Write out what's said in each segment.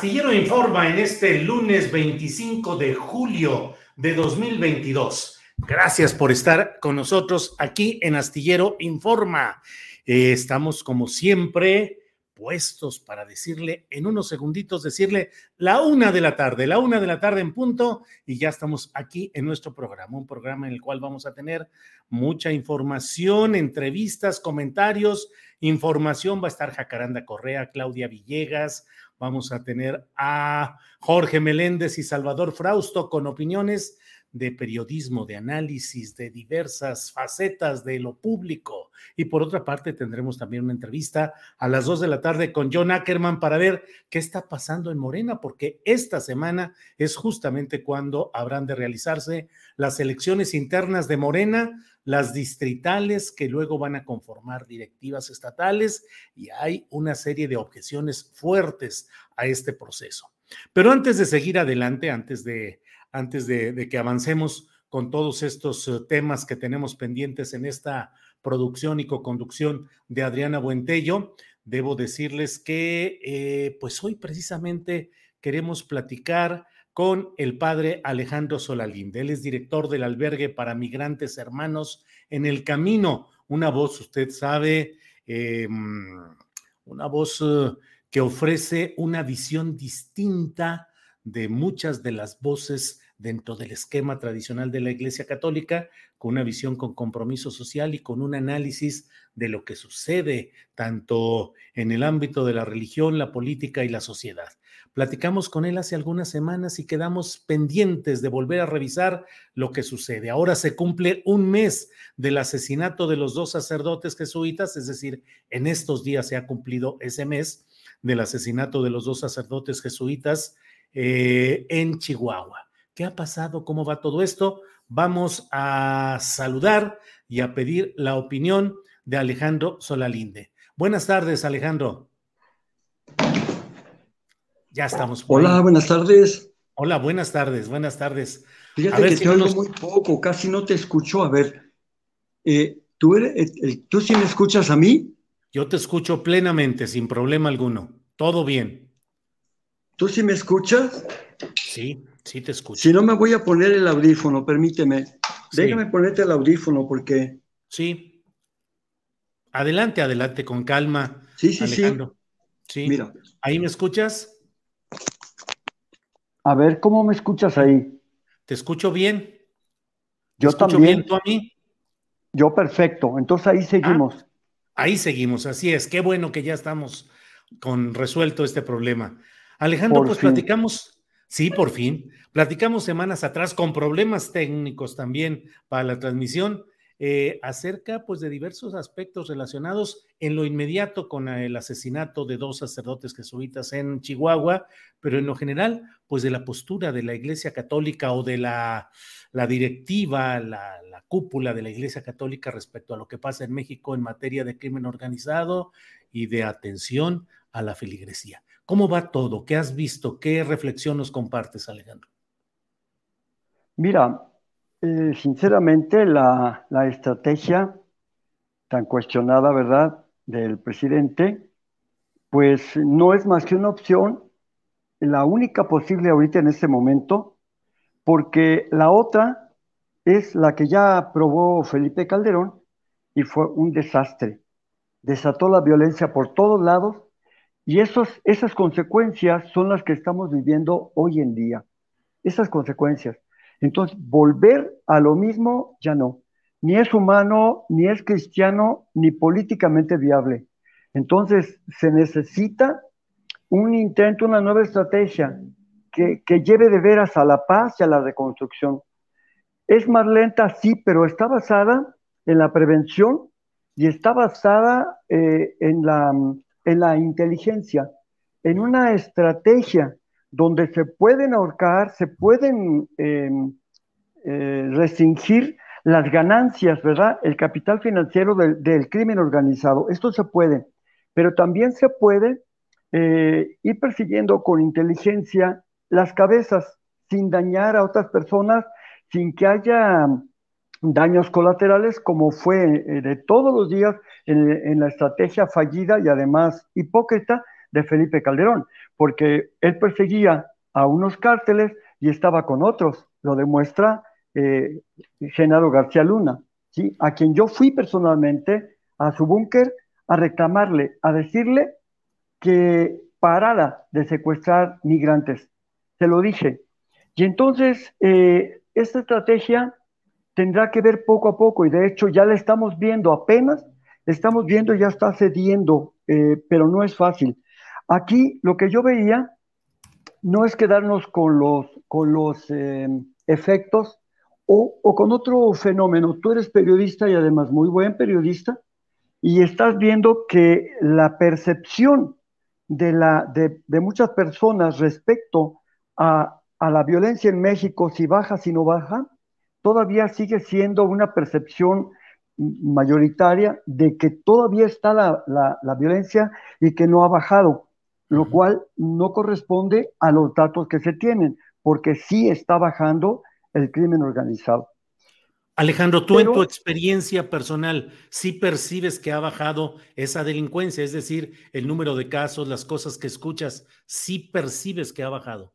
Astillero Informa en este lunes 25 de julio de 2022. Gracias por estar con nosotros aquí en Astillero Informa. Eh, estamos como siempre puestos para decirle en unos segunditos, decirle la una de la tarde, la una de la tarde en punto, y ya estamos aquí en nuestro programa, un programa en el cual vamos a tener mucha información, entrevistas, comentarios, información. Va a estar Jacaranda Correa, Claudia Villegas, Vamos a tener a Jorge Meléndez y Salvador Frausto con opiniones de periodismo, de análisis, de diversas facetas de lo público. Y por otra parte, tendremos también una entrevista a las dos de la tarde con John Ackerman para ver qué está pasando en Morena, porque esta semana es justamente cuando habrán de realizarse las elecciones internas de Morena, las distritales que luego van a conformar directivas estatales y hay una serie de objeciones fuertes a este proceso. Pero antes de seguir adelante, antes de antes de, que avancemos con todos estos eh, temas que tenemos pendientes en esta producción y co-conducción de Adriana Buentello, debo decirles que eh, pues hoy precisamente queremos platicar con el padre Alejandro Solalinde. Él es director del albergue para migrantes hermanos en el camino. Una voz, usted sabe, em, una voz eh, que ofrece una visión distinta de muchas de las voces dentro del esquema tradicional de la Iglesia Católica, con una visión con compromiso social y con un análisis de lo que sucede tanto en el ámbito de la religión, la política y la sociedad. Platicamos con él hace algunas semanas y quedamos pendientes de volver a revisar lo que sucede. Ahora se cumple un mes del asesinato de los dos sacerdotes jesuitas, es decir, en estos días se ha cumplido ese mes del asesinato de los dos sacerdotes jesuitas eh, en Chihuahua. ¿Qué ha pasado? ¿Cómo va todo esto? Vamos a saludar y a pedir la opinión de Alejandro Solalinde. Buenas tardes, Alejandro. Ya estamos. Hola, buenas tardes. Hola, buenas tardes, buenas tardes. Fíjate que te oigo muy poco, casi no te escucho. A ver, eh, ¿tú, eres, ¿tú sí me escuchas a mí? Yo te escucho plenamente, sin problema alguno. Todo bien. ¿Tú sí me escuchas? Sí, sí te escucho. Si no, me voy a poner el audífono, permíteme. Déjame ponerte el audífono porque... Sí. Adelante, adelante, con calma. Sí, sí, sí. Sí. Mira. ¿Ahí me escuchas? A ver, ¿cómo me escuchas ahí? Te escucho bien. Yo escucho también. bien tú a mí? Yo perfecto. Entonces ahí seguimos. Ah, ahí seguimos, así es. Qué bueno que ya estamos con resuelto este problema. Alejandro, pues platicamos, sí, por fin, platicamos semanas atrás con problemas técnicos también para la transmisión eh, acerca pues de diversos aspectos relacionados en lo inmediato con el asesinato de dos sacerdotes jesuitas en Chihuahua, pero en lo general pues de la postura de la Iglesia Católica o de la, la directiva, la, la cúpula de la Iglesia Católica respecto a lo que pasa en México en materia de crimen organizado y de atención a la feligresía. ¿Cómo va todo? ¿Qué has visto? ¿Qué reflexión nos compartes, Alejandro? Mira, eh, sinceramente, la, la, estrategia tan cuestionada, ¿verdad?, del presidente, pues no es más que una opción, la única posible ahorita en este momento, porque la otra es la que ya probó Felipe Calderón y fue un desastre. Desató la violencia por todos lados y esos, esas consecuencias son las que estamos viviendo hoy en día. Esas consecuencias. Entonces, volver a lo mismo ya no. Ni es humano, ni es cristiano, ni políticamente viable. Entonces, se necesita un intento, una nueva estrategia que, que lleve de veras a la paz y a la reconstrucción. Es más lenta, sí, pero está basada en la prevención y está basada eh, en, la, en la inteligencia, en una estrategia donde se pueden ahorcar, se pueden em, eh, restringir las ganancias, ¿verdad? El capital financiero del, crimen organizado. Esto se puede, pero también se puede eh, ir persiguiendo con inteligencia las cabezas sin dañar a otras personas, sin que haya daños colaterales, como fue eh, de todos los días en la estrategia fallida y además hipócrita de Felipe Calderón porque él perseguía a unos cárteles y estaba con otros. Lo demuestra eh, Genaro García Luna, a quien yo fui personalmente a su búnker a reclamarle, a decirle que parara de secuestrar migrantes. Se lo dije. Y entonces, eh, esta estrategia tendrá que ver poco a poco, y de hecho ya la estamos viendo apenas, estamos viendo ya está cediendo, eh, pero no es fácil. Aquí lo que yo veía no es quedarnos con los, con los em, efectos o, con otro fenómeno. Tú eres periodista y además muy buen periodista y estás viendo que la percepción de, la, de, muchas personas respecto a, a, la violencia en México, si baja, si no baja, todavía sigue siendo una percepción mayoritaria de que todavía está la, la, la violencia y que no ha bajado lo cual no corresponde a los datos que se tienen, porque sí está bajando el crimen organizado. Alejandro, tú en tu experiencia personal, ¿sí percibes que ha bajado esa delincuencia? Es decir, el número de casos, las cosas que escuchas, ¿sí percibes que ha bajado?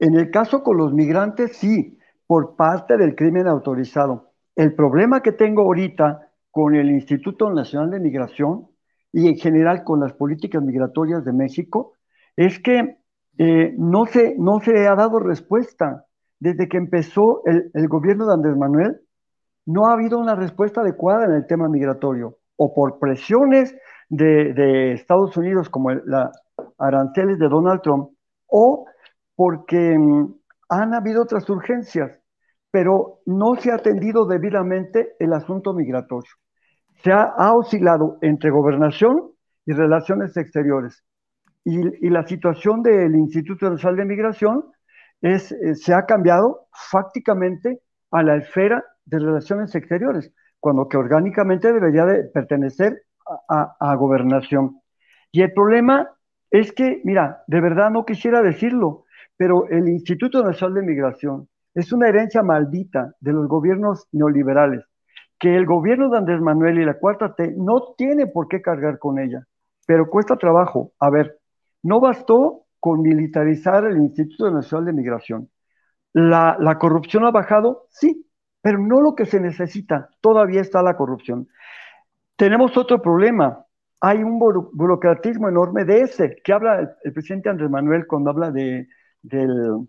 En el caso con los migrantes, sí, por parte del crimen autorizado. El problema que tengo ahorita con el Instituto Nacional de Migración y en general con las políticas migratorias de México es que eh, no, se, no se ha dado respuesta. Desde que empezó el, gobierno de Andrés Manuel, no ha habido una respuesta adecuada en el tema migratorio, o por presiones de, Estados Unidos como la aranceles de Donald Trump, o porque mm, han habido otras urgencias, pero no se ha atendido debidamente el asunto migratorio se ha, oscilado entre gobernación y relaciones exteriores. Y, la situación del Instituto Nacional de Migración eh, se ha cambiado fácticamente a la esfera de relaciones exteriores, cuando que orgánicamente debería de pertenecer a gobernación. Y el problema es que, mira, de verdad no quisiera decirlo, pero el Instituto Nacional de Migración es una herencia maldita de los gobiernos neoliberales que el gobierno de Andrés Manuel y la cuarta T no tiene por qué cargar con ella, pero cuesta trabajo. A ver, no bastó con militarizar el Instituto Nacional de Migración. La, la corrupción ha bajado, sí, pero no lo que se necesita. Todavía está la corrupción. Tenemos otro problema. Hay un burocratismo enorme de ese que habla el, presidente Andrés Manuel cuando habla de, del,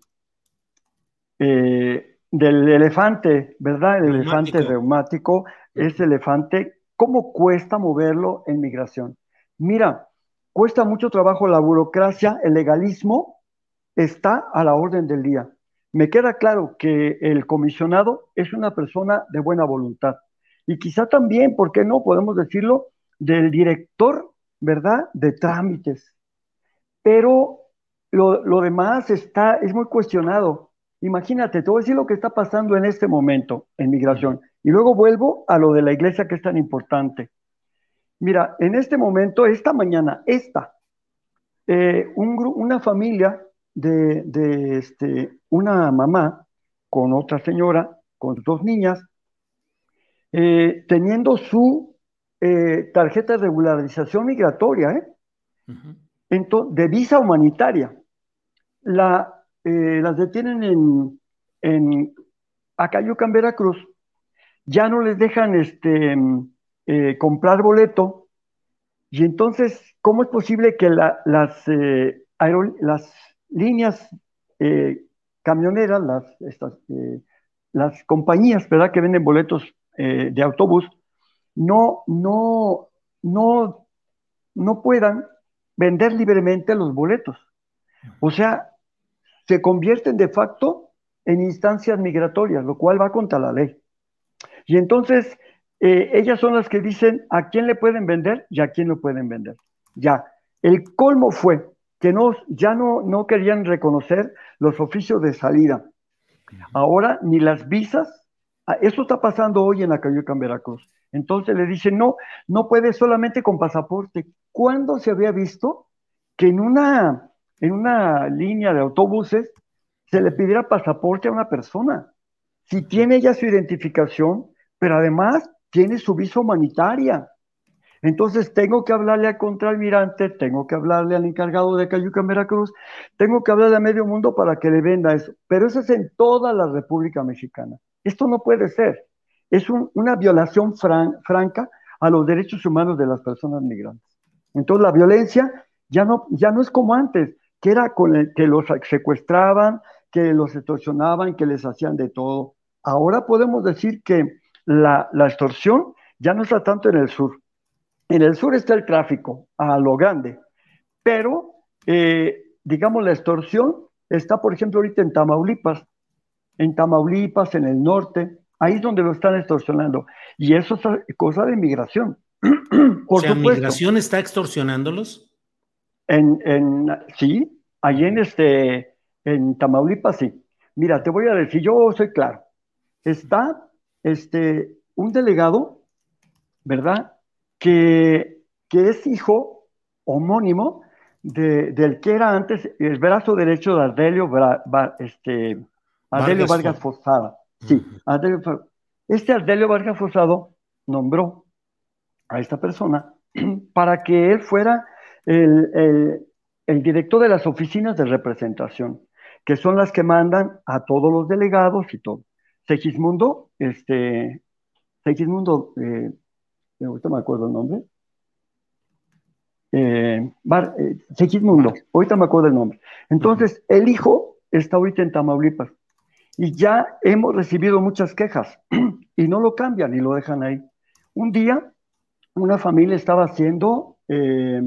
eh, del elefante, ¿verdad? El elefante reumático, ese elefante, ¿cómo cuesta moverlo en migración? Mira, cuesta mucho trabajo la burocracia, el legalismo está a la orden del día. Me queda claro que el comisionado es una persona de buena voluntad y quizá también, ¿por qué no? Podemos decirlo, del director, ¿verdad? De trámites. Pero lo, demás está, es muy cuestionado. Imagínate, te voy a decir lo que está pasando en este momento en migración. Y luego vuelvo a lo de la iglesia que es tan importante. Mira, en este momento, esta mañana, esta, eh, una familia de, este, una mamá con otra señora, con dos niñas, eh, teniendo su eh, tarjeta de regularización migratoria, de visa humanitaria. La, las detienen en, en Acayucan, Veracruz, ya no les dejan este, comprar boleto, y entonces, ¿cómo es posible que las, las líneas eh, camioneras, las, estas, eh, las compañías ¿verdad? que venden boletos eh, de autobús, no, no, no, no puedan vender libremente los boletos. O sea, se convierten de facto en instancias migratorias, lo cual va contra la ley. Y entonces, ellas son las que dicen a quién le pueden vender y a quién lo pueden vender. Ya, el colmo fue que no, ya no, no querían reconocer los oficios de salida. Ahora ni las visas, ah, eso está pasando hoy en la en Veracruz. Entonces le dicen, no, no puede solamente con pasaporte. ¿Cuándo se había visto que en una, en una línea de autobuses se le pidiera pasaporte a una persona? Si tiene ya su identificación, pero además tiene su visa humanitaria. Entonces tengo que hablarle al contraalmirante, tengo que hablarle al encargado de Cayuca, Veracruz, tengo que hablarle a medio mundo para que le venda eso. Pero eso es en toda la República Mexicana. Esto no puede ser. Es una violación franca a los derechos humanos de las personas migrantes. Entonces la violencia ya no, ya no es como antes, que era con el, que los secuestraban, que los extorsionaban, que les hacían de todo. Ahora podemos decir que la, la extorsión ya no está tanto en el sur, en el sur está el tráfico, a lo grande, pero, eh, digamos, la extorsión está, por ejemplo, ahorita en Tamaulipas, en Tamaulipas, en el norte, ahí es donde lo están extorsionando. Y eso es cosa de migración. o sea, ¿migración está extorsionándolos? En, en, sí, ahí en, este, en Tamaulipas, sí. Mira, te voy a decir, yo soy claro. Está este, un delegado, ¿verdad? que, es hijo homónimo del que era antes el brazo derecho de Ardelio, este, Vargas, Fosada. Sí, este Ardelio Vargas Fosado nombró a esta persona para que él fuera el, director de las oficinas de representación, que son las que mandan a todos los delegados y todo. Segismundo, este, Segismundo eh, ahorita me acuerdo el nombre. Eh, eh, Segismundo, ahorita me acuerdo el nombre. Entonces, el hijo está ahorita en Tamaulipas y ya hemos recibido muchas quejas y no lo cambian y lo dejan ahí. Un día, una familia estaba siendo eh,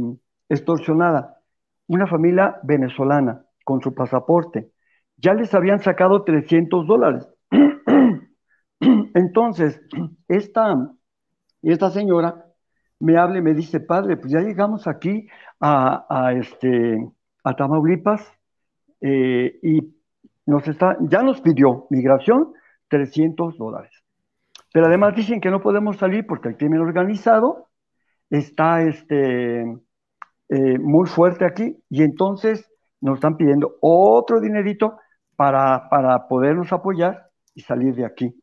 extorsionada, una familia venezolana con su pasaporte. Ya les habían sacado 300 dólares. Entonces, esta esta señora me habla y me dice, padre, pues ya llegamos aquí a, este, a Tamaulipas eh, y nos está, ya nos pidió migración 300 dólares. Pero además dicen que no podemos salir porque el crimen organizado está este, eh, muy fuerte aquí y entonces nos están pidiendo otro dinerito para, para podernos apoyar y salir de aquí.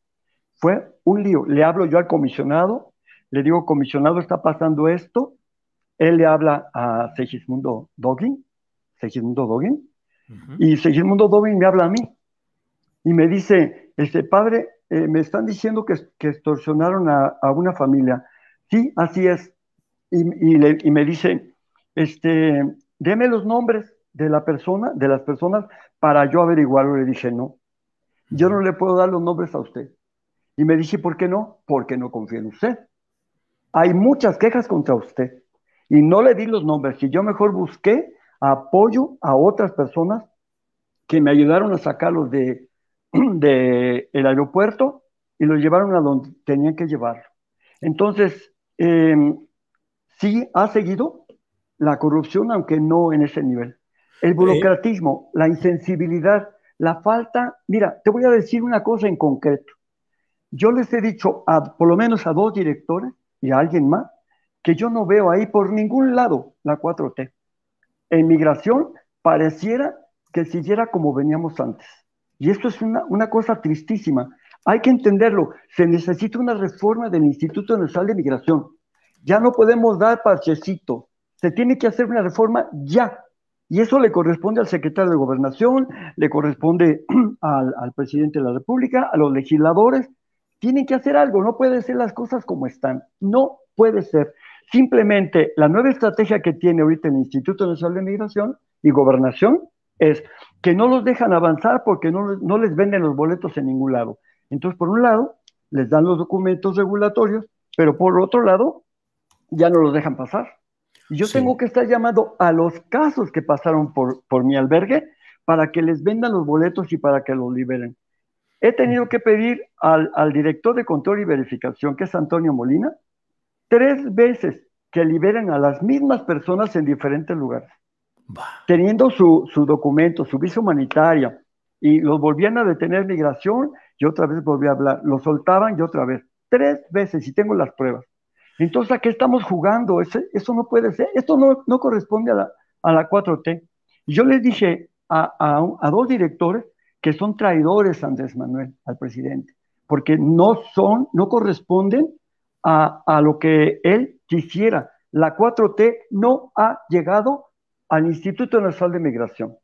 Fue un lío. Le hablo yo al comisionado le digo, comisionado, está pasando esto. Él le habla a Segismundo Dogin, Segismundo Dogin, y Segismundo Dogin me habla a mí y me dice, este padre, eh, me están diciendo que, que extorsionaron a, una familia. Sí, así es. Y, y, me dice, este, deme los nombres de la persona, de las personas, para yo averiguarlo. Le dije, no, yo no le puedo dar los nombres a usted. Y me dice, ¿por qué no? Porque no confío en usted hay muchas quejas contra usted y no le di los nombres y yo mejor busqué apoyo a otras personas que me ayudaron a sacarlos de, de el aeropuerto y los llevaron a donde tenían que llevarlo. Entonces, em, sí ha seguido la corrupción, aunque no en ese nivel. El burocratismo, la insensibilidad, la falta. Mira, te voy a decir una cosa en concreto. Yo les he dicho a, por lo menos a dos directores y a alguien más que yo no veo ahí por ningún lado la 4T. En migración pareciera que siguiera como veníamos antes. Y esto es una, una cosa tristísima. Hay que entenderlo. Se necesita una reforma del Instituto Nacional de Migración. Ya no podemos dar parchecito. Se tiene que hacer una reforma ya. Y eso le corresponde al secretario de Gobernación, le corresponde al, presidente de la República, a los legisladores. Tienen que hacer algo. No pueden ser las cosas como están. No puede ser. Simplemente la nueva estrategia que tiene ahorita el Instituto Nacional de Migración y Gobernación es que no los dejan avanzar porque no les venden los boletos en ningún lado. Entonces, por un lado, les dan los documentos regulatorios, pero por otro lado, ya no los dejan pasar. Y yo tengo que estar llamando a los casos que pasaron por, por mi albergue para que les vendan los boletos y para que los liberen. He tenido que pedir al, al director de control y verificación, que es Antonio Molina, tres veces que liberen a las mismas personas en diferentes lugares, teniendo su, su, documento, su visa humanitaria, y los volvían a detener migración y otra vez volví a hablar, lo soltaban y otra vez, tres veces, y tengo las pruebas. Entonces, ¿a qué estamos jugando? Eso no puede ser, esto no, no corresponde a la, a la 4T. Y yo les dije a, a, dos directores que son traidores, Andrés Manuel, al presidente, porque no son, no corresponden a, a, lo que él quisiera. La 4T no ha llegado al Instituto Nacional de Migración.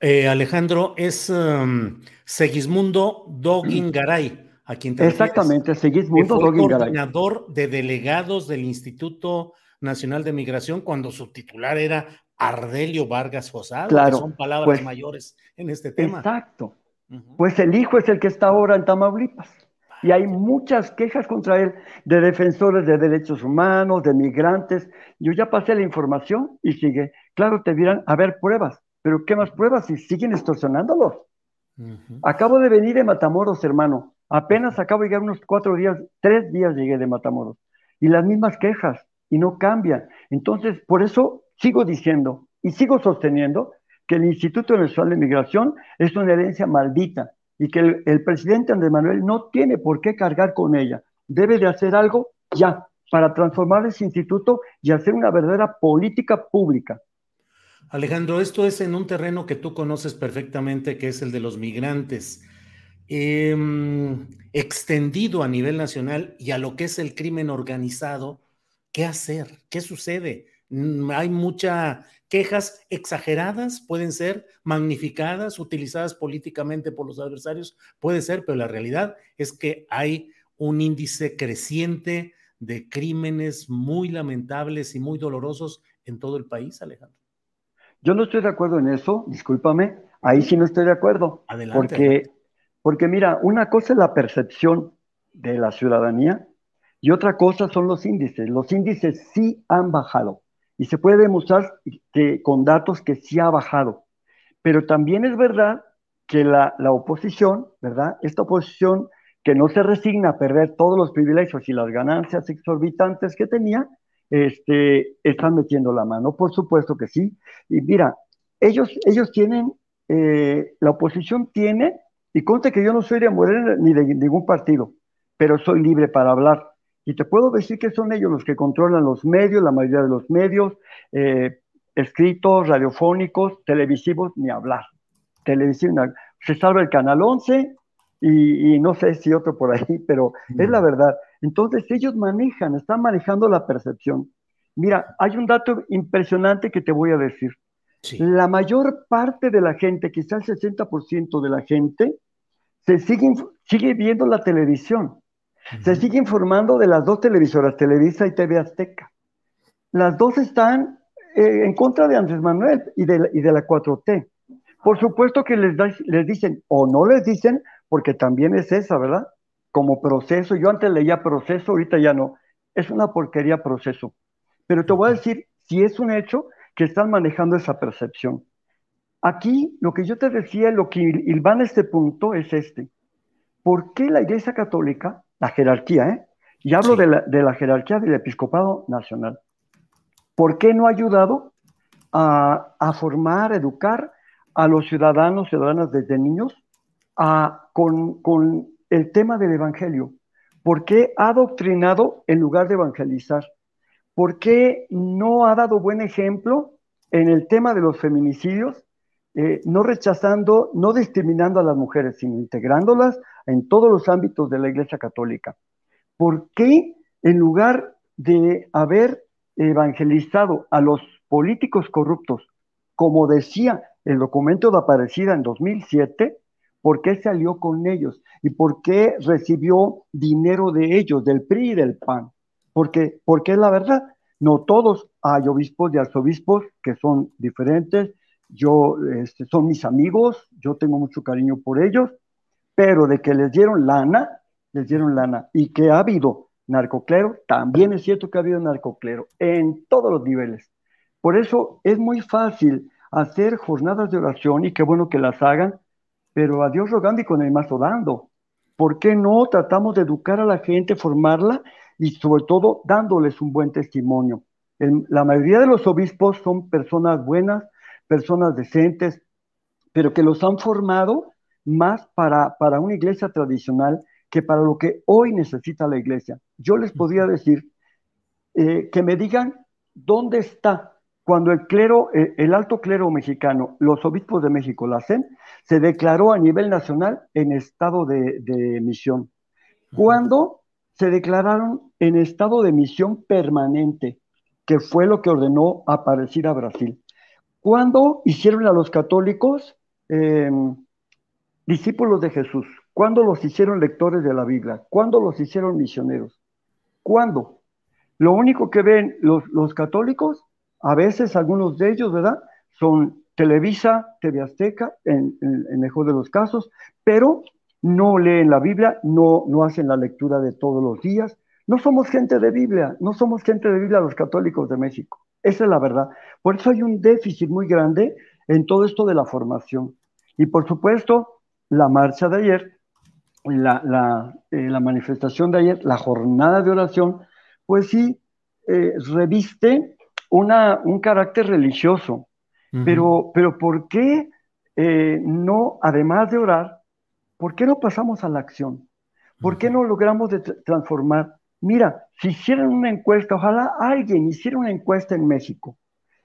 Eh, Alejandro, es um, Segismundo Doguingaray, a quien te Exactamente, Segismundo coordinador de delegados del Instituto Nacional de Migración cuando su titular era Ardelio Vargas Fosado, claro, que son palabras pues, mayores en este tema. Exacto. Uh -huh. Pues el hijo es el que está ahora en Tamaulipas. Y hay muchas quejas contra él de defensores de derechos humanos, de migrantes. Yo ya pasé la información y sigue. Claro, te dirán, a ver, pruebas. Pero ¿qué más pruebas si siguen extorsionándolos? Uh -huh. Acabo de venir de Matamoros, hermano. Apenas acabo de llegar unos cuatro días, tres días llegué de Matamoros. Y las mismas quejas, y no cambian. Entonces, por eso sigo diciendo y sigo sosteniendo que el Instituto Nacional de Migración es una herencia maldita y que el, el, presidente Andrés Manuel no tiene por qué cargar con ella. Debe de hacer algo ya para transformar ese instituto y hacer una verdadera política pública. Alejandro, esto es en un terreno que tú conoces perfectamente, que es el de los migrantes, eh, extendido a nivel nacional y a lo que es el crimen organizado. ¿Qué hacer? ¿Qué sucede? Hay muchas quejas exageradas, pueden ser magnificadas, utilizadas políticamente por los adversarios, puede ser, pero la realidad es que hay un índice creciente de crímenes muy lamentables y muy dolorosos en todo el país, Alejandro. Yo no estoy de acuerdo en eso, discúlpame, ahí sí no estoy de acuerdo. Adelante. Porque, porque mira, una cosa es la percepción de la ciudadanía y otra cosa son los índices. Los índices sí han bajado y se puede demostrar que, con datos que sí ha bajado. Pero también es verdad que la, oposición, ¿verdad? Esta oposición que no se resigna a perder todos los privilegios y las ganancias exorbitantes que tenía, este, están metiendo la mano. Por supuesto que sí. Y mira, ellos, ellos tienen, eh, la oposición tiene, y conste que yo no soy de Morena ni de ningún partido, pero soy libre para hablar. Y te puedo decir que son ellos los que controlan los medios, la mayoría de los medios, eh, escritos, radiofónicos, televisivos, ni hablar. Televisión, se salva el canal 11 y, y no sé si otro por ahí, pero mm. es la verdad. Entonces ellos manejan, están manejando la percepción. Mira, hay un dato impresionante que te voy a decir. Sí. La mayor parte de la gente, quizás el 60% de la gente, se sigue, sigue viendo la televisión. Se sigue informando de las dos televisoras, Televisa y TV Azteca. Las dos están eh, en contra de Andrés Manuel y de, y de la 4T. Por supuesto que les, da, les dicen, o no les dicen, porque también es esa, ¿verdad? Como proceso. Yo antes leía proceso, ahorita ya no. Es una porquería proceso. Pero te voy a decir, si es un hecho que están manejando esa percepción. Aquí, lo que yo te decía, lo que ilvana este punto es este. ¿Por qué la Iglesia Católica la jerarquía, ¿eh? Y hablo de, la, de, la, jerarquía del episcopado nacional. ¿Por qué no ha ayudado a, a formar, educar a los ciudadanos, ciudadanas desde niños a, con, con el tema del Evangelio? ¿Por qué ha adoctrinado en lugar de evangelizar? ¿Por qué no ha dado buen ejemplo en el tema de los feminicidios, eh, no rechazando, no discriminando a las mujeres, sino integrándolas en todos los ámbitos de la Iglesia Católica? ¿Por qué en lugar de haber evangelizado a los políticos corruptos, como decía el documento de Aparecida en 2007, ¿Por qué se alió con ellos? ¿Y por qué recibió dinero de ellos, del PRI y del PAN? Porque, porque es la verdad. No todos, hay obispos y arzobispos que son diferentes. Yo, este, son mis amigos, yo tengo mucho cariño por ellos, pero de que les dieron lana, les dieron lana. Y que ha habido narcoclero, también es cierto que ha habido narcoclero en todos los niveles. Por eso es muy fácil hacer jornadas de oración y qué bueno que las hagan, pero a Dios rogando y con el mazo dando. ¿Por qué no tratamos de educar a la gente, formarla y sobre todo dándoles un buen testimonio? la mayoría de los obispos son personas buenas, personas decentes, pero que los han formado más para, para una iglesia tradicional que para lo que hoy necesita la iglesia. Yo les podría decir eh, que me digan dónde está cuando el clero, eh, el alto clero mexicano, los obispos de México, la CEN, se declaró a nivel nacional en estado de, misión. Cuando se declararon en estado de misión permanente, que fue lo que ordenó aparecer a Brasil. ¿Cuándo hicieron a los católicos em, discípulos de Jesús? ¿Cuándo los hicieron lectores de la Biblia? ¿Cuándo los hicieron misioneros? ¿Cuándo? Lo único que ven los, los católicos a veces algunos de ellos, ¿verdad? Son Televisa, TV Azteca, en, el mejor de los casos, pero no leen la Biblia, no, no hacen la lectura de todos los días. No somos gente de Biblia, no somos gente de Biblia los católicos de México. Esa es la verdad. Por eso hay un déficit muy grande en todo esto de la formación. Y por supuesto, la marcha de ayer, la, la, eh, manifestación de ayer, la jornada de oración, pues sí, eh, reviste una, un carácter religioso. pero, pero ¿por qué eh, no, además de orar, por qué no pasamos a la acción? ¿Por qué no logramos transformar? Mira, si hicieran una encuesta, ojalá alguien hiciera una encuesta en México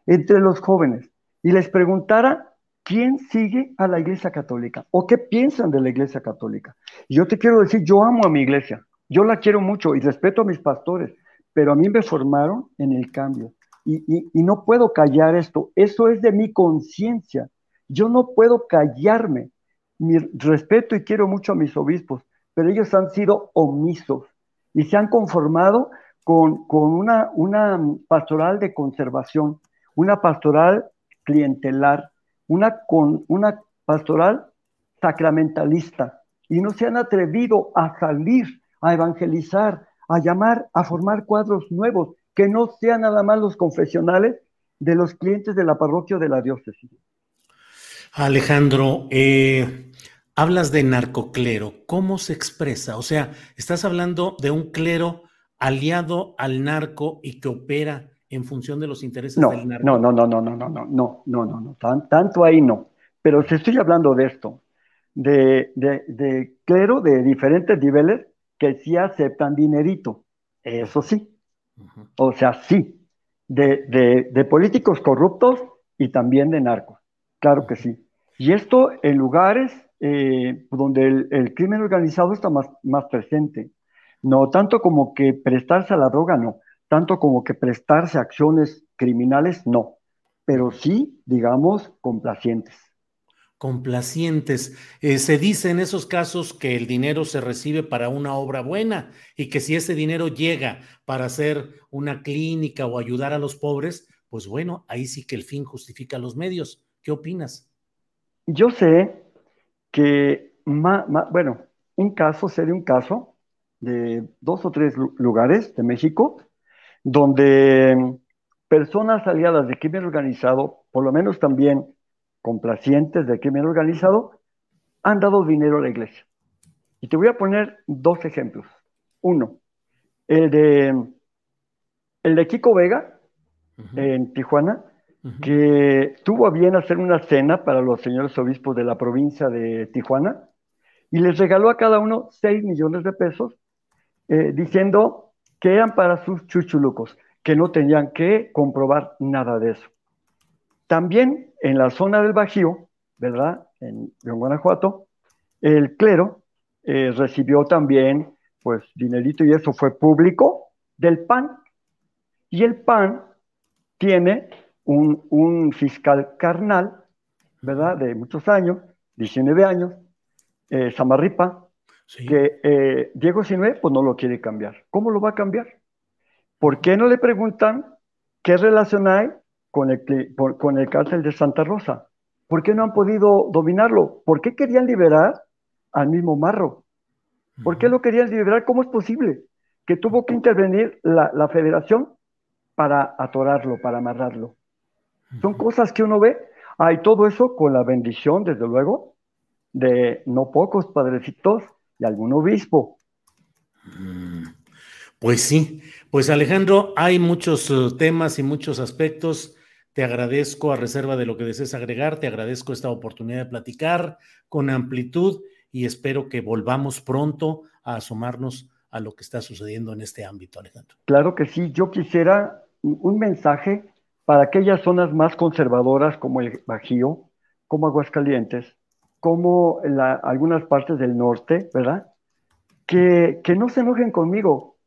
entre los jóvenes y les preguntara quién sigue a la Iglesia Católica o qué piensan de la Iglesia Católica. Y yo te quiero decir, yo amo a mi iglesia, yo la quiero mucho y respeto a mis pastores, pero a mí me formaron en el cambio y, no puedo callar esto. Eso es de mi conciencia. Yo no puedo callarme. Mi respeto y quiero mucho a mis obispos, pero ellos han sido omisos y se han conformado con, una, una pastoral de conservación, una pastoral clientelar, una, con, una pastoral sacramentalista y no se han atrevido a salir, a evangelizar, a llamar, a formar cuadros nuevos que no sean nada más los confesionales de los clientes de la parroquia de la diócesis. Alejandro, eh, hablas de narcoclero, ¿cómo se expresa? O sea, estás hablando de un clero aliado al narco y que opera en función de los intereses del narco. No, no, no, no, no, no, no, no, no, no, no, tanto ahí no. Pero si estoy hablando de esto, de, de, de clero de diferentes niveles que sí aceptan dinerito, eso sí. O sea, sí, de, políticos corruptos y también de narcos. Claro que sí. Y esto en lugares eh, donde el, crimen organizado está más, más presente. No tanto como que prestarse a la droga, no. Tanto como que prestarse a acciones criminales, no. Pero sí, digamos, complacientes complacientes. Eh, se dice en esos casos que el dinero se recibe para una obra buena y que si ese dinero llega para hacer una clínica o ayudar a los pobres, pues bueno, ahí sí que el fin justifica los medios. ¿Qué opinas? Yo sé que, bueno, un caso sería un caso de dos o tres lugares de México donde personas aliadas de crimen organizado, por lo menos también complacientes del crimen organizado han dado dinero a la iglesia. Y te voy a poner dos ejemplos. Uno, el de, el de Kiko Vega en Tijuana, que tuvo a bien hacer una cena para los señores obispos de la provincia de Tijuana y les regaló a cada uno 6 millones de pesos, eh, diciendo que eran para sus chuchulucos, que no tenían que comprobar nada de eso. También en la zona del Bajío, ¿verdad? En, Guanajuato, el clero eh, recibió también, pues, dinerito y eso fue público del PAN. Y el PAN tiene un, fiscal carnal, ¿verdad? De muchos años, 19 años, eh, Samarripa, que eh, Diego Sinue, pues no lo quiere cambiar. ¿Cómo lo va a cambiar? ¿Por qué no le preguntan qué relación hay con el, con el cárcel de Santa Rosa? ¿Por qué no han podido dominarlo? ¿Por qué querían liberar al mismo Marro? ¿Por qué lo querían liberar? ¿Cómo es posible? Que tuvo que intervenir la, la federación para atorarlo, para amarrarlo. Son cosas que uno ve. Hay todo eso con la bendición, desde luego, de no pocos padrecitos y algún obispo. Mm, pues sí, pues Alejandro, hay muchos eh, temas y muchos aspectos. Te agradezco a reserva de lo que desees agregar, te agradezco esta oportunidad de platicar con amplitud y espero que volvamos pronto a asomarnos a lo que está sucediendo en este ámbito, Alejandro. Claro que sí, yo quisiera un mensaje para aquellas zonas más conservadoras como el Bajío, como Aguascalientes, como algunas partes del norte, ¿verdad? Que, no se enojen conmigo.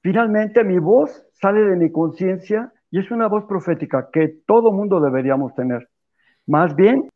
Finalmente mi voz sale de mi conciencia y es una voz profética que todo mundo deberíamos tener. Más bien,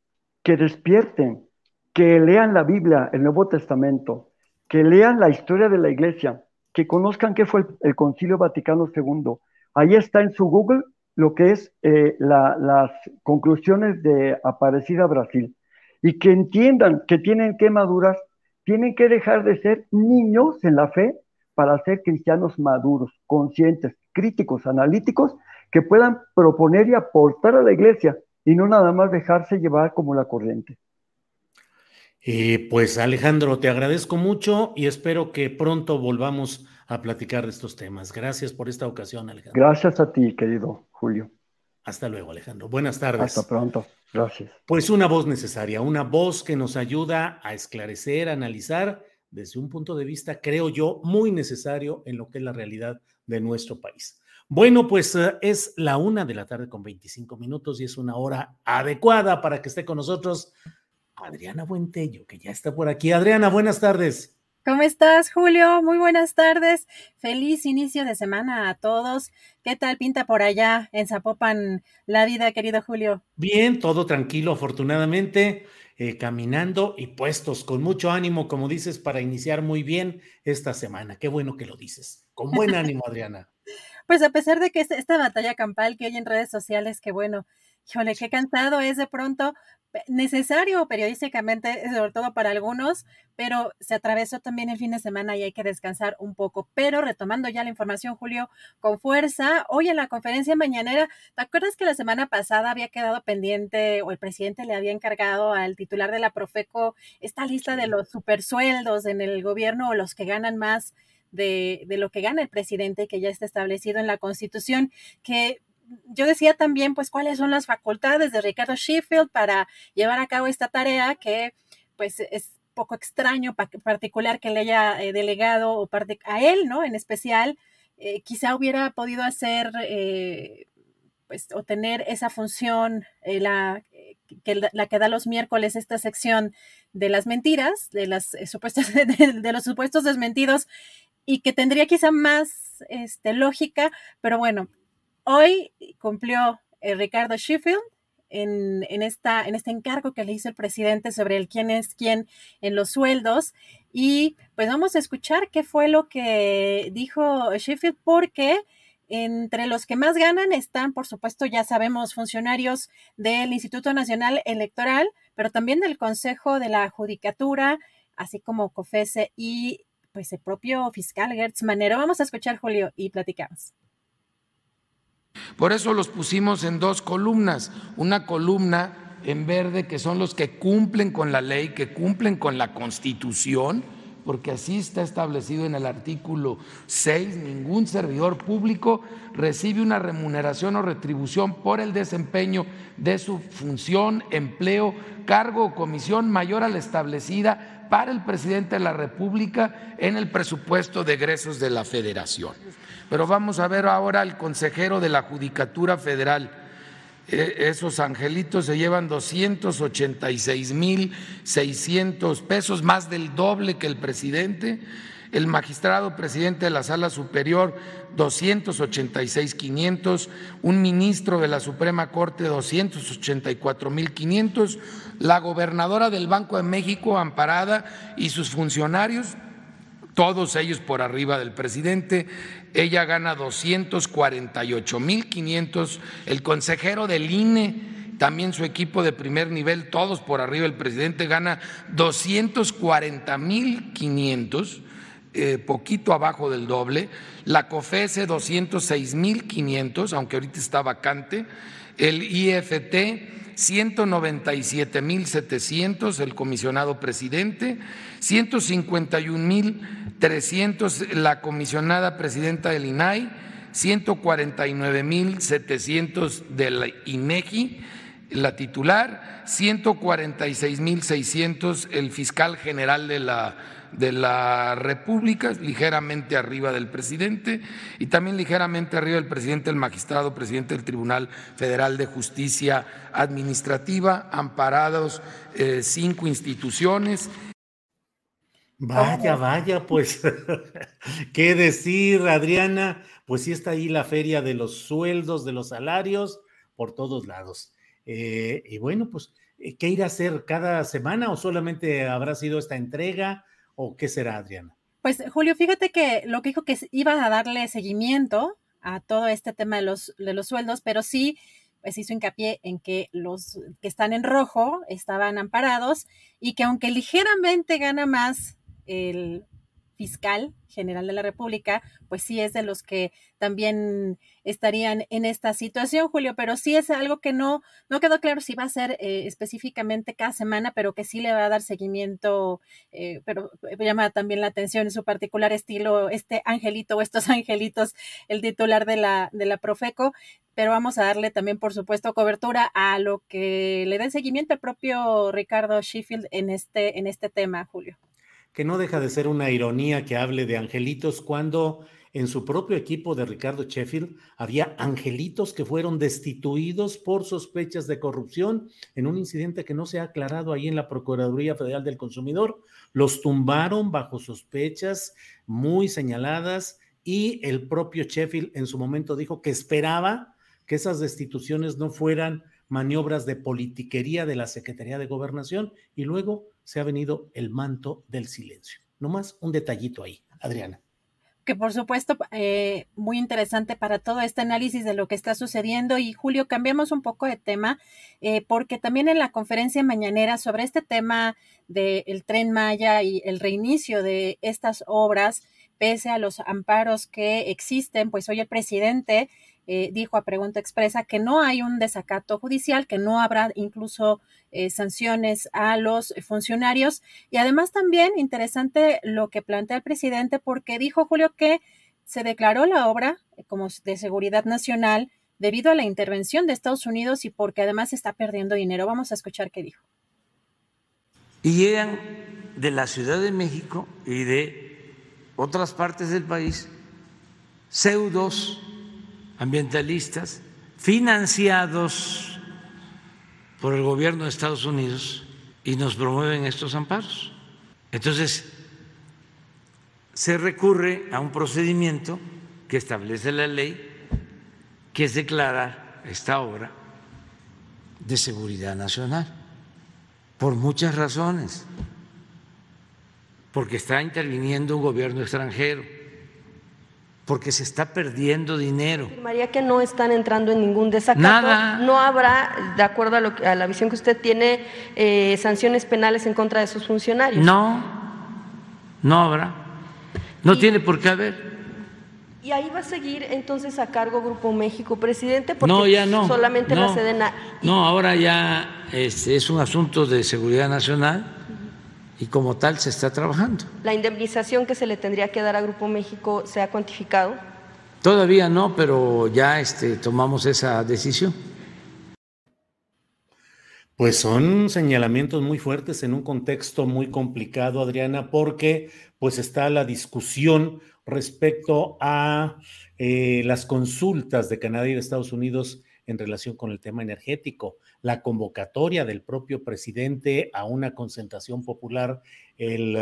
que despierten, que lean la Biblia, el Nuevo Testamento, que lean la historia de la iglesia, que conozcan qué fue el, Concilio Vaticano II. Ahí está en su Google lo que es eh, las conclusiones de Aparecida Brasil y que entiendan que tienen que madurar, tienen que dejar de ser niños en la fe para ser cristianos maduros, conscientes, críticos, analíticos, que puedan proponer y aportar a la iglesia y no nada más dejarse llevar como la corriente. Eh, pues Alejandro, te agradezco mucho y espero que pronto volvamos a platicar de estos temas. Gracias por esta ocasión, Alejandro. Gracias a ti, querido Julio. Hasta luego, Alejandro. Buenas tardes. Hasta pronto. Gracias. Pues una voz necesaria, una voz que nos ayuda a esclarecer, a analizar desde un punto de vista, creo yo, muy necesario en lo que es la realidad de nuestro país. Bueno, pues eh, es la una de la tarde con 25 minutos y es una hora adecuada para que esté con nosotros Adriana Buentello, que ya está por aquí. Adriana, buenas tardes. ¿Cómo estás, Julio? Muy buenas tardes. Feliz inicio de semana a todos. ¿Qué tal pinta por allá en Zapopan la vida, querido Julio? Bien, todo tranquilo, afortunadamente, eh, caminando y puestos con mucho ánimo, como dices, para iniciar muy bien esta semana. Qué bueno que lo dices. Con buen ánimo, Adriana. pues a pesar de que esta batalla campal que hay en redes sociales, que bueno, híjole, qué cansado es de pronto, necesario periodísticamente, sobre todo para algunos, pero se atravesó también el fin de semana y hay que descansar un poco. Pero retomando ya la información, Julio, con fuerza, hoy en la conferencia mañanera, ¿te acuerdas que la semana pasada había quedado pendiente o el presidente le había encargado al titular de la Profeco esta lista de los supersueldos en el gobierno o los que ganan más? De, de, lo que gana el presidente, que ya está establecido en la Constitución, que yo decía también, pues, cuáles son las facultades de Ricardo Sheffield para llevar a cabo esta tarea que, pues, es poco extraño, particular que le haya eh, delegado o parte a él, ¿no? En especial, eh, quizá hubiera podido hacer, eh, pues, o tener esa función, la, que, la que da los miércoles esta sección de las mentiras, de las supuestas, de, los supuestos desmentidos, y que tendría quizá más este, lógica, pero bueno, Hoy cumplió eh, Ricardo Sheffield en, esta, en este encargo que le hizo el presidente sobre el quién es quién en los sueldos. Y pues vamos a escuchar qué fue lo que dijo Sheffield, porque entre los que más ganan están, por supuesto, ya sabemos, funcionarios del Instituto Nacional Electoral, pero también del Consejo de la Judicatura, así como COFESE y pues el propio fiscal Gertz Manero. Vamos a escuchar, Julio, y platicamos. Por eso los pusimos en dos columnas. Una columna en verde que son los que cumplen con la ley, que cumplen con la constitución, porque así está establecido en el artículo 6, ningún servidor público recibe una remuneración o retribución por el desempeño de su función, empleo, cargo o comisión mayor a la establecida para el presidente de la República en el presupuesto de egresos de la Federación. Pero vamos a ver ahora al consejero de la Judicatura Federal e, esos angelitos se llevan 286 mil 600 pesos, más del doble que el presidente. El magistrado presidente de la Sala Superior, 286 500. Un ministro de la Suprema Corte, 284 mil 500. La gobernadora del Banco de México, amparada, y sus funcionarios, todos ellos por arriba del presidente, ella gana 248.500, el consejero del INE, también su equipo de primer nivel, todos por arriba, el presidente gana 240.500, eh, poquito abajo del doble, la COFESE 206.500, aunque ahorita está vacante, el IFT 197.700 el comisionado presidente, 151.300 la comisionada presidenta del INAI, 149.700 del INEGI, la titular, 146.600 el fiscal general de la de la República, ligeramente arriba del presidente y también ligeramente arriba del presidente, el magistrado, presidente del Tribunal Federal de Justicia Administrativa, amparados eh, cinco instituciones. Vaya, vaya, pues, ¿qué decir, Adriana? Pues sí está ahí la feria de los sueldos, de los salarios, por todos lados. Eh, y bueno, pues, ¿qué ir a hacer cada semana o solamente habrá sido esta entrega? ¿O qué será, Adriana? Pues Julio, fíjate que lo que dijo que iba a darle seguimiento a todo este tema de los, de los sueldos, pero sí pues hizo hincapié en que los que están en rojo estaban amparados y que aunque ligeramente gana más el fiscal general de la República, pues sí es de los que también estarían en esta situación, Julio, pero sí es algo que no, no quedó claro si va a ser eh, específicamente cada semana, pero que sí le va a dar seguimiento, eh, pero llama también la atención en su particular estilo, este angelito o estos angelitos, el titular de la, de la Profeco, pero vamos a darle también, por supuesto, cobertura a lo que le dé seguimiento el propio Ricardo Sheffield en este, en este tema, Julio que no deja de ser una ironía que hable de angelitos cuando en su propio equipo de Ricardo Sheffield había angelitos que fueron destituidos por sospechas de corrupción en un incidente que no se ha aclarado ahí en la Procuraduría Federal del Consumidor. Los tumbaron bajo sospechas muy señaladas y el propio Sheffield en su momento dijo que esperaba que esas destituciones no fueran maniobras de politiquería de la Secretaría de Gobernación y luego se ha venido el manto del silencio. Nomás un detallito ahí, Adriana. Que por supuesto, eh, muy interesante para todo este análisis de lo que está sucediendo. Y Julio, cambiamos un poco de tema, eh, porque también en la conferencia mañanera sobre este tema del tren Maya y el reinicio de estas obras, pese a los amparos que existen, pues hoy el presidente eh, dijo a pregunta expresa que no hay un desacato judicial, que no habrá incluso eh, sanciones a los funcionarios. Y además también interesante lo que plantea el presidente porque dijo Julio que se declaró la obra como de seguridad nacional debido a la intervención de Estados Unidos y porque además está perdiendo dinero. Vamos a escuchar qué dijo. Y llegan de la Ciudad de México y de otras partes del país pseudos ambientalistas financiados por el gobierno de Estados Unidos y nos promueven estos amparos. Entonces, se recurre a un procedimiento que establece la ley, que es declarar esta obra de seguridad nacional, por muchas razones, porque está interviniendo un gobierno extranjero porque se está perdiendo dinero. Afirmaría que no están entrando en ningún desacato. Nada. No habrá, de acuerdo a, lo, a la visión que usted tiene, eh, sanciones penales en contra de sus funcionarios. No, no habrá. No y, tiene por qué haber. Y ahí va a seguir entonces a cargo Grupo México, presidente, porque no, ya no, solamente no, la Sedena. No, ahora ya es, es un asunto de seguridad nacional y como tal se está trabajando. ¿La indemnización que se le tendría que dar a Grupo México se ha cuantificado? Todavía no, pero ya este, tomamos esa decisión. Pues son señalamientos muy fuertes en un contexto muy complicado, Adriana, porque pues está la discusión respecto a eh, las consultas de Canadá y de Estados Unidos en relación con el tema energético, la convocatoria del propio presidente a una concentración popular el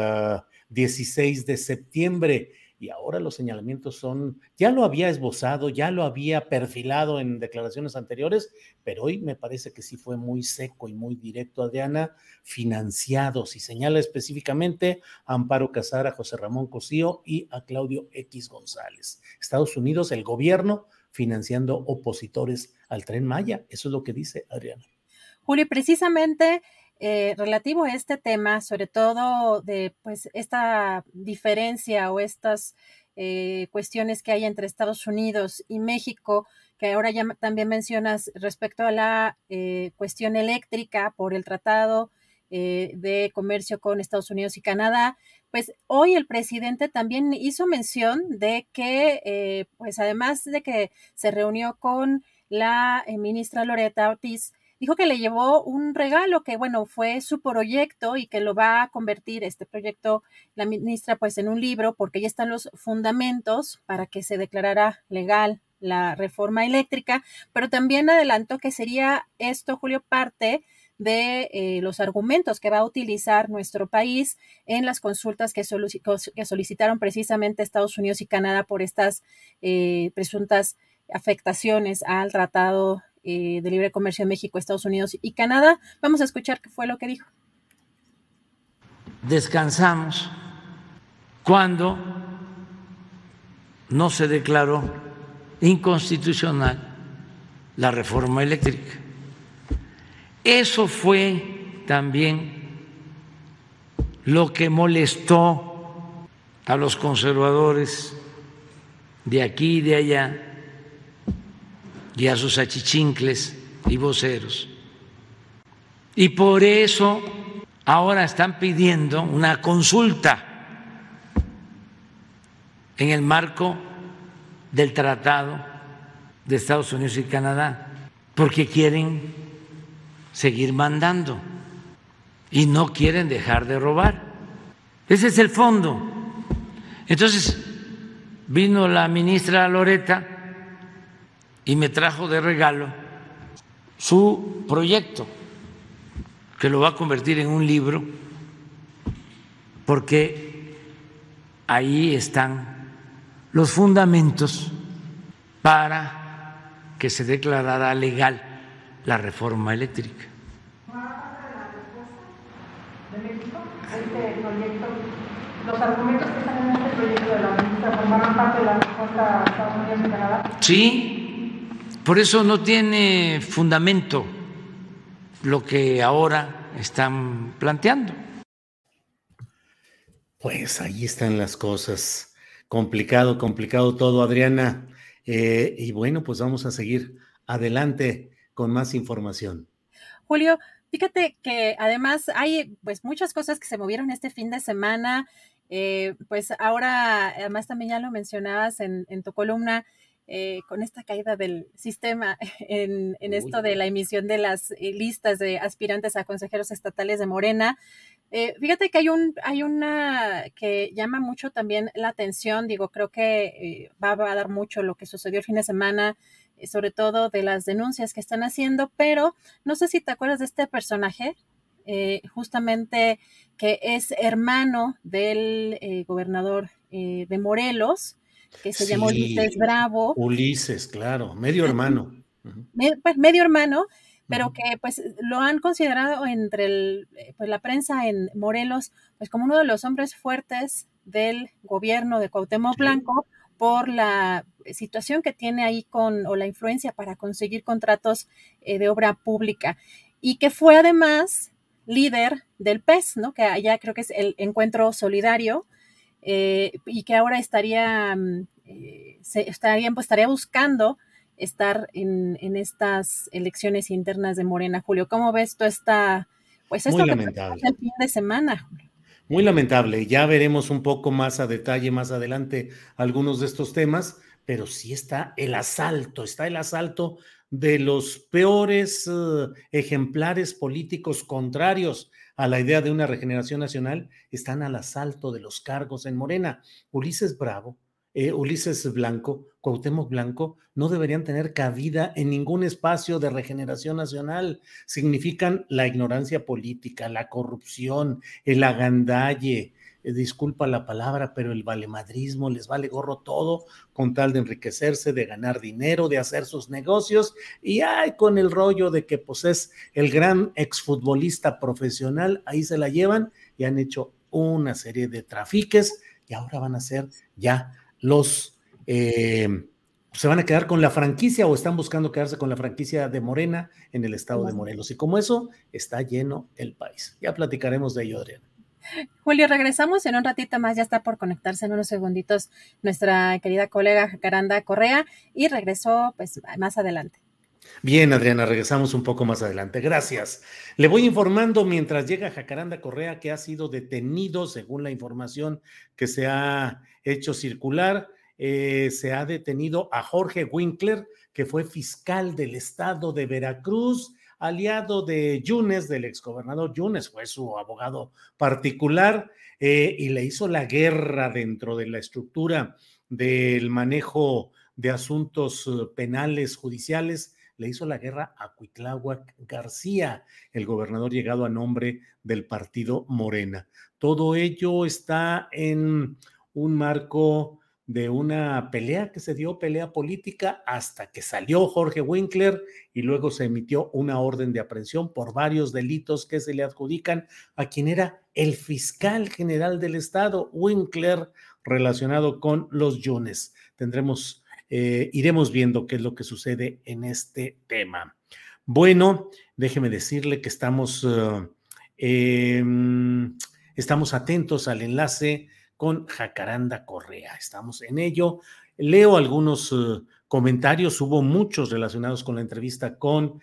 16 ah, de septiembre y ahora los señalamientos son, ya lo había esbozado, ya lo había perfilado en declaraciones anteriores, pero hoy me parece que sí fue muy seco y muy directo, Adriana, financiados y señala específicamente a Amparo Casar, a José Ramón Cosío y a Claudio X González. Estados Unidos, el gobierno financiando opositores al tren Maya, eso es lo que dice Adriana. Julio, precisamente eh, relativo a este tema, sobre todo de pues esta diferencia o estas eh, cuestiones que hay entre Estados Unidos y México, que ahora ya también mencionas respecto a la eh, cuestión eléctrica por el tratado de comercio con Estados Unidos y Canadá, pues hoy el presidente también hizo mención de que, pues además de que se reunió con la ministra Loreta Ortiz, dijo que le llevó un regalo que, bueno, fue su proyecto y que lo va a convertir este proyecto, la ministra, pues en un libro, porque ya están los fundamentos para que se declarara legal la reforma eléctrica, pero también adelantó que sería esto, Julio, parte de eh, los argumentos que va a utilizar nuestro país en las consultas que, solicitaron precisamente Estados Unidos y Canadá por estas eh, presuntas afectaciones al Tratado eh, de Libre Comercio de México, Estados Unidos y Canadá. Vamos a escuchar qué fue lo que dijo. Descansamos cuando no se declaró inconstitucional la reforma eléctrica. Eso fue también lo que molestó a los conservadores de aquí y de allá y a sus achichincles y voceros. Y por eso ahora están pidiendo una consulta en el marco del Tratado de Estados Unidos y Canadá, porque quieren seguir mandando y no quieren dejar de robar. Ese es el fondo. Entonces, vino la ministra Loreta y me trajo de regalo su proyecto, que lo va a convertir en un libro, porque ahí están los fundamentos para que se declarara legal la reforma eléctrica. los argumentos que están en este proyecto de la ministra formarán parte de la respuesta a Estados Unidos y Canadá. Sí, por eso no tiene fundamento lo que ahora están planteando. Pues ahí están las cosas. Complicado, complicado todo, Adriana. Eh, y bueno, pues vamos a seguir adelante con más información. Julio, fíjate que además hay pues muchas cosas que se movieron este fin de semana. Eh, pues ahora, además también ya lo mencionabas en, en tu columna, eh, con esta caída del sistema en, esto de la emisión de las eh, listas de aspirantes a consejeros estatales de Morena. Eh, fíjate que hay un, hay una que llama mucho también la atención, digo, creo que va, a dar mucho lo que sucedió el fin de semana, sobre todo de las denuncias que están haciendo, pero no sé si te acuerdas de este personaje, justamente que es hermano del gobernador de Morelos, que se llama Ulises Bravo. Ulises, claro, medio hermano. pues medio hermano, pero que pues lo han considerado entre el, pues, la prensa en Morelos pues como uno de los hombres fuertes del gobierno de Cuauhtémoc Blanco por la situación que tiene ahí con o la influencia para conseguir contratos eh, de obra pública y que fue además líder del PES, ¿no? Que allá creo que es el encuentro solidario, eh, y que ahora estaría, mm, eh, se, estaría, pues, estaría buscando estar en, en, estas elecciones internas de Morena, Julio. ¿Cómo ves tú esta, pues esto Muy lamentable. el fin de semana? Muy lamentable. Ya veremos un poco más a detalle más adelante algunos de estos temas, pero sí está el asalto, está el asalto de los peores uh, ejemplares políticos contrarios a la idea de una regeneración nacional, están al asalto de los cargos en Morena. Ulises Bravo, eh, Ulises Blanco, Cuauhtémoc Blanco, no deberían tener cabida en ningún espacio de regeneración nacional. Significan la ignorancia política, la corrupción, el agandalle, eh, disculpa la palabra, pero el valemadrismo les vale gorro todo con tal de enriquecerse, de ganar dinero, de hacer sus negocios y ay, con el rollo de que pues es el gran exfutbolista profesional, ahí se la llevan y han hecho una serie de trafiques y ahora van a ser ya los eh, se van a quedar con la franquicia o están buscando quedarse con la franquicia de Morena en el estado de Morelos. Y como eso, está lleno el país. Ya platicaremos de ello, Adriana. Julio, regresamos en un ratito más, ya está por conectarse en unos segunditos nuestra querida colega Jacaranda Correa y regresó pues más adelante. Bien, Adriana, regresamos un poco más adelante. Gracias. Le voy informando mientras llega Jacaranda Correa que ha sido detenido, según la información que se ha hecho circular. Eh, se ha detenido a Jorge Winkler, que fue fiscal del estado de Veracruz, aliado de Yunes, del exgobernador Yunes, fue su abogado particular, eh, y le hizo la guerra dentro de la estructura del manejo de asuntos eh, penales judiciales le hizo la guerra a Cuitláhuac García, el gobernador llegado a nombre del partido Morena. Todo ello está en un marco de una pelea que se dio, pelea política, hasta que salió Jorge Winkler y luego se emitió una orden de aprehensión por varios delitos que se le adjudican a quien era el fiscal general del estado, Winkler, relacionado con los Yunes. Tendremos eh, iremos viendo qué es lo que sucede en este tema. Bueno, déjeme decirle que estamos, eh, em, estamos atentos al enlace con Jacaranda Correa. Estamos en ello. Leo algunos eh, comentarios, hubo muchos relacionados con la entrevista con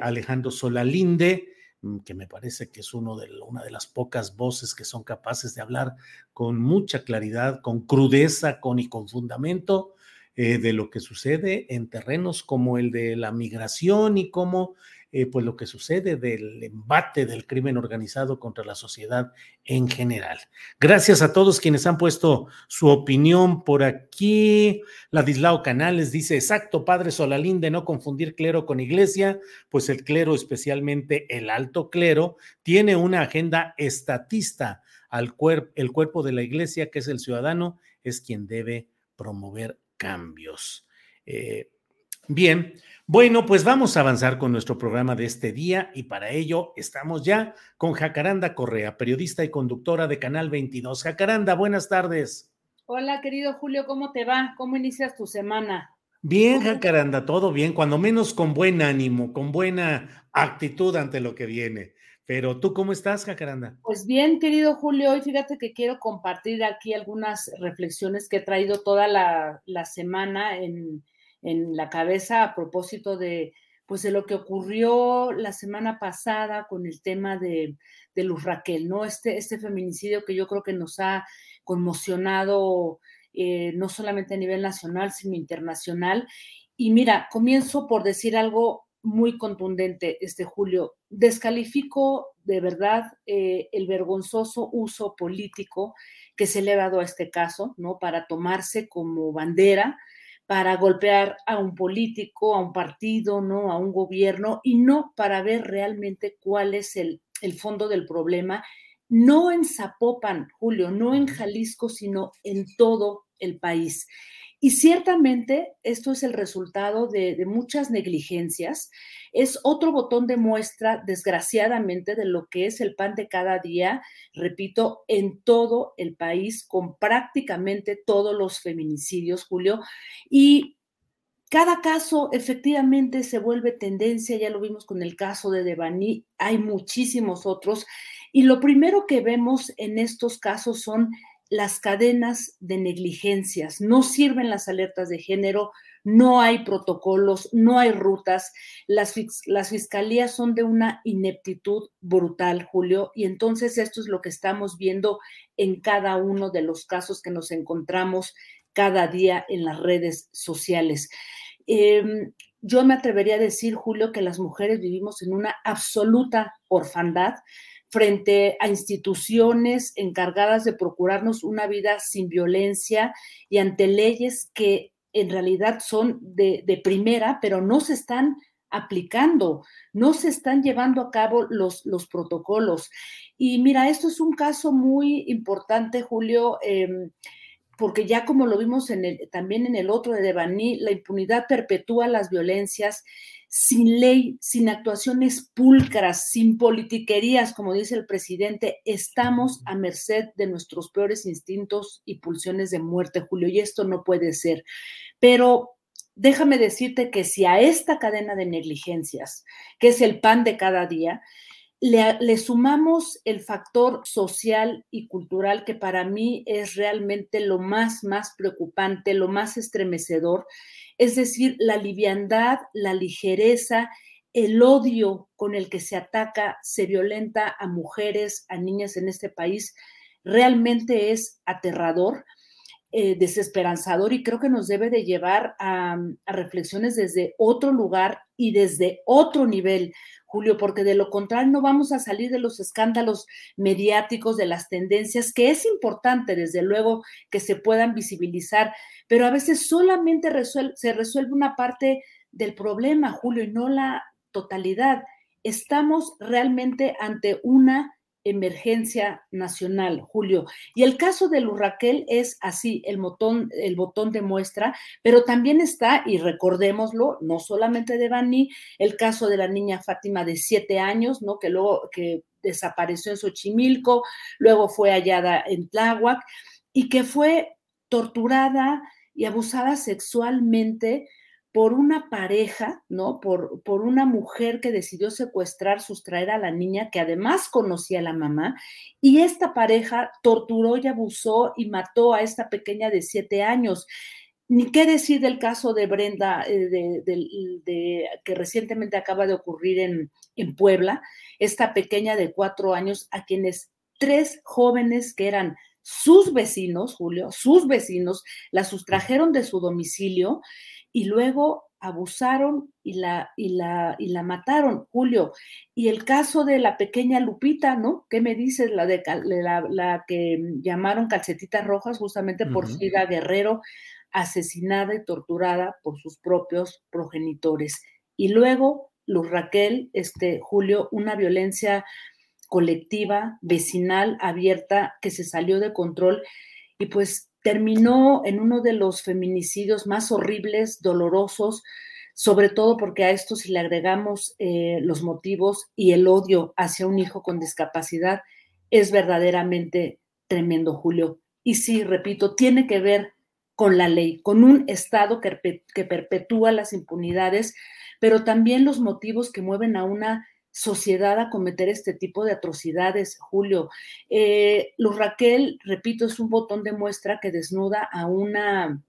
Alejandro Solalinde mm, que me parece que es uno de, una de las pocas voces que son capaces de hablar con mucha claridad, con crudeza, con y con fundamento eh, de lo que sucede en terrenos como el de la migración y como eh, pues lo que sucede del embate del crimen organizado contra la sociedad en general. Gracias a todos quienes han puesto su opinión por aquí. Ladislao Canales dice, exacto, padre Solalín, de no confundir clero con iglesia, pues el clero, especialmente el alto clero, tiene una agenda estatista. Al el cuerpo de la iglesia, que es el ciudadano, es quien debe promover cambios. Eh, bien, bueno, pues vamos a avanzar con nuestro programa de este día y para ello estamos ya con Jacaranda Correa, periodista y conductora de Canal 22. Jacaranda, buenas tardes. Hola, querido Julio, ¿cómo te va? ¿Cómo inicias tu semana? Bien, Jacaranda, todo bien, cuando menos con buen ánimo, con buena actitud ante lo que viene. Pero tú, ¿cómo estás, Jacaranda? Pues bien, querido Julio, hoy fíjate que quiero compartir aquí algunas reflexiones que he traído toda la, semana en, la cabeza a propósito de, pues, de lo que ocurrió la semana pasada con el tema de, Luz Raquel, ¿no? Este, este feminicidio que yo creo que nos ha conmocionado eh, no solamente a nivel nacional, sino internacional. Y mira, comienzo por decir algo muy contundente este Julio. Descalifico de verdad eh, el vergonzoso uso político que se le ha dado a este caso, ¿no? Para tomarse como bandera, para golpear a un político, a un partido, ¿no? A un gobierno y no para ver realmente cuál es el, el fondo del problema, no en Zapopan, Julio, no en Jalisco, sino en todo el país. Y ciertamente esto es el resultado de, muchas negligencias. Es otro botón de muestra, desgraciadamente, de lo que es el pan de cada día, repito, en todo el país, con prácticamente todos los feminicidios, Julio. Y cada caso efectivamente se vuelve tendencia, ya lo vimos con el caso de Devani, hay muchísimos otros. Y lo primero que vemos en estos casos son las cadenas de negligencias, no sirven las alertas de género, no hay protocolos, no hay rutas, las, las, fiscalías son de una ineptitud brutal, Julio, y entonces esto es lo que estamos viendo en cada uno de los casos que nos encontramos cada día en las redes sociales. Eh, yo me atrevería a decir, Julio, que las mujeres vivimos en una absoluta orfandad frente a instituciones encargadas de procurarnos una vida sin violencia y ante leyes que en realidad son de, primera, pero no se están aplicando, no se están llevando a cabo los, los protocolos. Y mira, esto es un caso muy importante, Julio. Eh, porque ya como lo vimos en el, también en el otro de Devani, la impunidad perpetúa las violencias sin ley, sin actuaciones pulcras, sin politiquerías, como dice el presidente, estamos a merced de nuestros peores instintos y pulsiones de muerte, Julio, y esto no puede ser. Pero déjame decirte que si a esta cadena de negligencias, que es el pan de cada día, le, sumamos el factor social y cultural que para mí es realmente lo más, más preocupante, lo más estremecedor, es decir, la liviandad, la ligereza, el odio con el que se ataca, se violenta a mujeres, a niñas en este país, realmente es aterrador. Eh, desesperanzador y creo que nos debe de llevar a, a reflexiones desde otro lugar y desde otro nivel, Julio, porque de lo contrario no vamos a salir de los escándalos mediáticos, de las tendencias, que es importante, desde luego, que se puedan visibilizar, pero a veces solamente se resuelve una parte del problema, Julio, y no la totalidad. Estamos realmente ante una emergencia nacional, Julio. Y el caso de Lurraquel es así, el botón, el botón de muestra, pero también está, y recordémoslo, no solamente de Bani, el caso de la niña Fátima de siete años, ¿no? Que luego que desapareció en Xochimilco, luego fue hallada en Tláhuac y que fue torturada y abusada sexualmente por una pareja, ¿no? Por, por, una mujer que decidió secuestrar, sustraer a la niña, que además conocía a la mamá, y esta pareja torturó y abusó y mató a esta pequeña de siete años. Ni qué decir del caso de Brenda, eh, de, que recientemente acaba de ocurrir en, en Puebla, esta pequeña de cuatro años, a quienes tres jóvenes que eran sus vecinos, Julio, sus vecinos, la sustrajeron de su domicilio y luego abusaron y la, y la, y la mataron, Julio. Y el caso de la pequeña Lupita, ¿no? ¿Qué me dices? La, de, la, que llamaron calcetitas rojas justamente por Frida Guerrero, asesinada y torturada por sus propios progenitores. Y luego, Luz Raquel, este, Julio, una violencia colectiva, vecinal, abierta, que se salió de control y pues terminó en uno de los feminicidios más horribles, dolorosos, sobre todo porque a esto si le agregamos eh, los motivos y el odio hacia un hijo con discapacidad, es verdaderamente tremendo, Julio. Y sí, repito, tiene que ver con la ley, con un Estado que, que perpetúa las impunidades, pero también los motivos que mueven a una sociedad a cometer este tipo de atrocidades, Julio. Eh, Luz Raquel, repito, es un botón de muestra que desnuda a una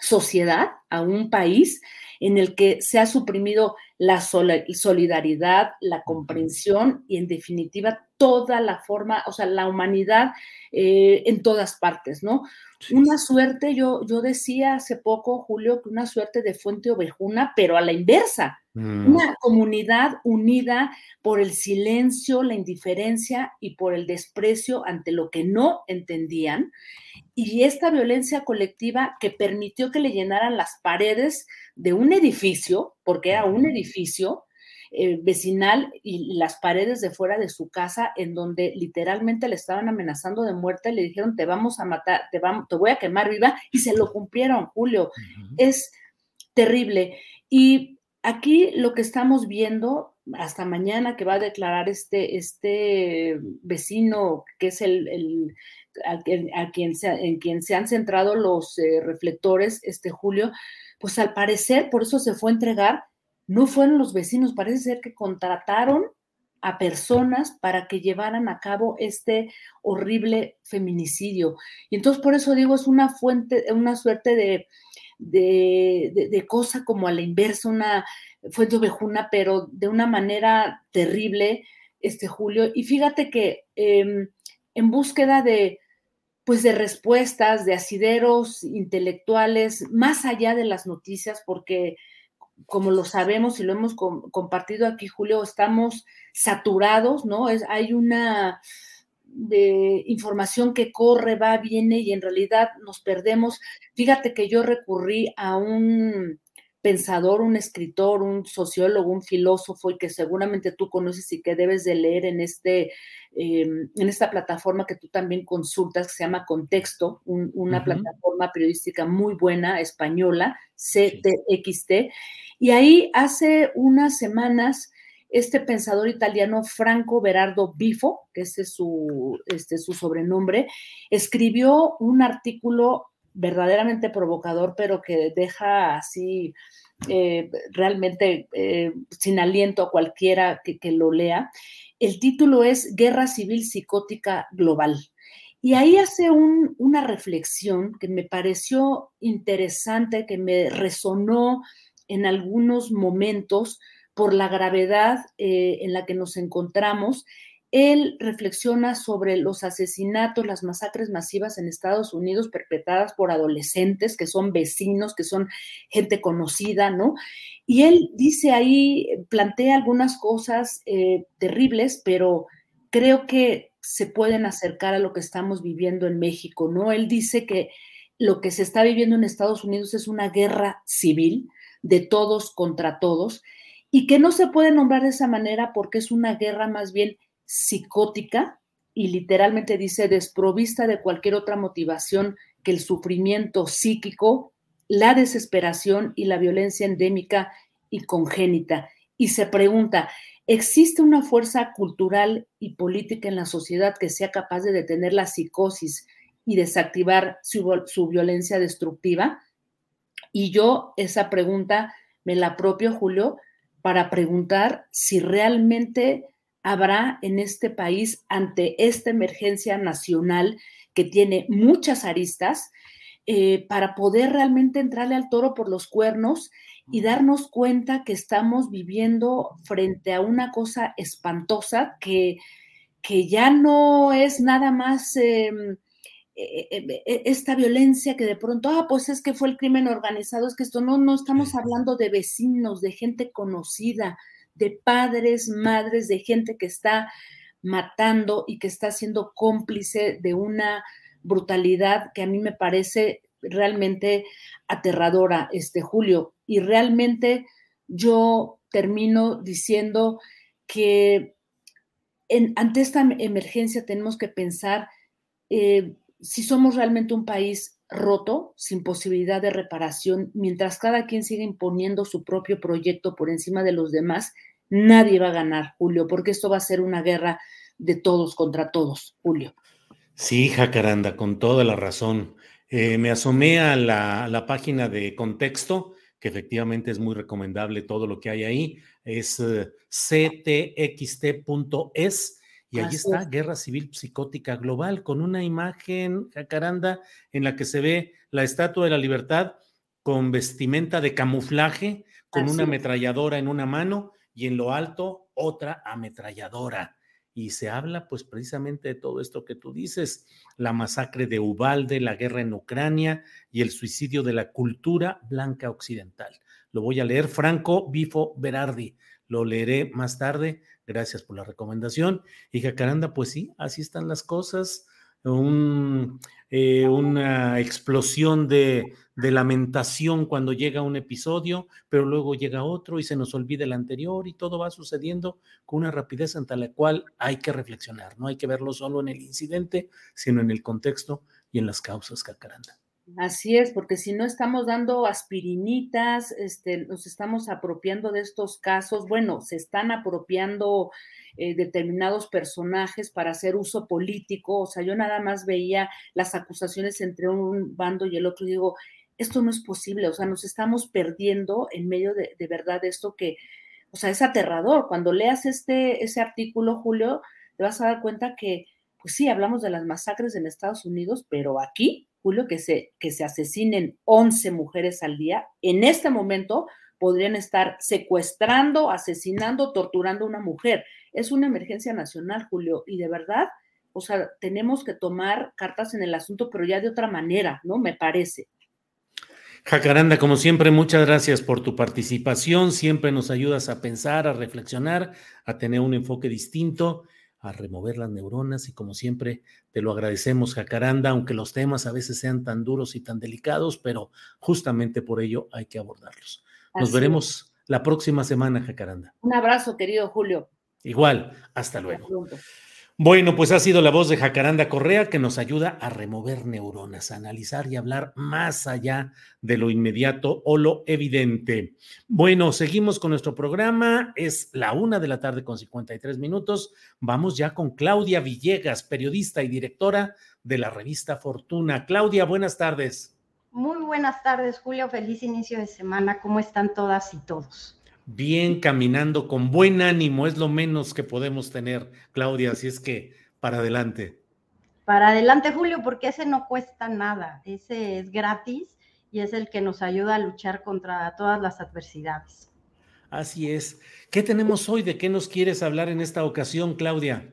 sociedad, a un país en el que se ha suprimido la solidaridad, la comprensión y en definitiva toda la forma, o sea, la humanidad eh, en todas partes, ¿no? Una suerte, yo, yo decía hace poco, Julio, que una suerte de fuente ovejuna, pero a la inversa, mm. una comunidad unida por el silencio, la indiferencia y por el desprecio ante lo que no entendían. Y esta violencia colectiva que permitió que le llenaran las paredes de un edificio, porque era un edificio, eh, vecinal y las paredes de fuera de su casa, en donde literalmente le estaban amenazando de muerte, le dijeron, te vamos a matar, te, vamos, te voy a quemar viva, y se lo cumplieron, Julio. Es terrible. Y aquí lo que estamos viendo hasta mañana que va a declarar este, este vecino, que es el, a, quien se, en quien se han centrado los eh, reflectores, este Julio, pues al parecer por eso se fue a entregar no fueron los vecinos, parece ser que contrataron a personas para que llevaran a cabo este horrible feminicidio. Y entonces por eso digo, es una fuente, una suerte de, de, cosa como a la inversa, una fuente ovejuna, pero de una manera terrible, este Julio. Y fíjate que em, en búsqueda de, pues de respuestas, de asideros intelectuales, más allá de las noticias, porque como lo sabemos y lo hemos compartido aquí, Julio, estamos saturados, ¿no? Es, hay una de información que corre, va, viene y en realidad nos perdemos. Fíjate que yo recurrí a un pensador, un escritor, un sociólogo, un filósofo y que seguramente tú conoces y que debes de leer en, este, em, en esta plataforma que tú también consultas, que se llama Contexto, una plataforma periodística muy buena, española, CTXT. Y ahí hace unas semanas este pensador italiano Franco Berardo Bifo, que ese es su, este, su sobrenombre, escribió un artículo verdaderamente provocador, pero que deja así eh, realmente eh, sin aliento a cualquiera que, lo lea. El título es Guerra Civil Psicótica Global. Y ahí hace una reflexión que me pareció interesante, que me resonó en algunos momentos por la gravedad eh, en la que nos encontramos él reflexiona sobre los asesinatos, las masacres masivas en Estados Unidos perpetradas por adolescentes que son vecinos, que son gente conocida, ¿no? Y él dice ahí, plantea algunas cosas eh, terribles, pero creo que se pueden acercar a lo que estamos viviendo en México, ¿no? Él dice que lo que se está viviendo en Estados Unidos es una guerra civil de todos contra todos y que no se puede nombrar de esa manera porque es una guerra más bien psicótica y literalmente dice desprovista de cualquier otra motivación que el sufrimiento psíquico, la desesperación y la violencia endémica y congénita. Y se pregunta, ¿existe una fuerza cultural y política en la sociedad que sea capaz de detener la psicosis y desactivar su, su violencia destructiva? Y yo esa pregunta me la propio, Julio, para preguntar si realmente habrá en este país ante esta emergencia nacional que tiene muchas aristas eh, para poder realmente entrarle al toro por los cuernos y darnos cuenta que estamos viviendo frente a una cosa espantosa que, que ya no es nada más em, e, e, e, esta violencia que de pronto, ah, pues es que fue el crimen organizado, es que esto no, no estamos hablando de vecinos, de gente conocida, de padres, madres, de gente que está matando y que está siendo cómplice de una brutalidad que a mí me parece realmente aterradora, este Julio. Y realmente yo termino diciendo que ante esta emergencia tenemos que pensar eh, si somos realmente un país roto, sin posibilidad de reparación, mientras cada quien siga imponiendo su propio proyecto por encima de los demás, nadie va a ganar, Julio, porque esto va a ser una guerra de todos contra todos, Julio. Sí, Jacaranda, con toda la razón. Eh, me asomé a la, página de contexto, que efectivamente es muy recomendable todo lo que hay ahí. Es eh, ctxt.es y allí está Guerra Civil Psicótica Global con una imagen, Jacaranda, en la que se ve la Estatua de la Libertad con vestimenta de camuflaje, con una ametralladora en una mano y en lo alto otra ametralladora. Y se habla pues precisamente de todo esto que tú dices, la masacre de Ubalde, la guerra en Ucrania y el suicidio de la cultura blanca occidental. Lo voy a leer Franco Bifo Berardi, lo leeré más tarde. Gracias por la recomendación. Y Jacaranda, pues sí, así están las cosas. Eh, una explosión de, lamentación cuando llega un episodio, pero luego llega otro y se nos olvida el anterior y todo va sucediendo con una rapidez ante la cual hay que reflexionar. No hay que verlo solo en el incidente, sino en el contexto y en las causas, Jacaranda. Así es, porque si no estamos dando aspirinitas, este, nos estamos apropiando de estos casos, bueno, se están apropiando eh, determinados personajes para hacer uso político, o sea, yo nada más veía las acusaciones entre un bando y el otro y digo, esto no es posible, o sea, nos estamos perdiendo en medio de, de verdad esto que, o sea, es aterrador. Cuando leas este, ese artículo, Julio, te vas a dar cuenta que, pues sí, hablamos de las masacres en Estados Unidos, pero aquí, Julio, que se, que se asesinen 11 mujeres al día, en este momento podrían estar secuestrando, asesinando, torturando a una mujer. Es una emergencia nacional, Julio, y de verdad, o sea, tenemos que tomar cartas en el asunto, pero ya de otra manera, ¿no? Me parece. Jacaranda, como siempre, muchas gracias por tu participación. Siempre nos ayudas a pensar, a reflexionar, a tener un enfoque distinto, a remover las neuronas y como siempre te lo agradecemos, Jacaranda, aunque los temas a veces sean tan duros y tan delicados, pero justamente por ello hay que abordarlos. Nos veremos la próxima semana, Jacaranda. Un abrazo, querido Julio. Igual, hasta luego. Bueno, pues ha sido la voz de Jacaranda Correa que nos ayuda a remover neuronas, a analizar y hablar más allá de lo inmediato o lo evidente. Bueno, seguimos con nuestro programa. Es la una de la tarde con 53 minutos. Vamos ya con Claudia Villegas, periodista y directora de la revista Fortuna. Claudia, buenas tardes. Muy buenas tardes, Julio. Feliz inicio de semana. ¿Cómo están todas y todos? Bien caminando, con buen ánimo, es lo menos que podemos tener, Claudia, así es que para adelante. Para adelante, Julio, porque ese no cuesta nada, ese es gratis y es el que nos ayuda a luchar contra todas las adversidades. Así es. ¿Qué tenemos hoy? ¿De qué nos quieres hablar en esta ocasión, Claudia?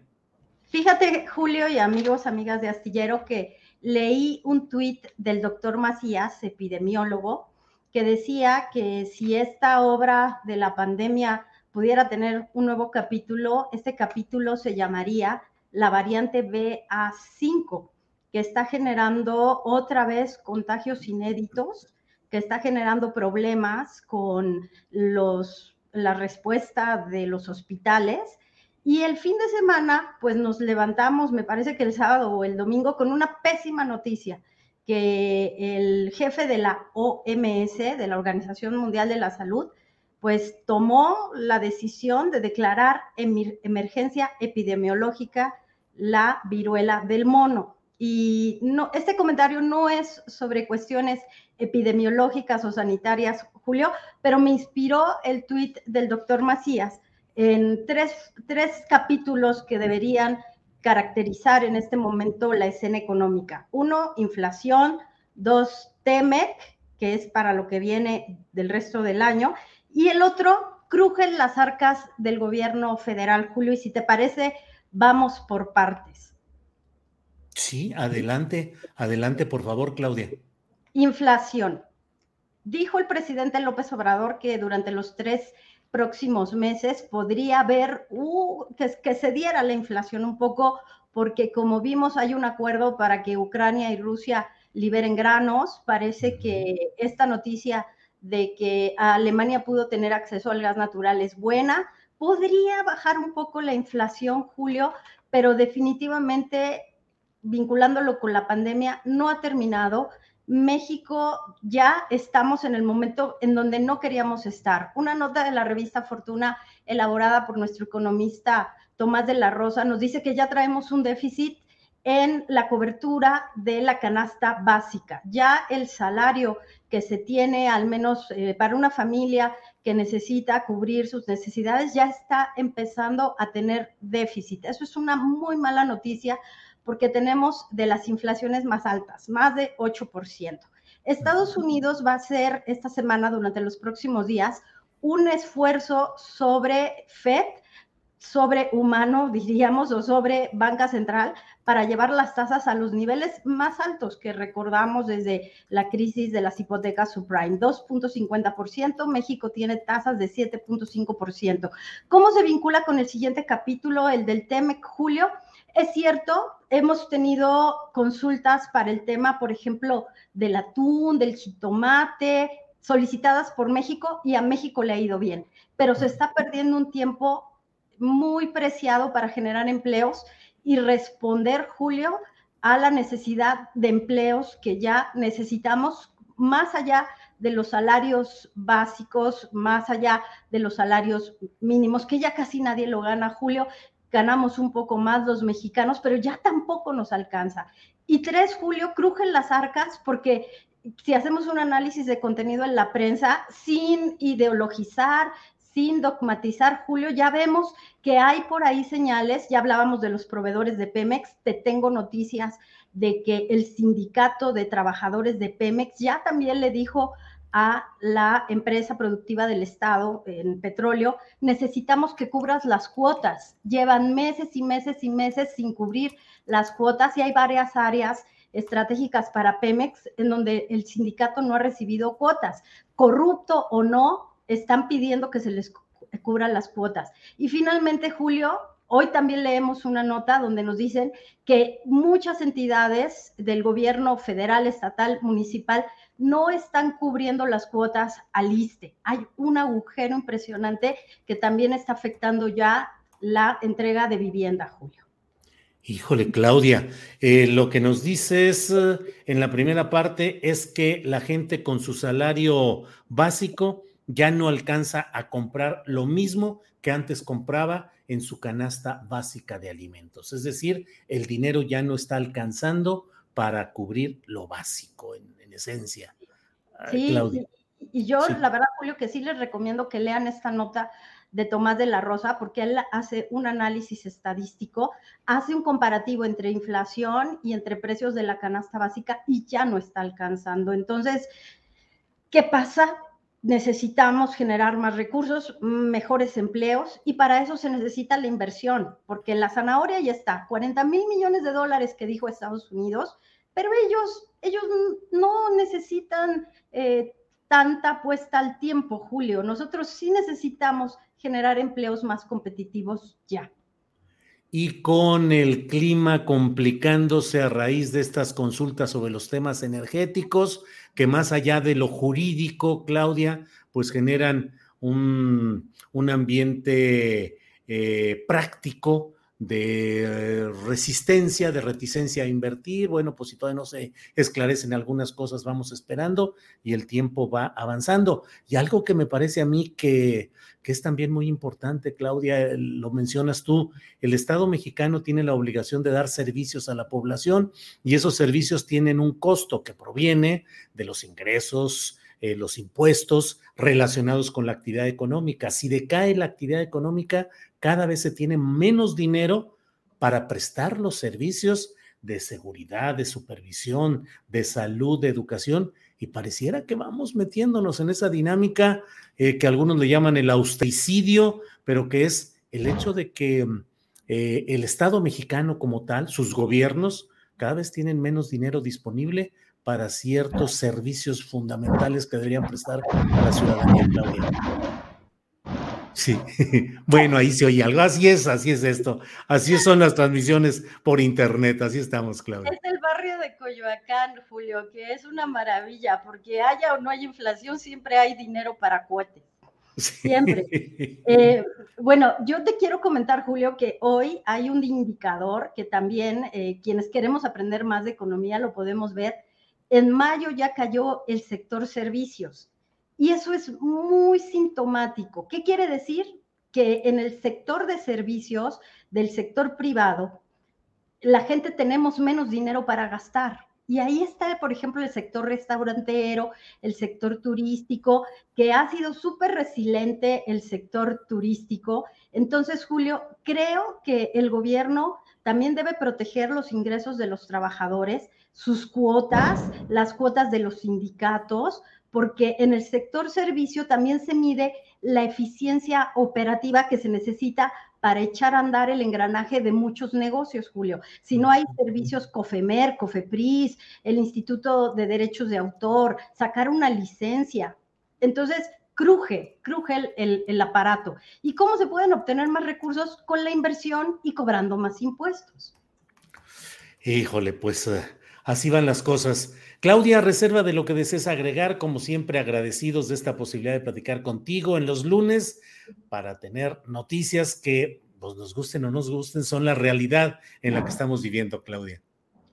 Fíjate, Julio y amigos, amigas de Astillero, que leí un tuit del doctor Macías, epidemiólogo, que decía que si esta obra de la pandemia pudiera tener un nuevo capítulo, este capítulo se llamaría la variante BA5, que está generando otra vez contagios inéditos, que está generando problemas con los, la respuesta de los hospitales. Y el fin de semana, pues nos levantamos, me parece que el sábado o el domingo, con una pésima noticia que el jefe de la OMS, de la Organización Mundial de la Salud, pues tomó la decisión de declarar emergencia epidemiológica la viruela del mono. Y no, este comentario no es sobre cuestiones epidemiológicas o sanitarias, Julio, pero me inspiró el tuit del doctor Macías en tres, tres capítulos que deberían caracterizar en este momento la escena económica. Uno, inflación. Dos, TEMEC, que es para lo que viene del resto del año. Y el otro, crujen las arcas del gobierno federal, Julio. Y si te parece, vamos por partes. Sí, adelante, adelante, por favor, Claudia. Inflación. Dijo el presidente López Obrador que durante los tres próximos meses podría haber uh, que, que se diera la inflación un poco, porque como vimos hay un acuerdo para que Ucrania y Rusia liberen granos. Parece que esta noticia de que Alemania pudo tener acceso al gas natural es buena. Podría bajar un poco la inflación, Julio, pero definitivamente vinculándolo con la pandemia no ha terminado. México ya estamos en el momento en donde no queríamos estar. Una nota de la revista Fortuna elaborada por nuestro economista Tomás de la Rosa nos dice que ya traemos un déficit en la cobertura de la canasta básica. Ya el salario que se tiene, al menos eh, para una familia que necesita cubrir sus necesidades, ya está empezando a tener déficit. Eso es una muy mala noticia porque tenemos de las inflaciones más altas, más de 8%. Estados Unidos va a hacer esta semana, durante los próximos días, un esfuerzo sobre FED, sobre humano, diríamos, o sobre banca central, para llevar las tasas a los niveles más altos que recordamos desde la crisis de las hipotecas subprime, 2.50%, México tiene tasas de 7.5%. ¿Cómo se vincula con el siguiente capítulo, el del TEMEC, Julio? Es cierto, hemos tenido consultas para el tema, por ejemplo, del atún, del jitomate, solicitadas por México y a México le ha ido bien, pero se está perdiendo un tiempo muy preciado para generar empleos y responder, Julio, a la necesidad de empleos que ya necesitamos más allá de los salarios básicos, más allá de los salarios mínimos, que ya casi nadie lo gana, Julio, ganamos un poco más los mexicanos, pero ya tampoco nos alcanza. Y tres, Julio, crujen las arcas porque si hacemos un análisis de contenido en la prensa sin ideologizar, sin dogmatizar, Julio, ya vemos que hay por ahí señales, ya hablábamos de los proveedores de Pemex, te tengo noticias de que el sindicato de trabajadores de Pemex ya también le dijo a la empresa productiva del Estado en petróleo, necesitamos que cubras las cuotas. Llevan meses y meses y meses sin cubrir las cuotas y hay varias áreas estratégicas para Pemex en donde el sindicato no ha recibido cuotas. Corrupto o no, están pidiendo que se les cubran las cuotas. Y finalmente, Julio, Hoy también leemos una nota donde nos dicen que muchas entidades del gobierno federal, estatal, municipal no están cubriendo las cuotas al ISTE. Hay un agujero impresionante que también está afectando ya la entrega de vivienda, Julio. Híjole, Claudia, eh, lo que nos dices eh, en la primera parte es que la gente con su salario básico ya no alcanza a comprar lo mismo que antes compraba en su canasta básica de alimentos. Es decir, el dinero ya no está alcanzando para cubrir lo básico en, esencia. Ah, sí, y yo la verdad, Julio, que sí les recomiendo que lean esta nota de Tomás de la Rosa, porque él hace un análisis estadístico, hace un comparativo entre inflación y entre precios de la canasta básica y ya no está alcanzando. Entonces, ¿qué pasa? Necesitamos generar más recursos, mejores empleos y para eso se necesita la inversión, porque la zanahoria ya está, 40 mil millones de dólares que dijo Estados Unidos, pero ellos, ellos no necesitan eh, tanta puesta al tiempo, Julio. Nosotros sí necesitamos generar empleos más competitivos ya. Y con el clima complicándose a raíz de estas consultas sobre los temas energéticos, que más allá de lo jurídico, Claudia, pues generan un, ambiente eh, práctico de resistencia, de reticencia a invertir. Bueno, pues si todavía no se esclarecen algunas cosas, vamos esperando y el tiempo va avanzando. Y algo que me parece a mí que, que es también muy importante, Claudia, lo mencionas tú, el Estado mexicano tiene la obligación de dar servicios a la población y esos servicios tienen un costo que proviene de los ingresos, eh, los impuestos relacionados con la actividad económica. Si decae la actividad económica, cada vez se tiene menos dinero para prestar los servicios de seguridad, de supervisión, de salud, de educación, y pareciera que vamos metiéndonos en esa dinámica eh, que algunos le llaman el austericidio, pero que es el hecho de que eh, el Estado mexicano como tal, sus gobiernos, cada vez tienen menos dinero disponible para ciertos servicios fundamentales que deberían prestar a la ciudadanía, Claudia. Sí, bueno, ahí se oye algo. Así es, así es esto. Así son las transmisiones por internet. Así estamos, Claudia. Es el barrio de Coyoacán, Julio, que es una maravilla, porque haya o no haya inflación, siempre hay dinero para cohetes. Siempre. Eh, bueno, yo te quiero comentar, Julio, que hoy hay un indicador que también eh, quienes queremos aprender más de economía lo podemos ver. En mayo ya cayó el sector servicios y eso es muy sintomático. ¿Qué quiere decir? Que en el sector de servicios del sector privado, la gente tenemos menos dinero para gastar. Y ahí está, por ejemplo, el sector restaurantero, el sector turístico, que ha sido súper resiliente el sector turístico. Entonces, Julio, creo que el gobierno también debe proteger los ingresos de los trabajadores, sus cuotas, las cuotas de los sindicatos, porque en el sector servicio también se mide la eficiencia operativa que se necesita para echar a andar el engranaje de muchos negocios, Julio. Si no hay servicios COFEMER, COFEPRIS, el Instituto de Derechos de Autor, sacar una licencia. Entonces, cruje, cruje el, aparato. ¿Y cómo se pueden obtener más recursos? Con la inversión y cobrando más impuestos. Híjole, pues eh, así van las cosas. Claudia, reserva de lo que desees agregar, como siempre agradecidos de esta posibilidad de platicar contigo en los lunes para tener noticias que pues, nos gusten o nos gusten, son la realidad en la que estamos viviendo, Claudia.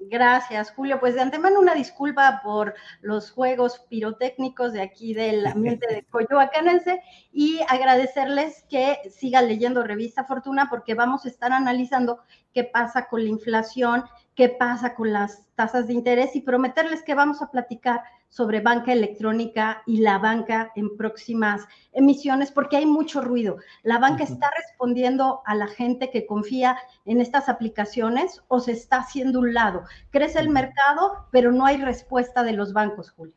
Gracias, Julio. Pues de antemano una disculpa por los juegos pirotécnicos de aquí del ambiente de Coyoacanense y agradecerles que sigan leyendo Revista Fortuna porque vamos a estar analizando qué pasa con la inflación, qué pasa con las tasas de interés y prometerles que vamos a platicar sobre banca electrónica y la banca en próximas emisiones, porque hay mucho ruido. La banca está respondiendo a la gente que confía en estas aplicaciones o se está haciendo un lado. Crece el mercado, pero no hay respuesta de los bancos, Julio.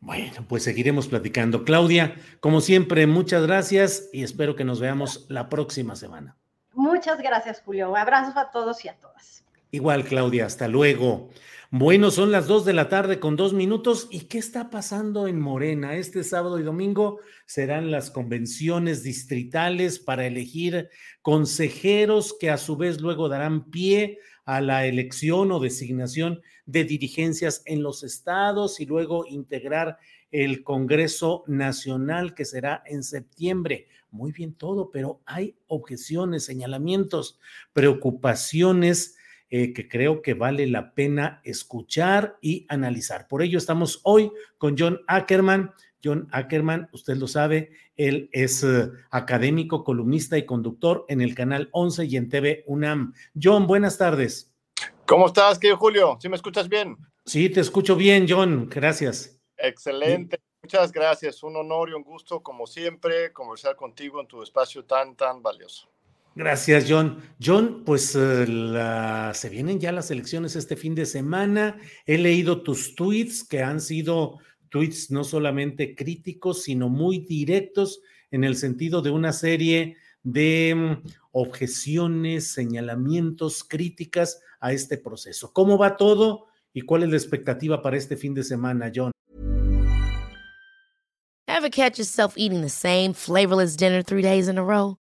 Bueno, pues seguiremos platicando. Claudia, como siempre, muchas gracias y espero que nos veamos la próxima semana. Muchas gracias, Julio. Abrazos a todos y a todas. Igual, Claudia, hasta luego. Bueno, son las dos de la tarde con dos minutos. ¿Y qué está pasando en Morena? Este sábado y domingo serán las convenciones distritales para elegir consejeros que a su vez luego darán pie a la elección o designación de dirigencias en los estados y luego integrar el Congreso Nacional que será en septiembre. Muy bien todo, pero hay objeciones, señalamientos, preocupaciones eh, que creo que vale la pena escuchar y analizar. Por ello estamos hoy con John Ackerman. John Ackerman, usted lo sabe, él es eh, académico, columnista y conductor en el canal 11 y en TV UNAM. John, buenas tardes. ¿Cómo estás, querido Julio? ¿Sí me escuchas bien? Sí, te escucho bien, John. Gracias. Excelente. Muchas gracias. Un honor y un gusto, como siempre, conversar contigo en tu espacio tan, tan valioso. Gracias, John. John, pues eh, se vienen ya las elecciones este fin de semana. He leído tus tweets que han sido tweets no solamente críticos, sino muy directos en el sentido de una serie de mm, objeciones, señalamientos, críticas a este proceso. ¿Cómo va todo y cuál es la expectativa para este fin de semana, John? Eating the same flavorless dinner three days in a row?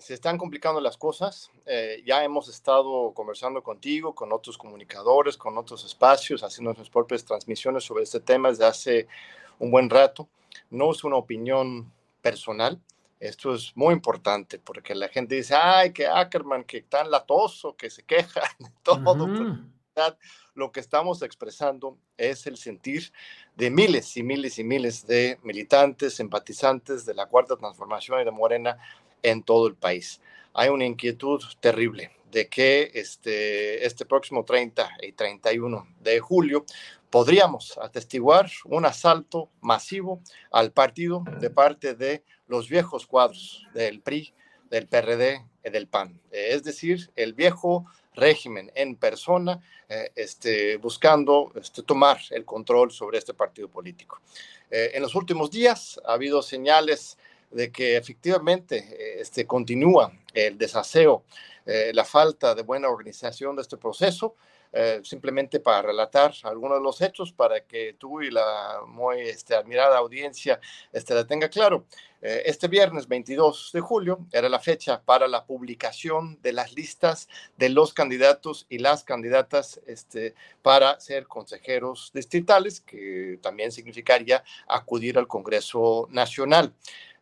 se están complicando las cosas. Eh, ya hemos estado conversando contigo, con otros comunicadores, con otros espacios, haciendo nuestras propias transmisiones sobre este tema desde hace un buen rato. No es una opinión personal. Esto es muy importante porque la gente dice, ay, que Ackerman, que tan latoso, que se queja de todo. Lo que estamos expresando es el sentir de miles y miles y miles de militantes, simpatizantes de la Cuarta Transformación y de Morena en todo el país. Hay una inquietud terrible de que este, este próximo 30 y 31 de julio podríamos atestiguar un asalto masivo al partido de parte de los viejos cuadros del PRI, del PRD y del PAN. Es decir, el viejo régimen en persona, eh, este, buscando este, tomar el control sobre este partido político. Eh, en los últimos días ha habido señales de que efectivamente eh, este, continúa el desaseo, eh, la falta de buena organización de este proceso, eh, simplemente para relatar algunos de los hechos para que tú y la muy este, admirada audiencia este, la tenga claro. este viernes 22 de julio era la fecha para la publicación de las listas de los candidatos y las candidatas este, para ser consejeros distritales, que también significaría acudir al Congreso Nacional.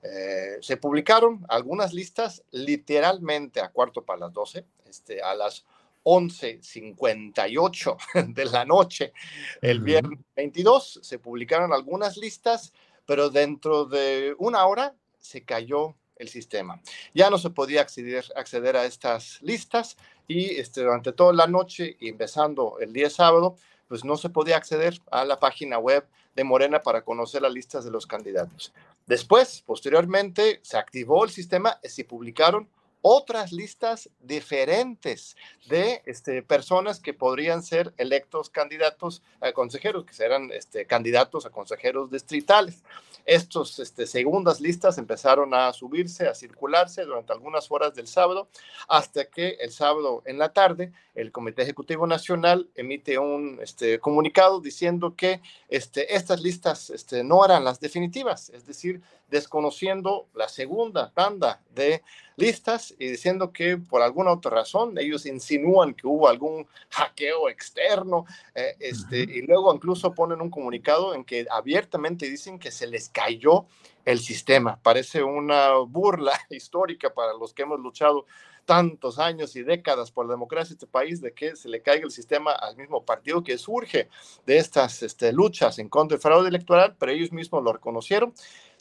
Eh, se publicaron algunas listas literalmente a cuarto para las 12, este, a las 11.58 de la noche, el viernes 22, se publicaron algunas listas, pero dentro de una hora se cayó el sistema. Ya no se podía acceder, acceder a estas listas y este, durante toda la noche y empezando el día sábado, pues no se podía acceder a la página web de Morena para conocer las listas de los candidatos. Después, posteriormente, se activó el sistema y se publicaron otras listas diferentes de este, personas que podrían ser electos candidatos a consejeros, que serán este, candidatos a consejeros distritales. Estos este, segundas listas empezaron a subirse, a circularse durante algunas horas del sábado, hasta que el sábado en la tarde el Comité Ejecutivo Nacional emite un este, comunicado diciendo que este, estas listas este, no eran las definitivas, es decir, desconociendo la segunda tanda de listas y diciendo que por alguna otra razón ellos insinúan que hubo algún hackeo externo eh, este, y luego incluso ponen un comunicado en que abiertamente dicen que se les cayó el sistema. Parece una burla histórica para los que hemos luchado tantos años y décadas por la democracia de este país, de que se le caiga el sistema al mismo partido que surge de estas este, luchas en contra del fraude electoral, pero ellos mismos lo reconocieron.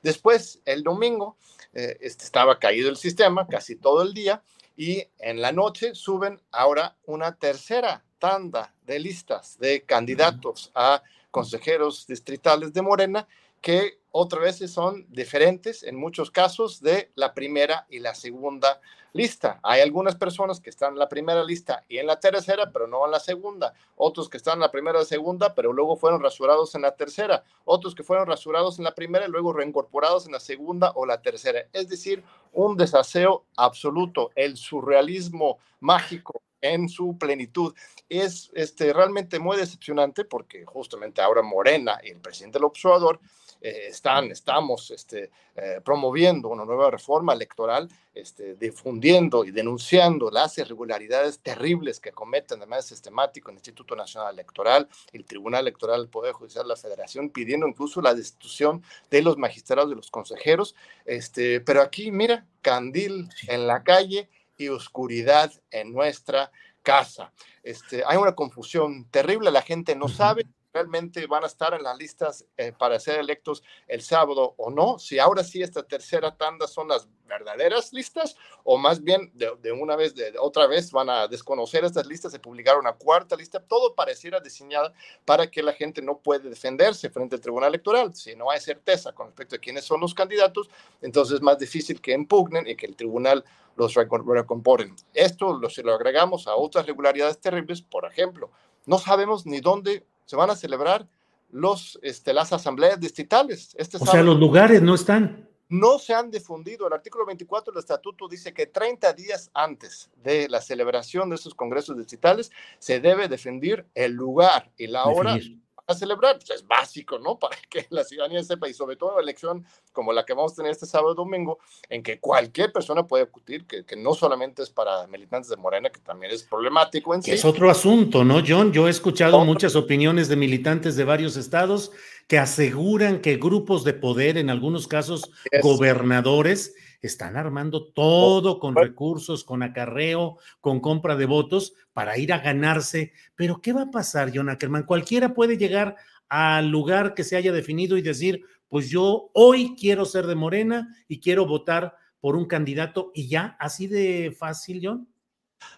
Después, el domingo, eh, este, estaba caído el sistema casi todo el día y en la noche suben ahora una tercera tanda de listas de candidatos a consejeros distritales de Morena que otra vez son diferentes en muchos casos de la primera y la segunda lista. Hay algunas personas que están en la primera lista y en la tercera, pero no en la segunda. Otros que están en la primera y segunda, pero luego fueron rasurados en la tercera. Otros que fueron rasurados en la primera y luego reincorporados en la segunda o la tercera. Es decir, un desaseo absoluto, el surrealismo mágico en su plenitud. Es este, realmente muy decepcionante porque justamente ahora Morena y el presidente del observador eh, están, estamos este, eh, promoviendo una nueva reforma electoral, este, difundiendo y denunciando las irregularidades terribles que cometen de manera sistemática el Instituto Nacional Electoral, el Tribunal Electoral, el Poder Judicial de la Federación, pidiendo incluso la destitución de los magistrados, de los consejeros. Este, pero aquí, mira, candil en la calle y oscuridad en nuestra casa. Este, hay una confusión terrible, la gente no sabe realmente van a estar en las listas eh, para ser electos el sábado o no, si ahora sí esta tercera tanda son las verdaderas listas o más bien de, una vez, de, otra vez van a desconocer estas listas y publicar una cuarta lista, todo pareciera diseñado para que la gente no puede defenderse frente al Tribunal Electoral. Si no hay certeza con respecto a quiénes son los candidatos, entonces es más difícil que impugnen y que el tribunal los recomponen. Esto lo, si lo agregamos a otras regularidades terribles, por ejemplo, no sabemos ni dónde se van a celebrar los, este, las asambleas distritales. Este o sea, los lugares no están. No se han difundido. El artículo 24 del estatuto dice que 30 días antes de la celebración de esos congresos distritales se debe defender el lugar y la hora a celebrar. Pues es básico, ¿no? Para que la ciudadanía sepa, y sobre todo una elección como la que vamos a tener este sábado y domingo, en que cualquier persona puede acudir, que, que no solamente es para militantes de Morena, que también es problemático en sí. Es otro asunto, ¿no, John? Yo he escuchado muchas opiniones de militantes de varios estados que aseguran que grupos de poder, en algunos casos gobernadores, están armando todo con recursos, con acarreo, con compra de votos para ir a ganarse. Pero ¿qué va a pasar, John Ackerman? Cualquiera puede llegar al lugar que se haya definido y decir, pues yo hoy quiero ser de Morena y quiero votar por un candidato y ya, así de fácil, John.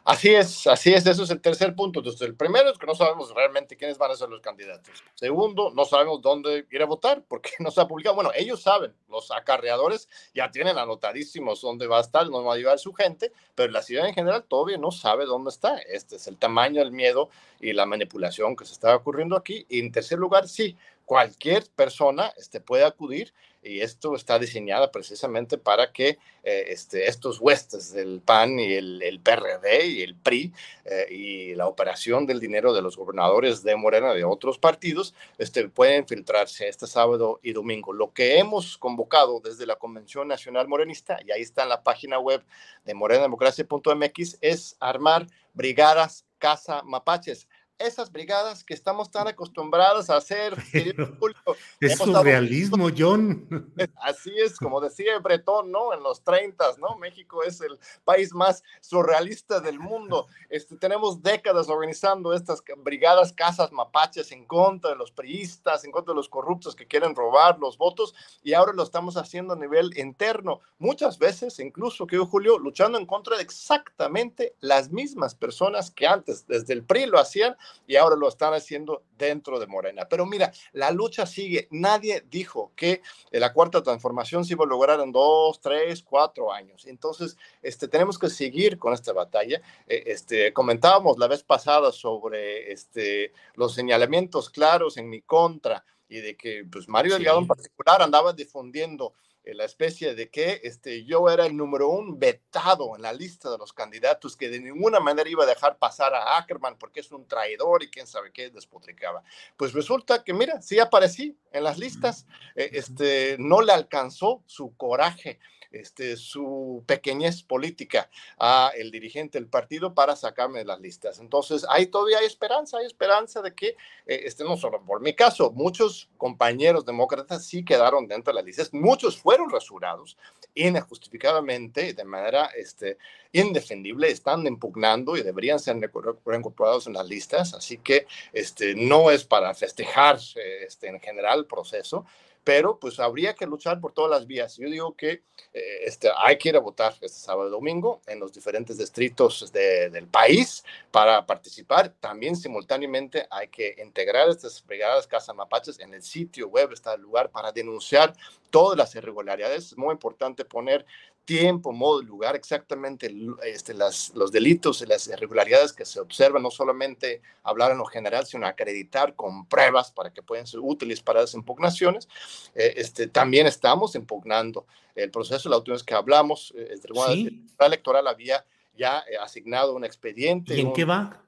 Así es, así es, eso es el tercer punto. Entonces, el primero es que no sabemos realmente quiénes van a ser los candidatos. Segundo, no sabemos dónde ir a votar porque no se ha publicado. Bueno, ellos saben, los acarreadores ya tienen anotadísimos dónde va a estar, dónde va a llevar su gente, pero la ciudad en general todavía no sabe dónde está. Este es el tamaño, el miedo y la manipulación que se está ocurriendo aquí. Y en tercer lugar, sí, cualquier persona este, puede acudir y esto está diseñado precisamente para que eh, este, estos huestes del PAN y el, PRD y el PRI eh, y la operación del dinero de los gobernadores de Morena de otros partidos este, pueden filtrarse este sábado y domingo. Lo que hemos convocado desde la Convención Nacional Morenista, y ahí está en la página web de morenademocracia.mx, es armar brigadas Casa Mapaches esas brigadas que estamos tan acostumbrados a hacer. es surrealismo, John. Así es, como decía Bretón, ¿no? En los 30, ¿no? México es el país más surrealista del mundo. Este, tenemos décadas organizando estas brigadas casas mapaches en contra de los priistas, en contra de los corruptos que quieren robar los votos, y ahora lo estamos haciendo a nivel interno. Muchas veces, incluso, que Julio, luchando en contra de exactamente las mismas personas que antes, desde el PRI, lo hacían y ahora lo están haciendo dentro de Morena. Pero mira, la lucha sigue. Nadie dijo que la cuarta transformación se iba a lograr en dos, tres, cuatro años. Entonces, este, tenemos que seguir con esta batalla. Eh, este, comentábamos la vez pasada sobre este, los señalamientos claros en mi contra y de que pues, Mario Delgado en particular andaba difundiendo eh, la especie de que este, yo era el número un vetado en la lista de los candidatos que de ninguna manera iba a dejar pasar a Ackerman porque es un traidor y quién sabe qué despotricaba. Pues resulta que, mira, sí aparecí en las listas, eh, este, no le alcanzó su coraje este, su pequeñez política a el dirigente del partido para sacarme de las listas. Entonces, ahí todavía hay esperanza, hay esperanza de que, eh, este, no solo por mi caso, muchos compañeros demócratas sí quedaron dentro de las listas, muchos fueron rasurados injustificadamente, de manera este, indefendible, están impugnando y deberían ser reincorporados en las listas, así que este, no es para festejar este, en general el proceso, pero pues habría que luchar por todas las vías. Yo digo que eh, este, hay que ir a votar este sábado y domingo en los diferentes distritos del país para participar. También simultáneamente hay que integrar estas brigadas Casa Mapaches en el sitio web, está el lugar para denunciar todas las irregularidades. Es muy importante poner tiempo, modo, lugar, exactamente este, las, los delitos y las irregularidades que se observan, no solamente hablar en lo general, sino acreditar con pruebas para que puedan ser útiles para las impugnaciones. Eh, este, también estamos impugnando el proceso, la última vez que hablamos, eh, el Tribunal Electoral había ya eh, asignado un expediente. ¿Y en qué va?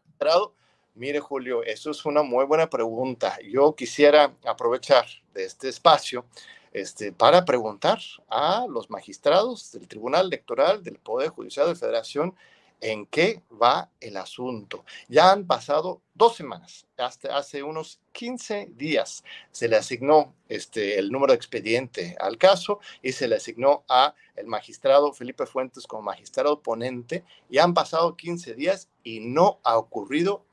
Mire, Julio, eso es una muy buena pregunta. Yo quisiera aprovechar de este espacio este, para preguntar a los magistrados del Tribunal Electoral del Poder Judicial de Federación en qué va el asunto. Ya han pasado dos semanas, hasta hace unos 15 días se le asignó este, el número de expediente al caso y se le asignó a el magistrado Felipe Fuentes como magistrado ponente y han pasado 15 días y no ha ocurrido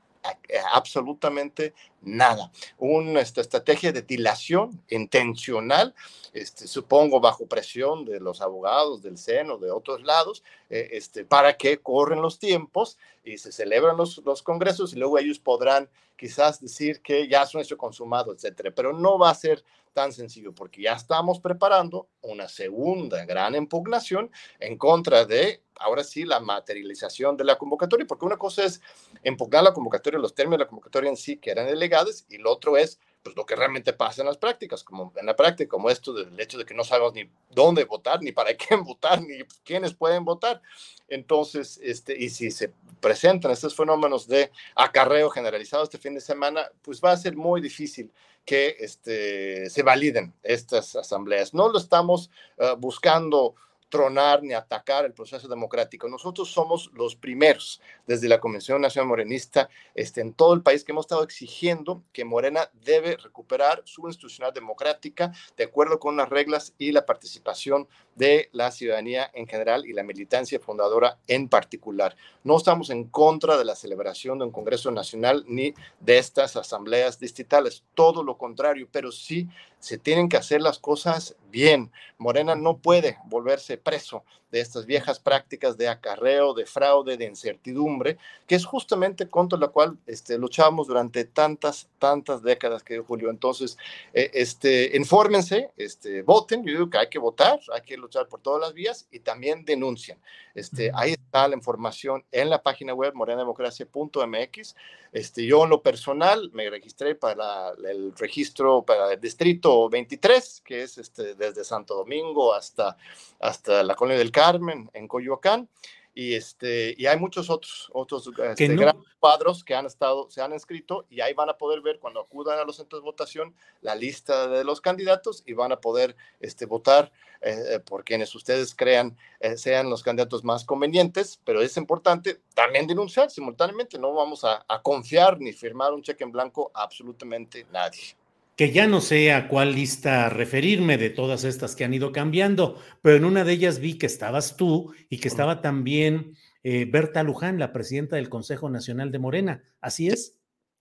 absolutamente nada. Una esta, estrategia de dilación intencional, este, supongo bajo presión de los abogados del seno, de otros lados, eh, este, para que corren los tiempos y se celebran los, los congresos y luego ellos podrán quizás decir que ya es un hecho consumado, etcétera. Pero no va a ser tan sencillo porque ya estamos preparando una segunda gran impugnación en contra de ahora sí la materialización de la convocatoria, porque una cosa es impugnar la convocatoria, los términos de la convocatoria en sí que eran ilegales, y lo otro es pues lo que realmente pasa en las prácticas, como en la práctica, como esto del hecho de que no sabemos ni dónde votar, ni para quién votar, ni quiénes pueden votar. Entonces, este, y si se presentan estos fenómenos de acarreo generalizado este fin de semana, pues va a ser muy difícil que este, se validen estas asambleas. No lo estamos uh, buscando tronar ni atacar el proceso democrático. Nosotros somos los primeros desde la Convención Nacional Morenista este, en todo el país que hemos estado exigiendo que Morena debe recuperar su institucional democrática de acuerdo con las reglas y la participación de la ciudadanía en general y la militancia fundadora en particular. No estamos en contra de la celebración de un Congreso Nacional ni de estas asambleas distritales, todo lo contrario, pero sí se tienen que hacer las cosas bien. Morena no puede volverse preso de estas viejas prácticas de acarreo, de fraude, de incertidumbre, que es justamente contra la cual este, luchamos durante tantas, tantas décadas, que Julio. Entonces, eh, este, infórmense, este, voten, yo digo que hay que votar, hay que luchar por todas las vías y también denuncian. Este, ahí está la información en la página web morenademocracia.mx. Este, yo en lo personal me registré para el registro para el distrito 23, que es este, desde Santo Domingo hasta, hasta la colonia del Carmen, en Coyoacán. Y, este, y hay muchos otros, otros este, grandes cuadros que han estado, se han inscrito y ahí van a poder ver cuando acudan a los centros de votación la lista de los candidatos y van a poder este, votar eh, eh, por quienes ustedes crean eh, sean los candidatos más convenientes, pero es importante también denunciar simultáneamente, no vamos a, a confiar ni firmar un cheque en blanco a absolutamente nadie que ya no sé a cuál lista referirme de todas estas que han ido cambiando, pero en una de ellas vi que estabas tú y que estaba también eh, Berta Luján, la presidenta del Consejo Nacional de Morena. Así es,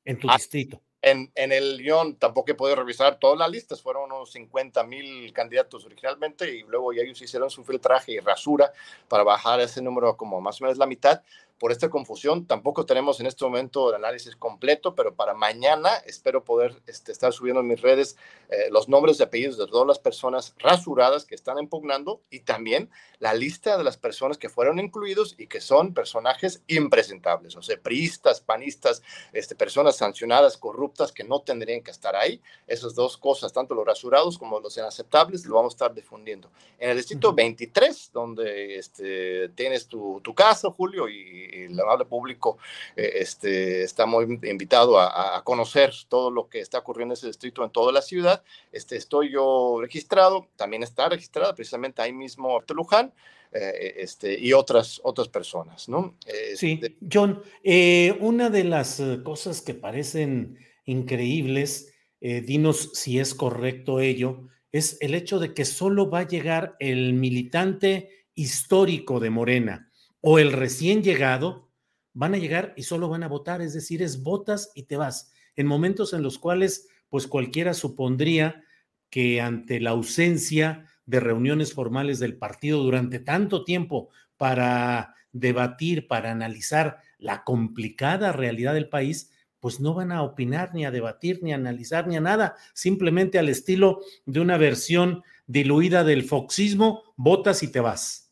en tu ah, distrito. En, en, el guion tampoco he podido revisar todas las listas, fueron unos 50 mil candidatos originalmente y luego ya ellos hicieron su filtraje y rasura para bajar ese número como más o menos la mitad, por esta confusión. Tampoco tenemos en este momento el análisis completo, pero para mañana espero poder este, estar subiendo en mis redes eh, los nombres y apellidos de todas las personas rasuradas que están impugnando y también la lista de las personas que fueron incluidos y que son personajes impresentables, o sea, priistas, panistas, este, personas sancionadas, corruptas que no tendrían que estar ahí. Esas dos cosas, tanto los rasurados como los inaceptables, lo vamos a estar difundiendo. En el distrito 23, donde este, tienes tu, tu casa, Julio, y el amable público eh, este, está muy invitado a, conocer todo lo que está ocurriendo en ese distrito en toda la ciudad. Este, estoy yo registrado, también está registrada precisamente ahí mismo Luján. Eh, este, y otras, otras personas, ¿no? sí, este John, eh, una de las cosas que parecen increíbles, dinos si es correcto ello, es el hecho de que solo va a llegar el militante histórico de Morena o el recién llegado, van a llegar y solo van a votar, es decir, es votas y te vas, en momentos en los cuales pues cualquiera supondría que ante la ausencia de reuniones formales del partido durante tanto tiempo para debatir, para analizar la complicada realidad del país, pues no van a opinar, ni a debatir, ni a analizar, ni a nada, simplemente al estilo de una versión diluida del foxismo, votas y te vas.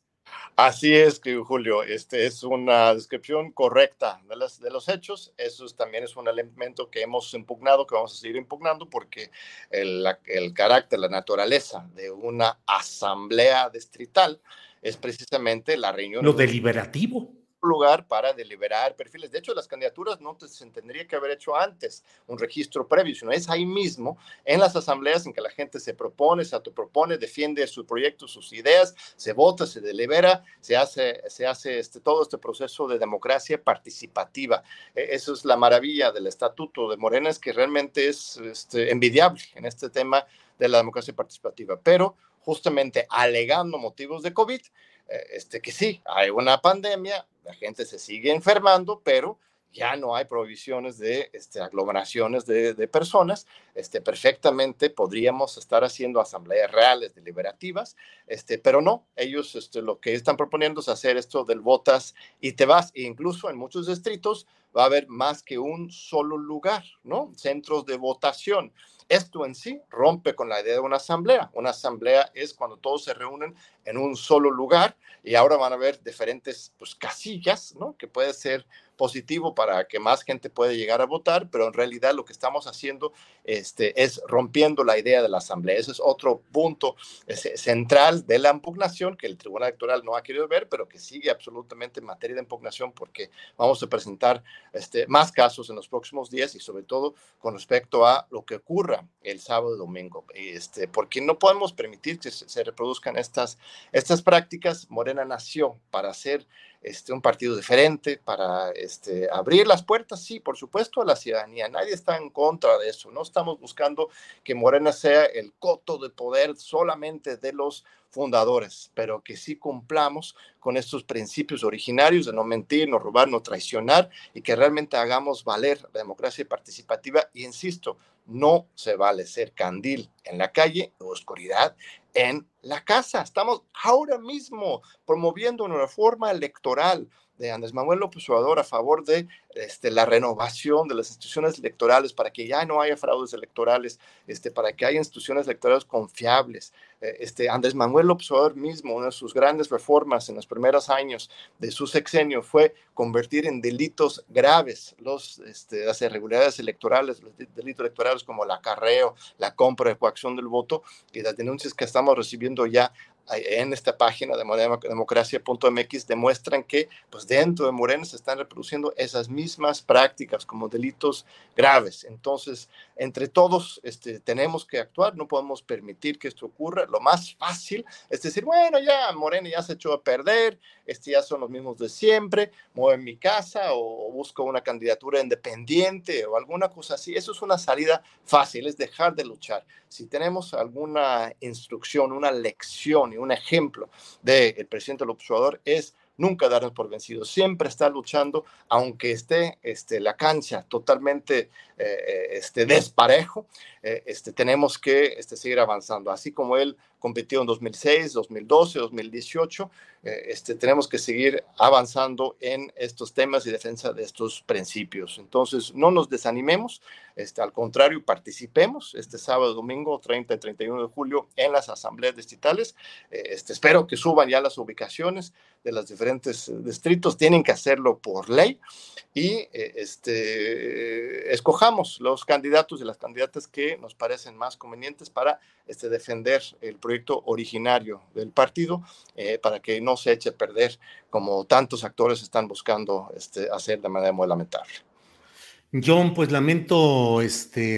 Así es, Julio, este es una descripción correcta de, los hechos. Eso también es un elemento que hemos impugnado, que vamos a seguir impugnando, porque el, el carácter, la naturaleza de una asamblea distrital es precisamente la reunión. Lo deliberativo lugar para deliberar perfiles. De hecho, las candidaturas no se tendría que haber hecho antes un registro previo, sino es ahí mismo, en las asambleas en que la gente se propone, se autopropone, defiende su proyecto, sus ideas, se vota, se delibera, se hace, se hace este, todo este proceso de democracia participativa. E, eso es la maravilla del estatuto de Morena, es que realmente es este, envidiable en este tema de la democracia participativa, pero justamente alegando motivos de COVID, eh, este, que sí, hay una pandemia, la gente se sigue enfermando, pero ya no hay provisiones de este, aglomeraciones de, personas, este, perfectamente podríamos estar haciendo asambleas reales, deliberativas, este, pero no, ellos este, lo que están proponiendo es hacer esto del votas y te vas, e incluso en muchos distritos va a haber más que un solo lugar, ¿no? Centros de votación. Esto en sí rompe con la idea de una asamblea. Una asamblea es cuando todos se reúnen en un solo lugar y ahora van a haber diferentes pues, casillas, ¿no? Que puede ser positivo para que más gente pueda llegar a votar, pero en realidad lo que estamos haciendo este, es rompiendo la idea de la asamblea. Ese es otro punto central de la impugnación que el Tribunal Electoral no ha querido ver, pero que sigue absolutamente en materia de impugnación porque vamos a presentar este, más casos en los próximos días y sobre todo con respecto a lo que ocurra el sábado y domingo, este, porque no podemos permitir que se, reproduzcan estas, estas prácticas. Morena nació para hacer este, un partido diferente, para este, abrir las puertas, sí, por supuesto, a la ciudadanía. Nadie está en contra de eso. No estamos buscando que Morena sea el coto de poder solamente de los fundadores, pero que sí cumplamos con estos principios originarios de no mentir, no robar, no traicionar y que realmente hagamos valer la democracia participativa. Y insisto, no se vale ser candil en la calle o oscuridad en la casa. Estamos ahora mismo promoviendo una reforma electoral de Andrés Manuel López Obrador a favor de este, la renovación de las instituciones electorales para que ya no haya fraudes electorales, este, para que haya instituciones electorales confiables. Eh, este, Andrés Manuel López Obrador mismo, una de sus grandes reformas en los primeros años de su sexenio fue convertir en delitos graves los, este, las irregularidades electorales, los delitos electorales como el acarreo, la compra de coacción del voto y las denuncias que estamos recibiendo ya en esta página de democracia.mx demuestran que pues dentro de Morena se están reproduciendo esas mismas prácticas como delitos graves. Entonces, entre todos este, tenemos que actuar, no podemos permitir que esto ocurra. Lo más fácil es decir, bueno, ya Morena ya se echó a perder, este ya son los mismos de siempre, muevo en mi casa o, busco una candidatura independiente o alguna cosa así. Eso es una salida fácil, es dejar de luchar. Si tenemos alguna instrucción, una lección un ejemplo del presidente López es nunca darnos por vencidos, siempre estar luchando, aunque esté este, la cancha totalmente eh, este, desparejo, eh, este, tenemos que este, seguir avanzando, así como él competido en 2006, 2012, 2018. este, tenemos que seguir avanzando en estos temas y defensa de estos principios. Entonces, no nos desanimemos, este, al contrario, participemos este sábado, domingo 30 y 31 de julio en las asambleas distritales. Eh, este, espero que suban ya las ubicaciones de los diferentes distritos, tienen que hacerlo por ley y eh, este, escojamos los candidatos y las candidatas que nos parecen más convenientes para este, defender el proyecto originario del partido, eh, para que no se eche a perder como tantos actores están buscando este, hacer de manera muy lamentable. John, pues lamento este,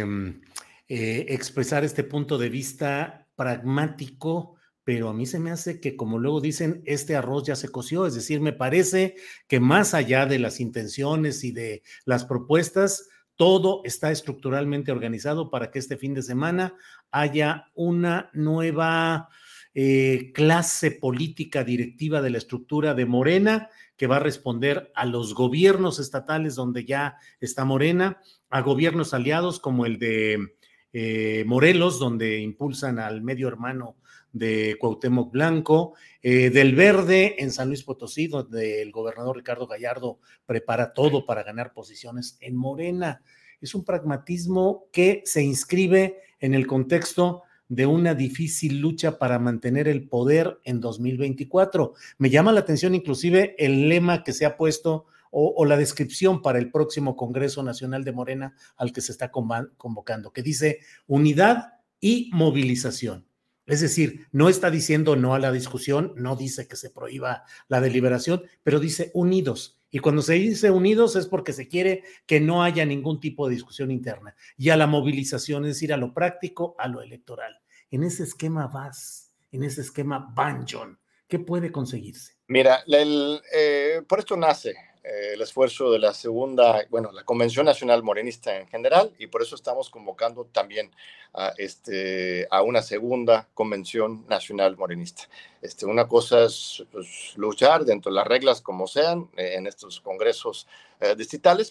eh, expresar este punto de vista pragmático, pero a mí se me hace que, como luego dicen, este arroz ya se coció, es decir, me parece que más allá de las intenciones y de las propuestas, todo está estructuralmente organizado para que este fin de semana haya una nueva eh, clase política directiva de la estructura de Morena que va a responder a los gobiernos estatales donde ya está Morena, a gobiernos aliados como el de eh, Morelos, donde impulsan al medio hermano de Cuauhtémoc Blanco, eh, del Verde en San Luis Potosí, donde el gobernador Ricardo Gallardo prepara todo para ganar posiciones en Morena. Es un pragmatismo que se inscribe en el contexto de una difícil lucha para mantener el poder en 2024. Me llama la atención inclusive el lema que se ha puesto o, la descripción para el próximo Congreso Nacional de Morena al que se está convocando, que dice unidad y movilización. Es decir, no está diciendo no a la discusión, no dice que se prohíba la deliberación, pero dice unidos. Y cuando se dice unidos es porque se quiere que no haya ningún tipo de discusión interna. Y a la movilización, es decir, a lo práctico, a lo electoral. En ese esquema vas, en ese esquema van, John. ¿Qué puede conseguirse? Mira, eh, por esto nace eh, el esfuerzo de la segunda, bueno, la Convención Nacional Morenista en general, y por eso estamos convocando también a, este, a una segunda Convención Nacional Morenista. Este, una cosa es pues, luchar dentro de las reglas como sean eh, en estos congresos eh,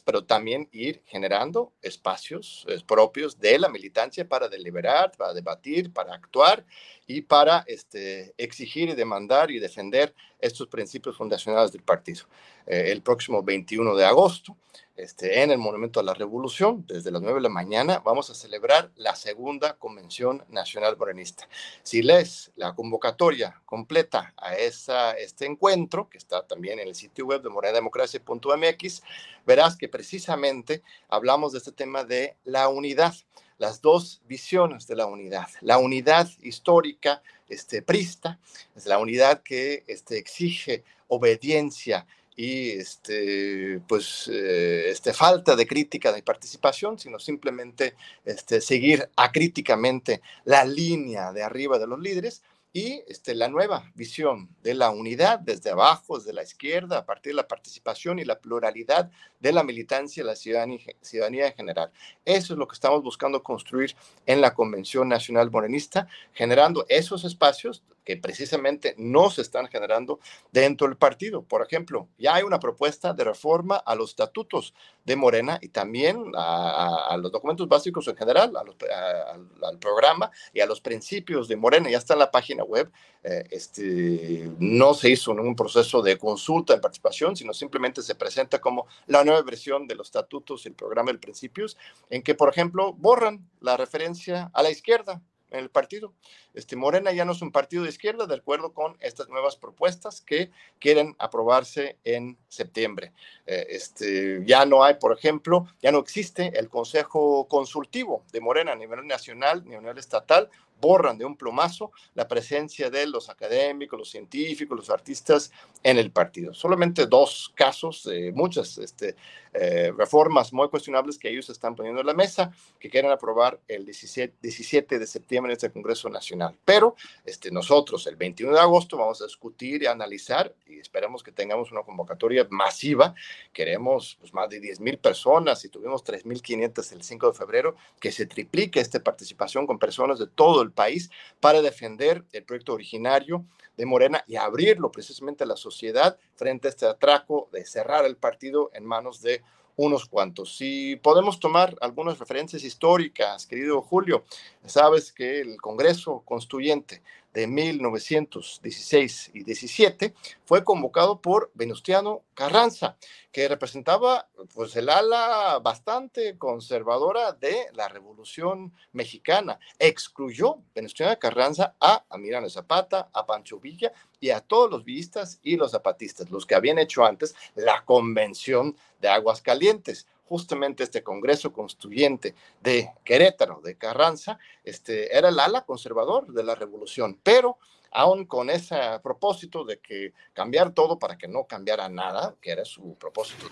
pero también ir generando espacios propios de la militancia para deliberar, para debatir, para actuar y para este, exigir y demandar y defender estos principios fundacionales del partido. Eh, el próximo 21 de agosto, este, en el Monumento a la Revolución, desde las 9 de la mañana, vamos a celebrar la segunda Convención Nacional Morenista. Si lees la convocatoria completa a esa, este encuentro, que está también en el sitio web de morenademocracia.mx, verás que precisamente hablamos de este tema de la unidad las dos visiones de la unidad. La unidad histórica este, prista, es la unidad que este, exige obediencia y este, pues, eh, este, falta de crítica de participación, sino simplemente este, seguir acríticamente la línea de arriba de los líderes y este, la nueva visión de la unidad desde abajo, desde la izquierda, a partir de la participación y la pluralidad de la militancia y la ciudadanía, ciudadanía en general. Eso es lo que estamos buscando construir en la Convención Nacional Morenista, generando esos espacios que precisamente no se están generando dentro del partido. Por ejemplo, ya hay una propuesta de reforma a los estatutos de Morena y también a, los documentos básicos en general, al programa y a los principios de Morena. Ya está en la página web. Eh, este, no se hizo un proceso de consulta en participación, sino simplemente se presenta como la nueva versión de los estatutos y el programa de principios, en que, por ejemplo, borran la referencia a la izquierda en el partido. Este, Morena ya no es un partido de izquierda, de acuerdo con estas nuevas propuestas que quieren aprobarse en septiembre. Eh, este, ya no hay, por ejemplo, ya no existe el Consejo Consultivo de Morena a nivel nacional ni a nivel estatal, borran de un plumazo la presencia de los académicos, los científicos, los artistas en el partido. Solamente dos casos, muchas este, eh, reformas muy cuestionables que ellos están poniendo en la mesa, que quieren aprobar el 17, 17 de septiembre en este Congreso Nacional. Pero este, nosotros el 21 de agosto vamos a discutir y analizar y esperamos que tengamos una convocatoria masiva. Queremos pues, más de 10 mil personas y tuvimos 3.500 el 5 de febrero, que se triplique esta participación con personas de todo el país para defender el proyecto originario de Morena y abrirlo precisamente a la sociedad frente a este atraco de cerrar el partido en manos de unos cuantos. Si podemos tomar algunas referencias históricas, querido Julio, sabes que el Congreso Constituyente de 1916 y 17, fue convocado por Venustiano Carranza, que representaba pues el ala bastante conservadora de la Revolución Mexicana. Excluyó Venustiano Carranza a Amirano Zapata, a Pancho Villa y a todos los villistas y los zapatistas, los que habían hecho antes la Convención de Aguascalientes justamente este Congreso Constituyente de Querétaro, de Carranza, este, era el ala conservador de la revolución, pero aún con ese propósito de que cambiar todo para que no cambiara nada, que era su propósito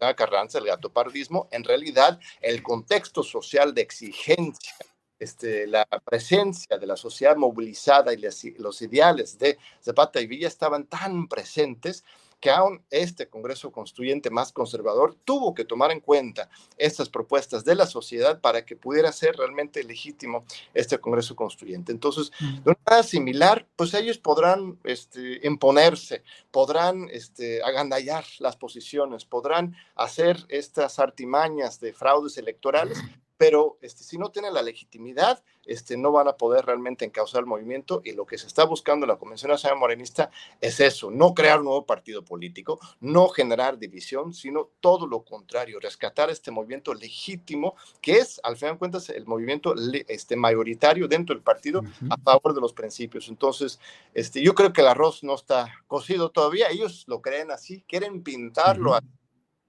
de Carranza, el gatopardismo, en realidad el contexto social de exigencia este, la presencia de la sociedad movilizada y los ideales de Zapata y Villa estaban tan presentes que aún este Congreso Constituyente más conservador tuvo que tomar en cuenta estas propuestas de la sociedad para que pudiera ser realmente legítimo este Congreso Constituyente. Entonces, de una manera similar, pues ellos podrán este, imponerse, podrán este, agandallar las posiciones, podrán hacer estas artimañas de fraudes electorales pero este, si no tienen la legitimidad, este, no van a poder realmente encauzar el movimiento y lo que se está buscando en la Convención Nacional Morenista es eso, no crear un nuevo partido político, no generar división, sino todo lo contrario, rescatar este movimiento legítimo que es, al final de cuentas, el movimiento este, mayoritario dentro del partido a favor de los principios. Entonces, este, yo creo que el arroz no está cocido todavía, ellos lo creen así, quieren pintarlo así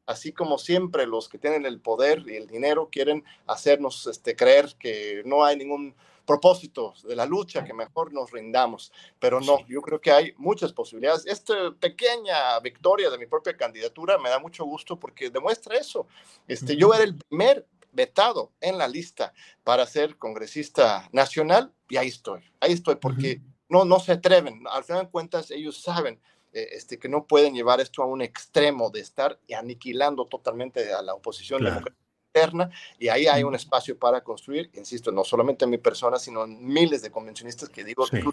así como siempre los que tienen el poder y el dinero quieren hacernos este, creer que no hay ningún propósito de la lucha, que mejor nos rindamos. Pero no, yo creo que hay muchas posibilidades. Esta pequeña victoria de mi propia candidatura me da mucho gusto porque demuestra eso. Este, Yo era el primer vetado en la lista para ser congresista nacional y ahí estoy, ahí estoy porque no, no se atreven. Al final de cuentas, ellos saben este, que no pueden llevar esto a un extremo de estar aniquilando totalmente a la oposición democrática interna y ahí hay un espacio para construir, insisto, no solamente en mi persona, sino en miles de convencionistas que digo, que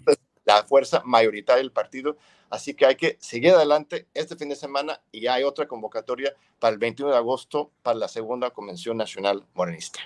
la fuerza mayoritaria del partido, así que hay que seguir adelante este fin de semana y hay otra convocatoria para el 21 de agosto para la segunda convención nacional morenista.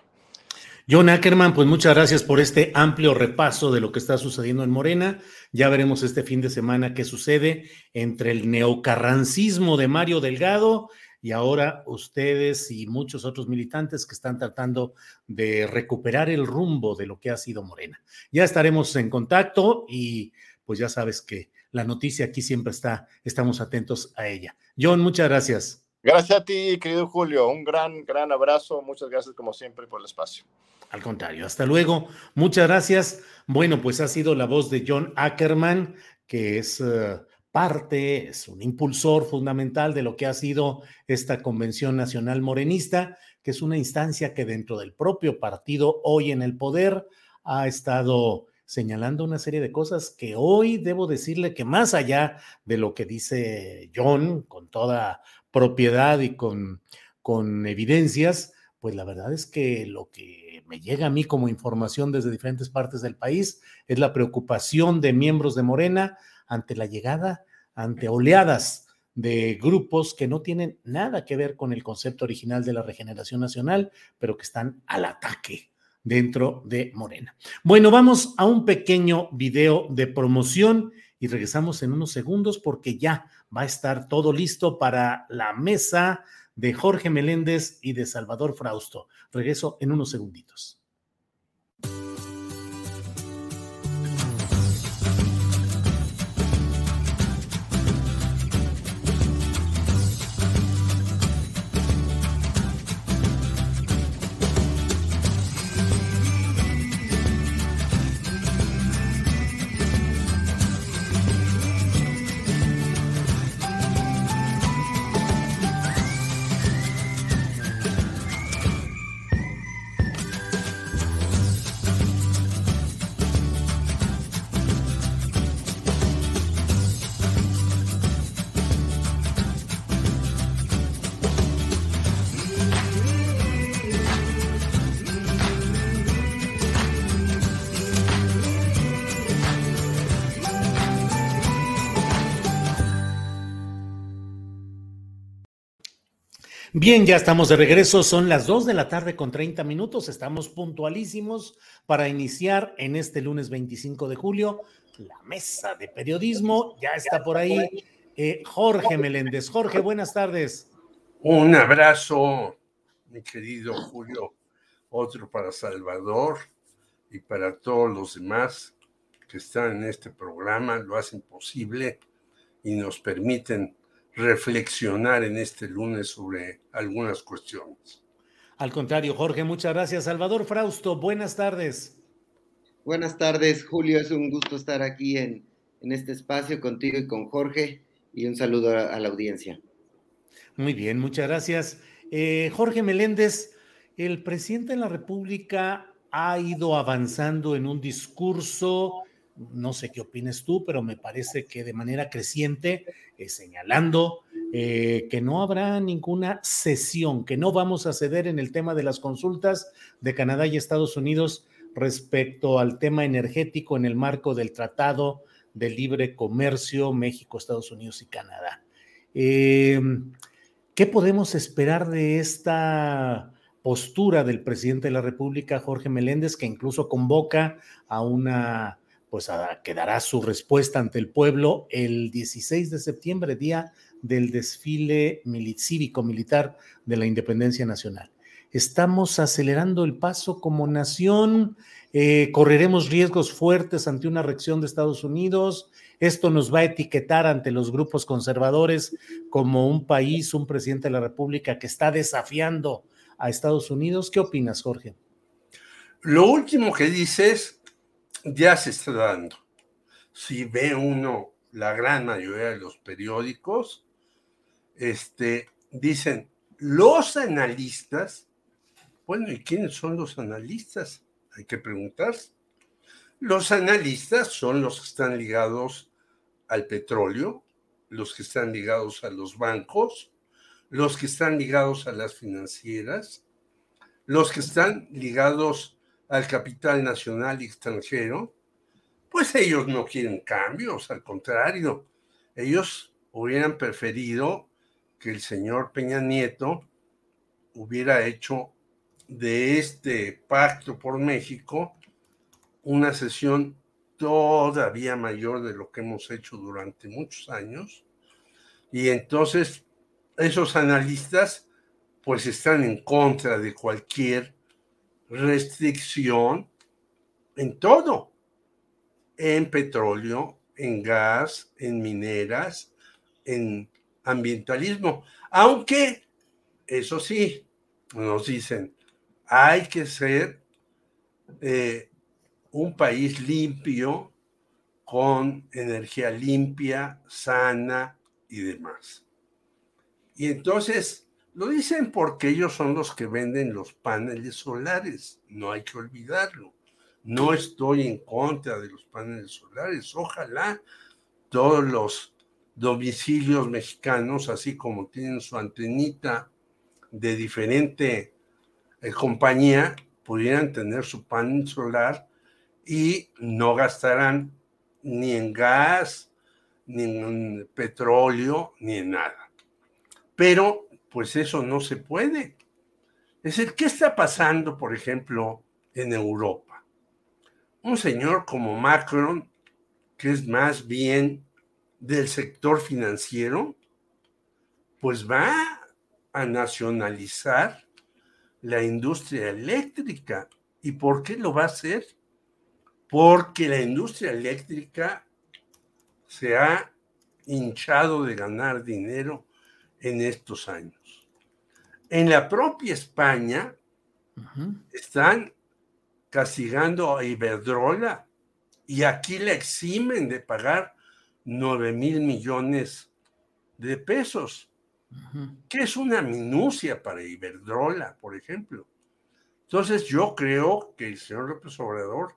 John Ackerman, pues muchas gracias por este amplio repaso de lo que está sucediendo en Morena. Ya veremos este fin de semana qué sucede entre el neocarrancismo de Mario Delgado y ahora ustedes y muchos otros militantes que están tratando de recuperar el rumbo de lo que ha sido Morena. Ya estaremos en contacto y pues ya sabes que la noticia aquí siempre está, estamos atentos a ella. John, muchas gracias. Gracias a ti, querido Julio. Un gran, gran abrazo. Muchas gracias como siempre por el espacio. Al contrario, hasta luego. Muchas gracias. Bueno, pues ha sido la voz de John Ackerman, que es eh, parte, es un impulsor fundamental de lo que ha sido esta Convención Nacional Morenista, que es una instancia que dentro del propio partido hoy en el poder ha estado señalando una serie de cosas que hoy debo decirle que más allá de lo que dice John, con toda propiedad y con, con evidencias, pues la verdad es que lo que me llega a mí como información desde diferentes partes del país, es la preocupación de miembros de Morena ante la llegada, ante oleadas de grupos que no tienen nada que ver con el concepto original de la regeneración nacional, pero que están al ataque dentro de Morena. Bueno, vamos a un pequeño video de promoción y regresamos en unos segundos porque ya va a estar todo listo para la mesa de Jorge Meléndez y de Salvador Frausto. Regreso en unos segunditos. Bien, ya estamos de regreso. Son las 2 de la tarde con 30 minutos. Estamos puntualísimos para iniciar en este lunes 25 de julio la mesa de periodismo. Ya está por ahí eh, Jorge Meléndez. Jorge, buenas tardes. Un abrazo, mi querido Julio, otro para Salvador y para todos los demás que están en este programa, lo hacen posible y nos permiten reflexionar en este lunes sobre algunas cuestiones. Al contrario, Jorge, muchas gracias. Salvador Frausto, buenas tardes. Buenas tardes, Julio. Es un gusto estar aquí en, en este espacio contigo y con Jorge y un saludo a, a la audiencia. Muy bien, muchas gracias. Eh, Jorge Meléndez, el presidente de la República ha ido avanzando en un discurso, no sé qué opines tú, pero me parece que de manera creciente, eh, señalando eh, que no habrá ninguna cesión, que no vamos a ceder en el tema de las consultas de Canadá y Estados Unidos respecto al tema energético en el marco del Tratado de Libre Comercio México, Estados Unidos y Canadá. Eh, ¿Qué podemos esperar de esta postura del presidente de la República, Jorge Meléndez, que incluso convoca a una, pues a, que dará su respuesta ante el pueblo el 16 de septiembre, día del desfile cívico-militar de la independencia nacional? estamos acelerando el paso como nación, eh, correremos riesgos fuertes ante una reacción de Estados Unidos, esto nos va a etiquetar ante los grupos conservadores como un país, un presidente de la República que está desafiando a Estados Unidos. ¿Qué opinas, Jorge? Lo último que dices ya se está dando. Si ve uno la gran mayoría de los periódicos, este, dicen los analistas bueno, ¿y quiénes son los analistas? Hay que preguntar. Los analistas son los que están ligados al petróleo, los que están ligados a los bancos, los que están ligados a las financieras, los que están ligados al capital nacional y extranjero, pues ellos no quieren cambios, al contrario, ellos hubieran preferido que el señor Peña Nieto hubiera hecho de este pacto por México una sesión todavía mayor de lo que hemos hecho durante muchos años. Y entonces esos analistas pues están en contra de cualquier restricción en todo, en petróleo, en gas, en mineras, en ambientalismo. Aunque, eso sí, nos dicen, hay que ser eh, un país limpio, con energía limpia, sana y demás. Y entonces lo dicen porque ellos son los que venden los paneles solares, no hay que olvidarlo. No estoy en contra de los paneles solares, ojalá todos los domicilios mexicanos, así como tienen su antenita de diferente compañía pudieran tener su panel solar y no gastarán ni en gas, ni en petróleo, ni en nada. Pero, pues eso no se puede. Es decir, ¿qué está pasando, por ejemplo, en Europa? Un señor como Macron, que es más bien del sector financiero, pues va a nacionalizar la industria eléctrica. ¿Y por qué lo va a hacer? Porque la industria eléctrica se ha hinchado de ganar dinero en estos años. En la propia España están castigando a Iberdrola y aquí le eximen de pagar 9 mil millones de pesos que es una minucia para Iberdrola, por ejemplo. Entonces yo creo que el señor López Obrador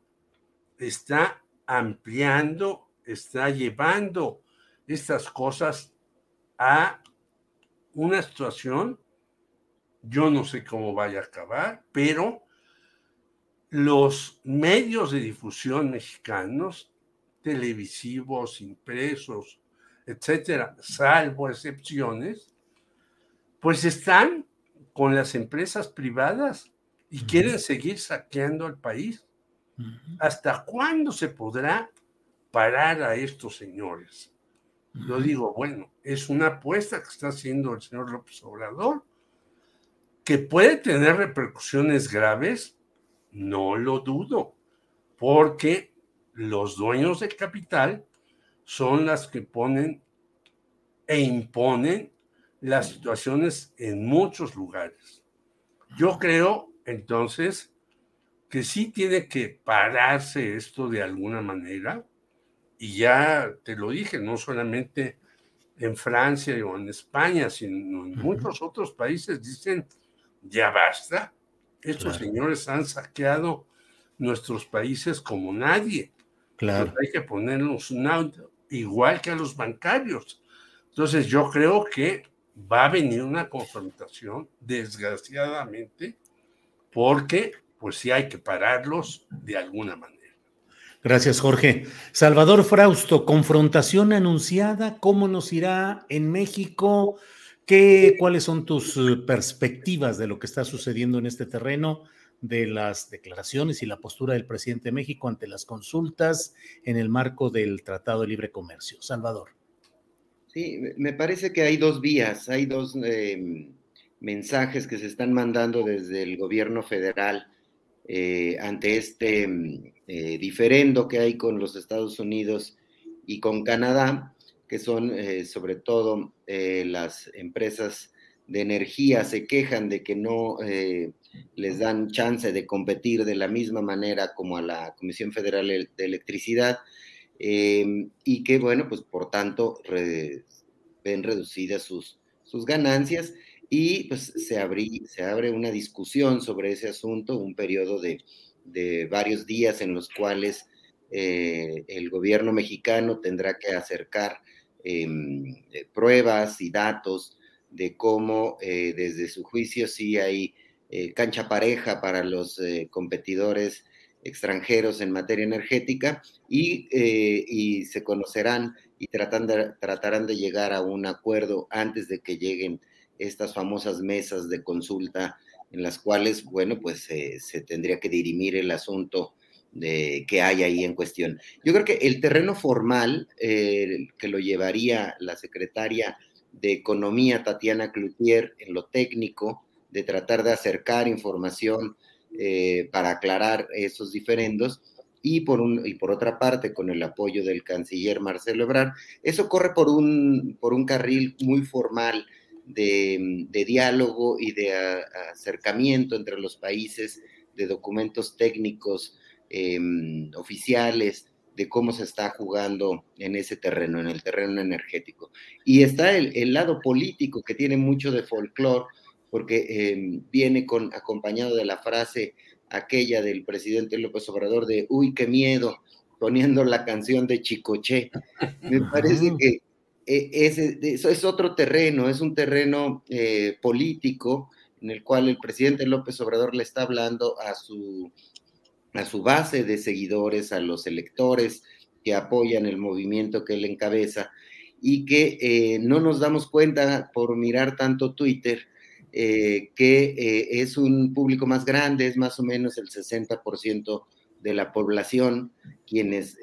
está ampliando, está llevando estas cosas a una situación, yo no sé cómo vaya a acabar, pero los medios de difusión mexicanos, televisivos, impresos, etcétera, salvo excepciones, pues están con las empresas privadas y quieren seguir saqueando al país. ¿Hasta cuándo se podrá parar a estos señores. Yo digo, bueno, es una apuesta que está haciendo el señor López Obrador, que puede tener repercusiones graves, no lo dudo, porque los dueños del capital son las que ponen e imponen las situaciones en muchos lugares. Yo creo entonces que sí tiene que pararse esto de alguna manera, y ya te lo dije, no solamente en Francia o en España, sino en muchos otros países dicen, ya basta, estos señores han saqueado nuestros países como nadie. Claro. hay que ponernos un igual que a los bancarios. Entonces yo creo que va a venir una confrontación, desgraciadamente, porque pues sí hay que pararlos de alguna manera. Gracias, Jorge. Salvador Frausto, confrontación anunciada, ¿cómo nos irá en México? ¿Qué, ¿Cuáles son tus eh, perspectivas de lo que está sucediendo en este terreno, de las declaraciones y la postura del presidente de México ante las consultas en el marco del Tratado de Libre Comercio? Salvador. Sí, me parece que hay dos vías, hay dos eh, mensajes que se están mandando desde el gobierno federal eh, ante este eh, diferendo que hay con los Estados Unidos y con Canadá, que son eh, sobre todo las empresas de energía se quejan de que no les dan chance de competir de la misma manera como a la Comisión Federal de Electricidad y que, bueno, pues por tanto ven reducidas sus, sus ganancias y pues se, se abre una discusión sobre ese asunto, un periodo de, varios días en los cuales eh, el gobierno mexicano tendrá que acercar em, eh, pruebas y datos de cómo eh, desde su juicio sí hay cancha pareja para los competidores extranjeros en materia energética y, y se conocerán y tratan tratarán de llegar a un acuerdo antes de que lleguen estas famosas mesas de consulta en las cuales, bueno, pues se tendría que dirimir el asunto de, que hay ahí en cuestión. Yo creo que el terreno formal eh, que lo llevaría la secretaria de Economía, Tatiana Cloutier, en lo técnico, de tratar de acercar información eh, para aclarar esos diferendos, y por, un, y por otra parte, con el apoyo del canciller Marcelo Ebrard, eso corre por un, por un carril muy formal de, diálogo y de acercamiento entre los países, de documentos técnicos em, oficiales, de cómo se está jugando en ese terreno, en el terreno energético. Y está el, lado político que tiene mucho de folclore, porque em, viene con, acompañado de la frase aquella del presidente López Obrador de, uy, qué miedo, poniendo la canción de Chicoche. Me parece que e, eso es otro terreno, es un terreno eh, político en el cual el presidente López Obrador le está hablando a su, a su base de seguidores, a los electores que apoyan el movimiento que él encabeza y que eh, no nos damos cuenta por mirar tanto Twitter eh, que es un público más grande, es más o menos el 60% de la población quienes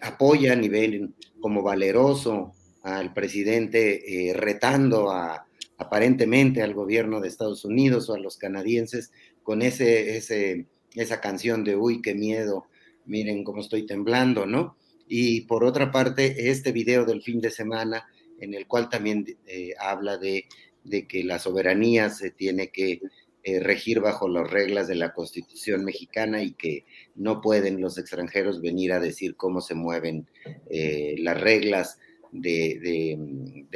apoyan y ven como valeroso al presidente eh, retando a, aparentemente al gobierno de Estados Unidos o a los canadienses con ese, ese, esa canción de uy, qué miedo, miren cómo estoy temblando, ¿no? Y por otra parte, este video del fin de semana en el cual también eh, habla de, de, que la soberanía se tiene que eh, regir bajo las reglas de la Constitución mexicana y que no pueden los extranjeros venir a decir cómo se mueven las reglas de,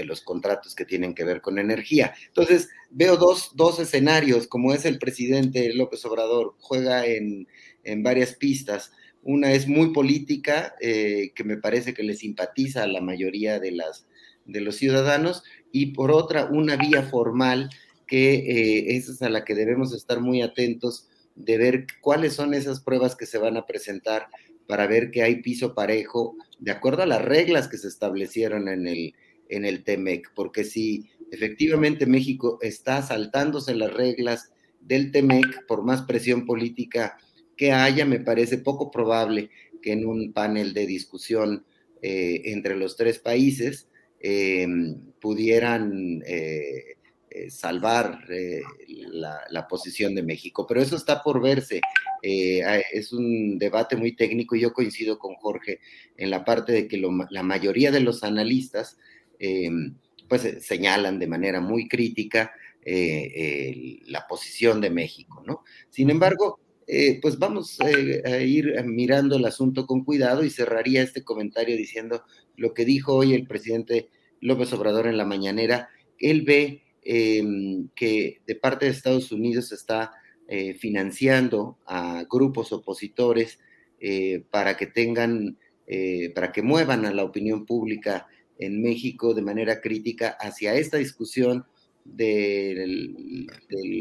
los contratos que tienen que ver con energía. Entonces, veo dos, escenarios, como es el presidente López Obrador, juega en, varias pistas. Una es muy política, eh, que me parece que le simpatiza a la mayoría de, las, de los ciudadanos, y por otra, una vía formal, que eh, es a la que debemos estar muy atentos de ver cuáles son esas pruebas que se van a presentar para ver que hay piso parejo de acuerdo a las reglas que se establecieron en el, en el TEMEC, porque si efectivamente México está saltándose las reglas del TEMEC por más presión política que haya, me parece poco probable que en un panel de discusión eh, entre los tres países pudieran salvar la, posición de México. Pero eso está por verse. es un debate muy técnico y yo coincido con Jorge en la parte de que la mayoría de los analistas pues señalan de manera muy crítica eh, la posición de México, ¿no? Sin embargo, eh, pues vamos eh, a ir mirando el asunto con cuidado y cerraría este comentario diciendo lo que dijo hoy el presidente López Obrador en la mañanera. Él ve em, que de parte de Estados Unidos está financiando a grupos opositores para que tengan, para que muevan a la opinión pública en México de manera crítica hacia esta discusión de,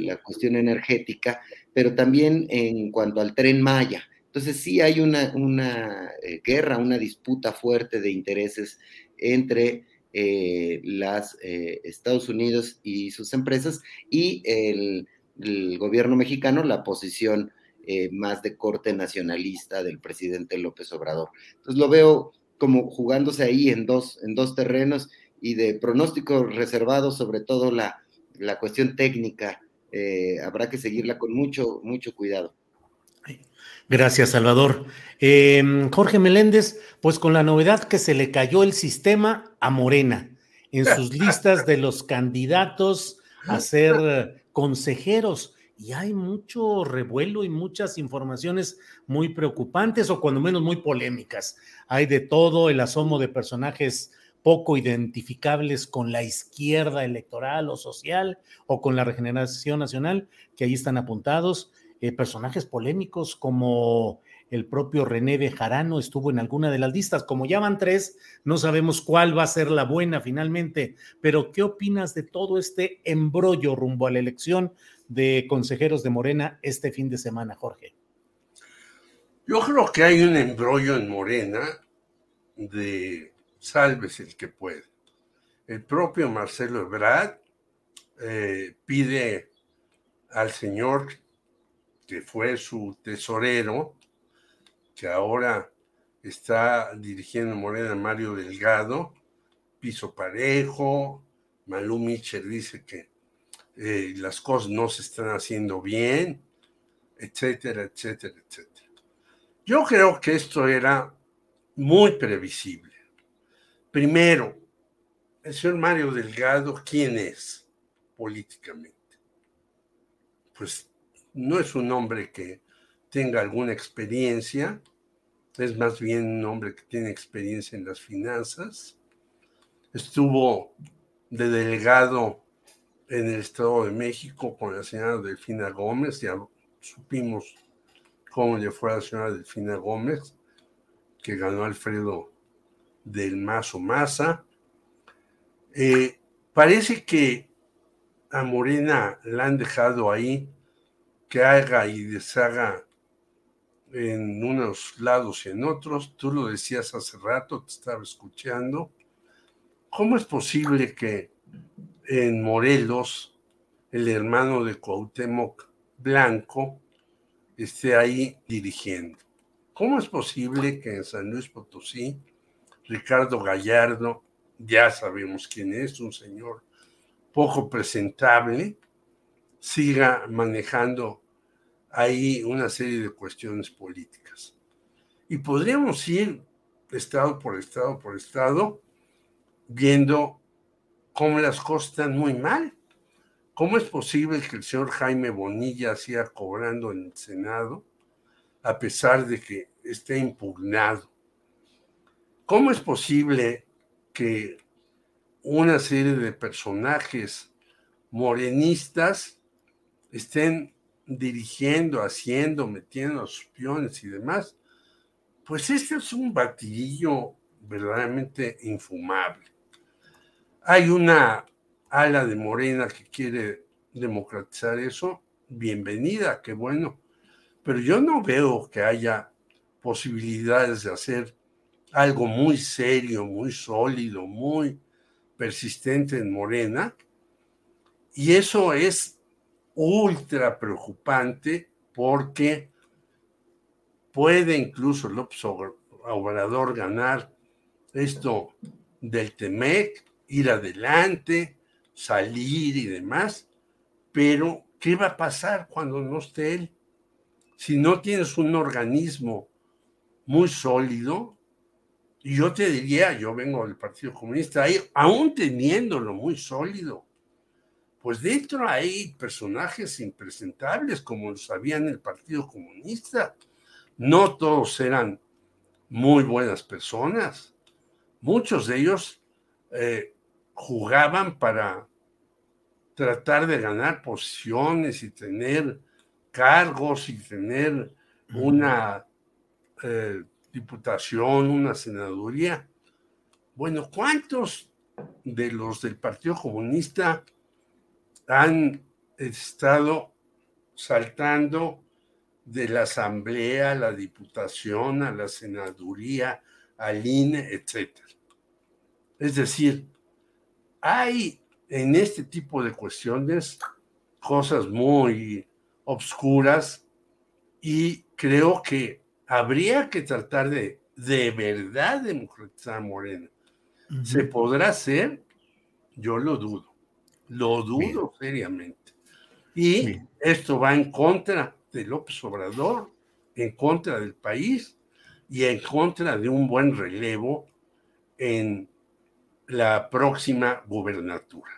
la cuestión energética, pero también en cuanto al tren Maya. Entonces sí hay una, una eh, guerra, una disputa fuerte de intereses entre eh, las eh, Estados Unidos y sus empresas y el, gobierno mexicano, la posición más de corte nacionalista del presidente López Obrador. Entonces lo veo como jugándose ahí en dos, en dos terrenos y de pronóstico reservado, sobre todo la, la cuestión técnica. Eh, habrá que seguirla con mucho, mucho cuidado. Gracias, Salvador. Em, Jorge Meléndez, pues con la novedad que se le cayó el sistema a Morena en sus listas de los candidatos a ser consejeros y hay mucho revuelo y muchas informaciones muy preocupantes o cuando menos muy polémicas. Hay de todo el asomo de personajes poco identificables con la izquierda electoral o social o con la regeneración nacional, que ahí están apuntados. Eh, personajes polémicos como el propio René Bejarano estuvo en alguna de las listas. Como ya van tres, no sabemos cuál va a ser la buena finalmente. Pero, ¿qué opinas de todo este embrollo rumbo a la elección de consejeros de Morena este fin de semana, Jorge? Yo creo que hay un embrollo en Morena de salves el que puede. El propio Marcelo Ebrard eh, pide al señor que fue su tesorero, que ahora está dirigiendo Morena Mario Delgado, piso parejo, Malú Mitchell dice que eh, las cosas no se están haciendo bien, etcétera, etcétera, etcétera. Yo creo que esto era muy previsible. Primero, el señor Mario Delgado, ¿quién es políticamente? Pues no es un hombre que tenga alguna experiencia, es más bien un hombre que tiene experiencia en las finanzas. Estuvo de delegado en el Estado de México con la señora Delfina Gómez, ya supimos cómo le fue a la señora Delfina Gómez, que ganó Alfredo del Mazo Maza. Eh, parece que a Morena la han dejado ahí que haga y deshaga en unos lados y en otros. Tú lo decías hace rato, te estaba escuchando. ¿Cómo es posible que en Morelos, el hermano de Cuauhtémoc Blanco esté ahí dirigiendo. ¿Cómo es posible que en San Luis Potosí, Ricardo Gallardo, ya sabemos quién es, un señor poco presentable, siga manejando ahí una serie de cuestiones políticas? Y podríamos ir estado por estado por estado viendo cómo las cosas están muy mal. ¿Cómo es posible que el señor Jaime Bonilla siga cobrando en el Senado a pesar de que esté impugnado? ¿Cómo es posible que una serie de personajes morenistas estén dirigiendo, haciendo, metiendo sus piones y demás? Pues este es un batidillo verdaderamente infumable. Hay una ala de Morena que quiere democratizar eso, bienvenida, qué bueno. Pero yo no veo que haya posibilidades de hacer algo muy serio, muy sólido, muy persistente en Morena. Y eso es ultra preocupante porque puede incluso López Obrador ganar esto del TEMEC, ir adelante, salir y demás, pero ¿qué va a pasar cuando no esté él? Si no tienes un organismo muy sólido, yo te diría, yo vengo del Partido Comunista, ahí, aún teniéndolo muy sólido, pues dentro hay personajes impresentables, como lo sabían el Partido Comunista. No todos eran muy buenas personas. Muchos de ellos eh, jugaban para tratar de ganar posiciones y tener cargos y tener una eh, diputación, una senaduría. Bueno, ¿cuántos de los del Partido Comunista han estado saltando de la Asamblea a la Diputación, a la Senaduría, al INE, etc. Es decir, hay en este tipo de cuestiones cosas muy obscuras y creo que habría que tratar de de verdad democratizar Morena. ¿Se podrá hacer? Yo lo dudo, lo dudo seriamente. Y esto va en contra de López Obrador, en contra del país y en contra de un buen relevo en la próxima gubernatura.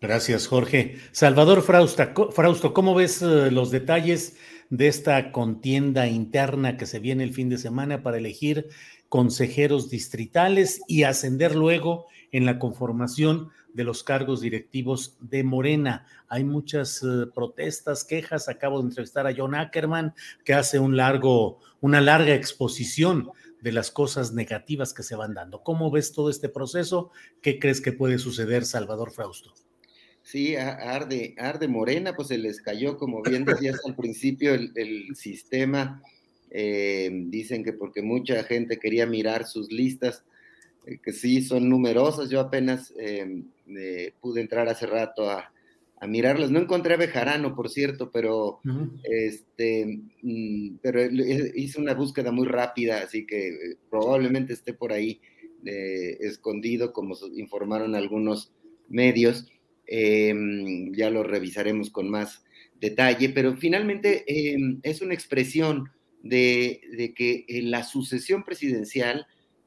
Gracias, Jorge. Salvador Frausto, ¿cómo ves eh, los detalles de esta contienda interna que se viene el fin de semana para elegir consejeros distritales y ascender luego en la conformación de los cargos directivos de Morena. Hay muchas eh, protestas, quejas. Acabo de entrevistar a John Ackerman, que hace un largo, una larga exposición de las cosas negativas que se van dando. ¿Cómo ves todo este proceso? ¿Qué crees que puede suceder, Salvador Frausto? Sí, arde, arde Morena, pues se les cayó, como bien decías al principio, el, sistema. Eh, dicen que porque mucha gente quería mirar sus listas, eh, que sí son numerosas. Yo apenas pude entrar hace rato a, a, mirarlas. No encontré a Bejarano, por cierto, pero, este, mm, pero hice una búsqueda muy rápida, así que probablemente esté por ahí escondido, como informaron algunos medios. Em, ya lo revisaremos con más detalle, pero finalmente es una expresión de, de que la sucesión presidencial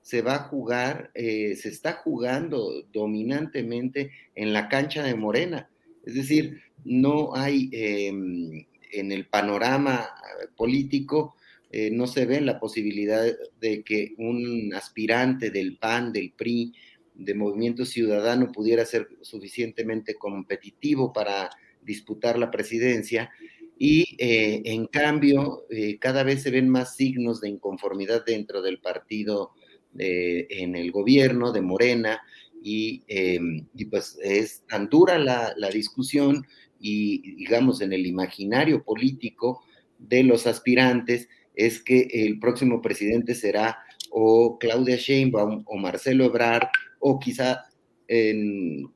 se va a jugar, eh, se está jugando dominantemente en la cancha de Morena. Es decir, no hay em, en el panorama político, eh, no se ve la posibilidad de que un aspirante del PAN, del PRI, de Movimiento Ciudadano pudiera ser suficientemente competitivo para disputar la presidencia y eh, en cambio cada vez se ven más signos de inconformidad dentro del partido eh, en el gobierno de Morena y, em, pues es tan dura la, discusión y digamos en el imaginario político de los aspirantes es que el próximo presidente será o Claudia Sheinbaum o Marcelo Ebrard o quizá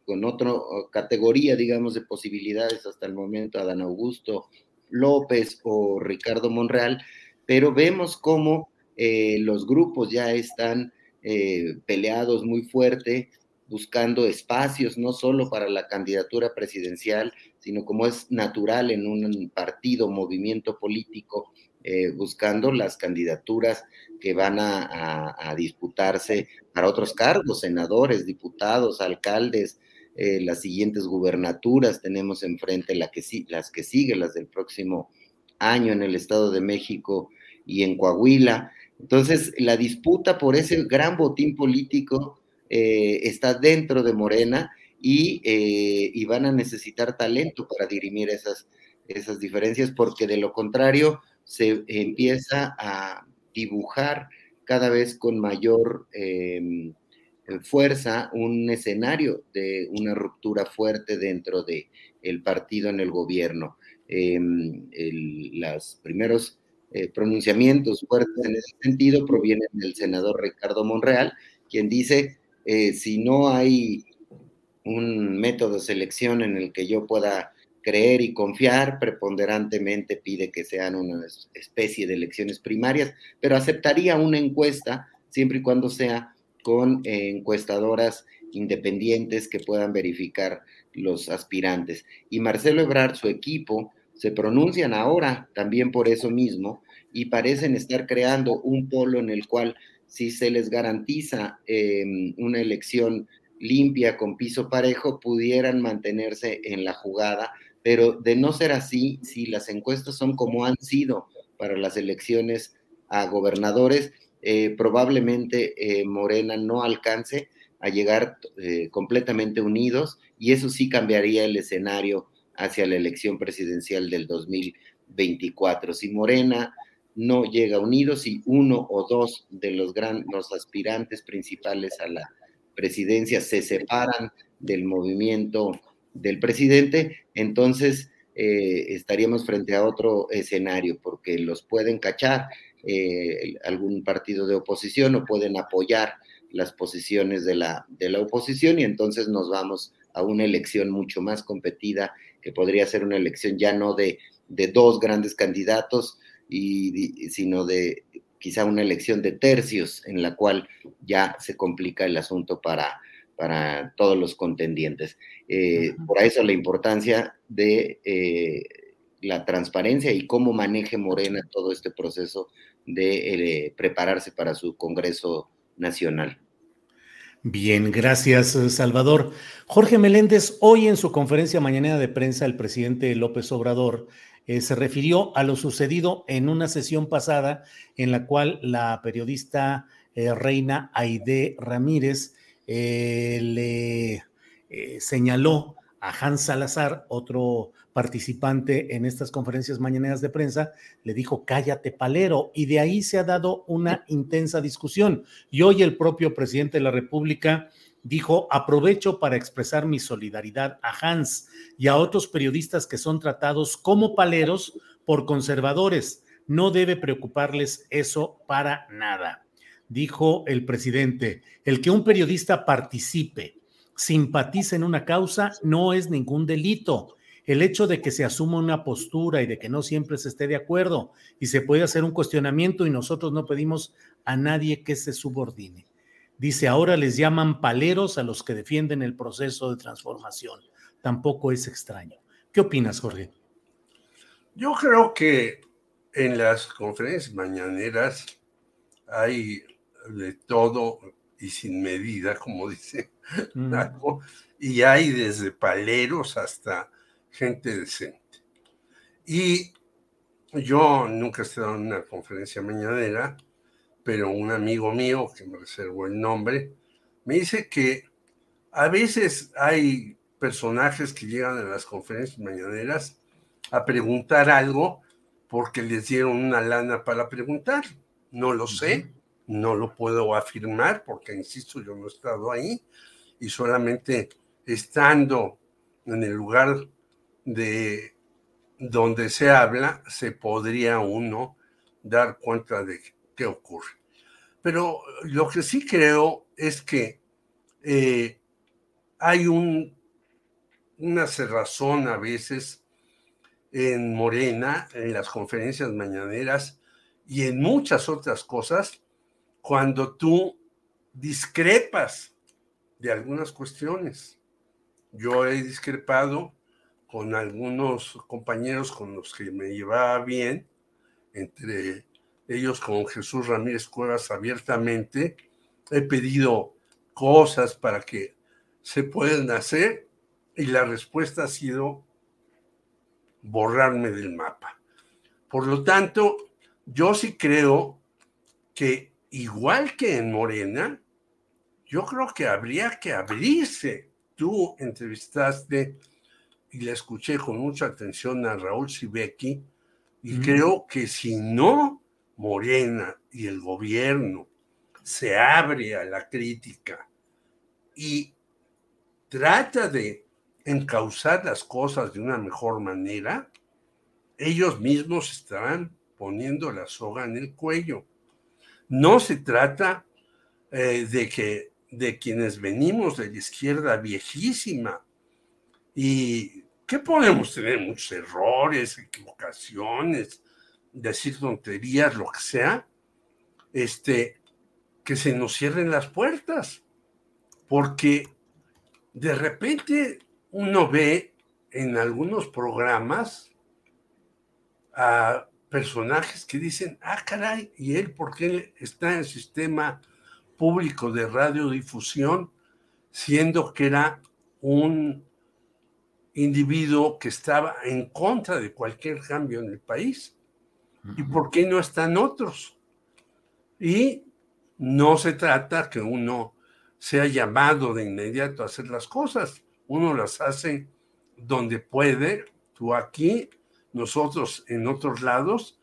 con otra categoría, digamos, de posibilidades hasta el momento, Adán Augusto López o Ricardo Monreal, pero vemos cómo eh, los grupos ya están eh, peleados muy fuerte, buscando espacios no solo para la candidatura presidencial, sino como es natural en un partido, movimiento político, eh, buscando las candidaturas que van a, disputarse para otros cargos, senadores, diputados, alcaldes, eh, las siguientes gubernaturas, tenemos enfrente la que, las que siguen, las del próximo año en el Estado de México y en Coahuila. Entonces, la disputa por ese gran botín político eh, está dentro de Morena y, y, van a necesitar talento para dirimir esas, esas diferencias, porque de lo contrario, se empieza a dibujar cada vez con mayor em, fuerza un escenario de una ruptura fuerte dentro el partido en el gobierno. Em, los primeros eh, pronunciamientos fuertes en ese sentido provienen del senador Ricardo Monreal, quien dice, eh, si no hay un método de selección en el que yo pueda creer y confiar, preponderantemente pide que sean una especie de elecciones primarias, pero aceptaría una encuesta siempre y cuando sea con eh, encuestadoras independientes que puedan verificar los aspirantes. Y Marcelo Ebrard, su equipo, se pronuncian ahora también por eso mismo y parecen estar creando un polo en el cual si se les garantiza em, una elección limpia con piso parejo, pudieran mantenerse en la jugada, pero de no ser así, si las encuestas son como han sido para las elecciones a gobernadores, eh, probablemente eh, Morena no alcance a llegar eh, completamente unidos y eso sí cambiaría el escenario hacia la elección presidencial del 2024. Si Morena no llega unido, si uno o dos de los, gran, los aspirantes principales a la presidencia se separan del movimiento del presidente, entonces estaríamos frente a otro escenario, porque los pueden cachar eh, algún partido de oposición o pueden apoyar las posiciones de la, de la oposición y entonces nos vamos a una elección mucho más competida, que podría ser una elección ya no de, de dos grandes candidatos, y, sino de quizá una elección de tercios en la cual ya se complica el asunto para, para todos los contendientes. Eh, por eso la importancia de eh, la transparencia y cómo maneje Morena todo este proceso de eh, prepararse para su Congreso Nacional. Bien, gracias Salvador. Jorge Meléndez, hoy en su conferencia mañana de prensa, el presidente López Obrador eh, se refirió a lo sucedido en una sesión pasada en la cual la periodista eh, Reina Aide Ramírez le señaló a Hans Salazar, otro participante en estas conferencias mañaneras de prensa, le dijo, cállate palero, y de ahí se ha dado una intensa discusión. Y hoy el propio presidente de la República dijo, aprovecho para expresar mi solidaridad a Hans y a otros periodistas que son tratados como paleros por conservadores. No debe preocuparles eso para nada. Dijo el presidente, el que un periodista participe, simpatice en una causa, no es ningún delito el hecho de que se asuma una postura y de que no siempre se esté de acuerdo y se puede hacer un cuestionamiento y nosotros no pedimos a nadie que se subordine. Dice, ahora les llaman paleros a los que defienden el proceso de transformación. Tampoco es extraño. ¿Qué opinas, Jorge? Yo creo que en las conferencias mañaneras hay de todo y sin medida, como dice mm. y hay desde paleros hasta gente decente. Y yo nunca he estado en una conferencia mañanera, pero un amigo mío, que me reservó el nombre, me dice que a veces hay personajes que llegan a las conferencias mañaneras a preguntar algo porque les dieron una lana para preguntar. No lo sé, no lo puedo afirmar porque, insisto, yo no he estado ahí y solamente estando en el lugar de donde se habla, se podría uno dar cuenta de qué ocurre. Pero lo que sí creo es que eh, hay un, una cerrazón a veces en Morena, en las conferencias mañaneras y en muchas otras cosas, cuando tú discrepas de algunas cuestiones. Yo he discrepado con algunos compañeros con los que me llevaba bien, entre ellos con Jesús Ramírez Cuevas abiertamente. He pedido cosas para que se puedan hacer y la respuesta ha sido borrarme del mapa. Por lo tanto, yo sí creo que igual que en Morena, yo creo que habría que abrirse. Tú entrevistaste y le escuché con mucha atención a Raúl Sibeki y creo que si no Morena y el gobierno se abre a la crítica y trata de encauzar las cosas de una mejor manera, ellos mismos estarán poniendo la soga en el cuello. No se trata eh, de que de quienes venimos de la izquierda viejísima y que podemos tener muchos errores, equivocaciones, decir tonterías, lo que sea, este, que se nos cierren las puertas, porque de repente uno ve en algunos programas a personajes que dicen, ah, caray, ¿y él por qué está en el sistema público de radiodifusión, siendo que era un individuo que estaba en contra de cualquier cambio en el país? ¿Y por qué no están otros? Y no se trata que uno sea llamado de inmediato a hacer las cosas, uno las hace donde puede, tú aquí, nosotros en otros lados,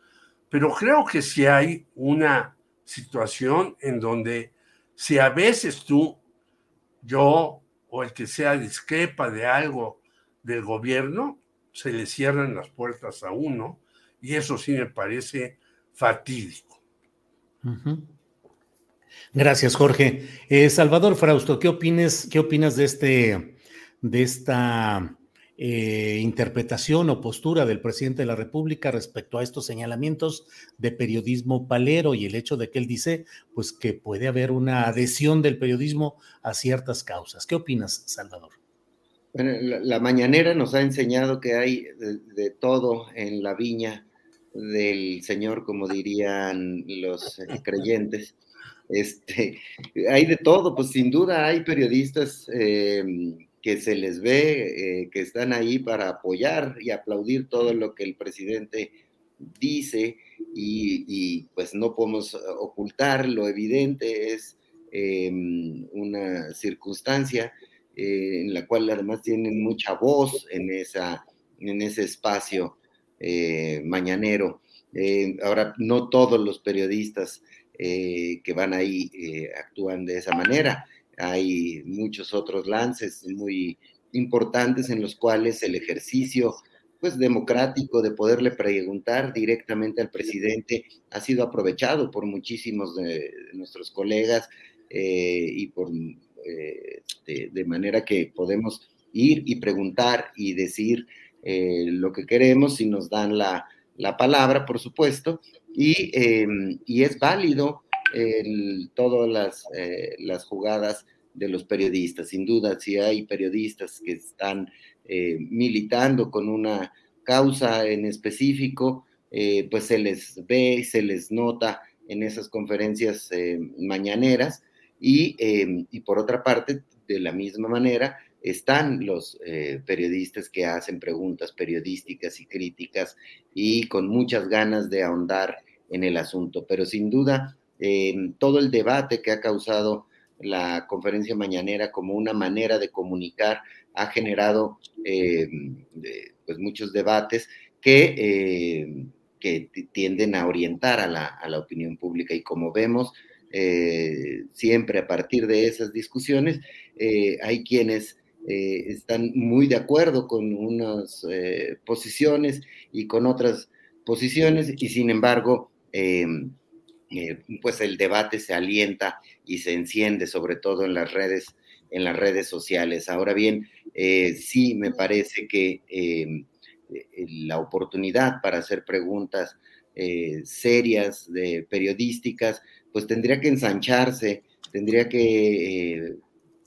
pero creo que si hay una situación en donde si a veces tú, yo o el que sea discrepa de algo del gobierno, se le cierran las puertas a uno y eso sí me parece fatídico. Gracias, Jorge. Eh, Salvador Frausto, ¿qué, opines, ¿qué opinas de, este, de esta eh, interpretación o postura del presidente de la República respecto a estos señalamientos de periodismo palero y el hecho de que él dice pues que puede haber una adhesión del periodismo a ciertas causas. ¿Qué opinas, Salvador? Bueno, la, mañanera nos ha enseñado que hay de, todo en la viña del Señor, como dirían los creyentes. Este, hay de todo, pues sin duda hay periodistas eh, que se les ve eh, que están ahí para apoyar y aplaudir todo lo que el presidente dice y, pues no podemos ocultar lo evidente es em, una circunstancia eh, en la cual además tienen mucha voz en, esa, en ese espacio eh, mañanero. ahora, no todos los periodistas que van ahí actúan de esa manera hay muchos otros lances muy importantes en los cuales el ejercicio pues democrático de poderle preguntar directamente al presidente ha sido aprovechado por muchísimos de, nuestros colegas eh, y por eh, de, manera que podemos ir y preguntar y decir eh, lo que queremos si nos dan la, palabra, por supuesto, y, y es válido todas las, eh, las, jugadas de los periodistas. Sin duda, si hay periodistas que están eh, militando con una causa en específico, eh, pues se les ve, se les nota en esas conferencias mañaneras y, y, por otra parte, de la misma manera, están los periodistas que hacen preguntas periodísticas y críticas y con muchas ganas de ahondar en el asunto. Pero sin duda, todo el debate que ha causado la conferencia mañanera como una manera de comunicar ha generado eh, pues muchos debates que, eh, que tienden a orientar a la, opinión pública y como vemos eh, siempre a partir de esas discusiones hay quienes están muy de acuerdo con unas posiciones y con otras posiciones y sin embargo eh, pues el debate se alienta y se enciende, sobre todo en las redes, en las redes sociales. Ahora bien, eh, sí me parece que em, eh, la oportunidad para hacer preguntas serias, de, periodísticas, pues tendría que ensancharse, tendría que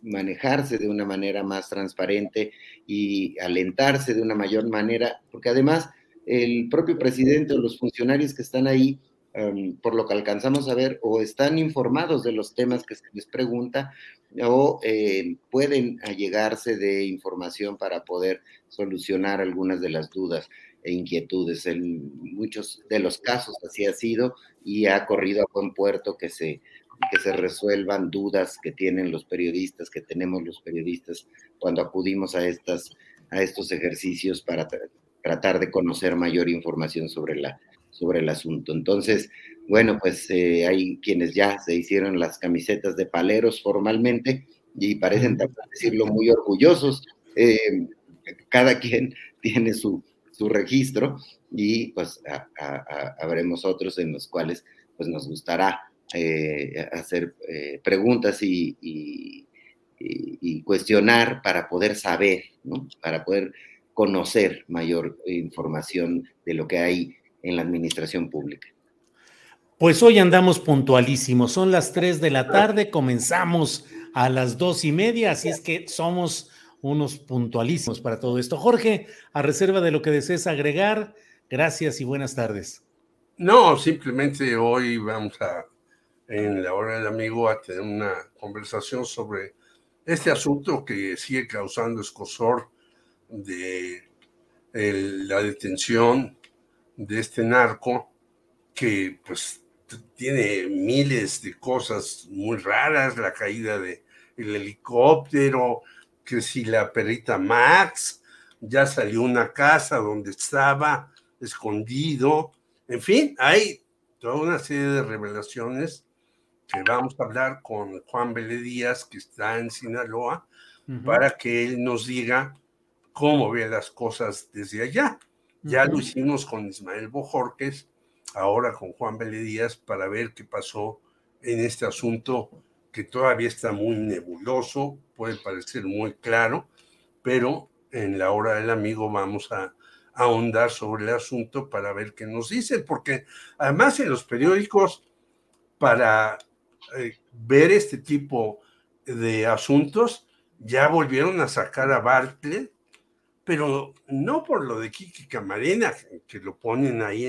manejarse de una manera más transparente y alentarse de una mayor manera, porque además el propio presidente o los funcionarios que están ahí, Em, por lo que alcanzamos a ver, o están informados de los temas que se les pregunta, o eh, pueden allegarse de información para poder solucionar algunas de las dudas e inquietudes. En muchos de los casos así ha sido y ha corrido a buen puerto que se, que se resuelvan dudas que tienen los periodistas, que tenemos los periodistas cuando acudimos a, estas, a estos ejercicios para tratar de conocer mayor información sobre la sobre el asunto. Entonces, bueno, pues eh, hay quienes ya se hicieron las camisetas de paleros formalmente y parecen decirlo muy orgullosos. Eh, cada quien tiene su, su registro y pues habremos otros en los cuales pues nos gustará eh, hacer preguntas y, y, cuestionar para poder saber, ¿no? Para poder conocer mayor información de lo que hay en la administración pública. Pues hoy andamos puntualísimos, son las 3 de la tarde, comenzamos a las dos y media, así es que somos unos puntualísimos para todo esto. Jorge, a reserva de lo que desees agregar, gracias y buenas tardes. No, simplemente hoy vamos a, en la hora del amigo, a tener una conversación sobre este asunto que sigue causando escosor de la detención de este narco que pues tiene miles de cosas muy raras, la caída del helicóptero, que si la perita Max, ya salió una casa donde estaba escondido, en fin, hay toda una serie de revelaciones que vamos a hablar con Juan Vélez Díaz, que está en Sinaloa, para que él nos diga cómo ve las cosas desde allá. Ya lo hicimos con Ismael Bojorques, ahora con Juan Vélez Díaz, para ver qué pasó en este asunto que todavía está muy nebuloso, puede parecer muy claro, pero en la hora del amigo vamos a, ahondar sobre el asunto para ver qué nos dicen, porque además en los periódicos, para eh, ver este tipo de asuntos, ya volvieron a sacar a Bartlett, pero no por lo de Kiki Camarena, que lo ponen ahí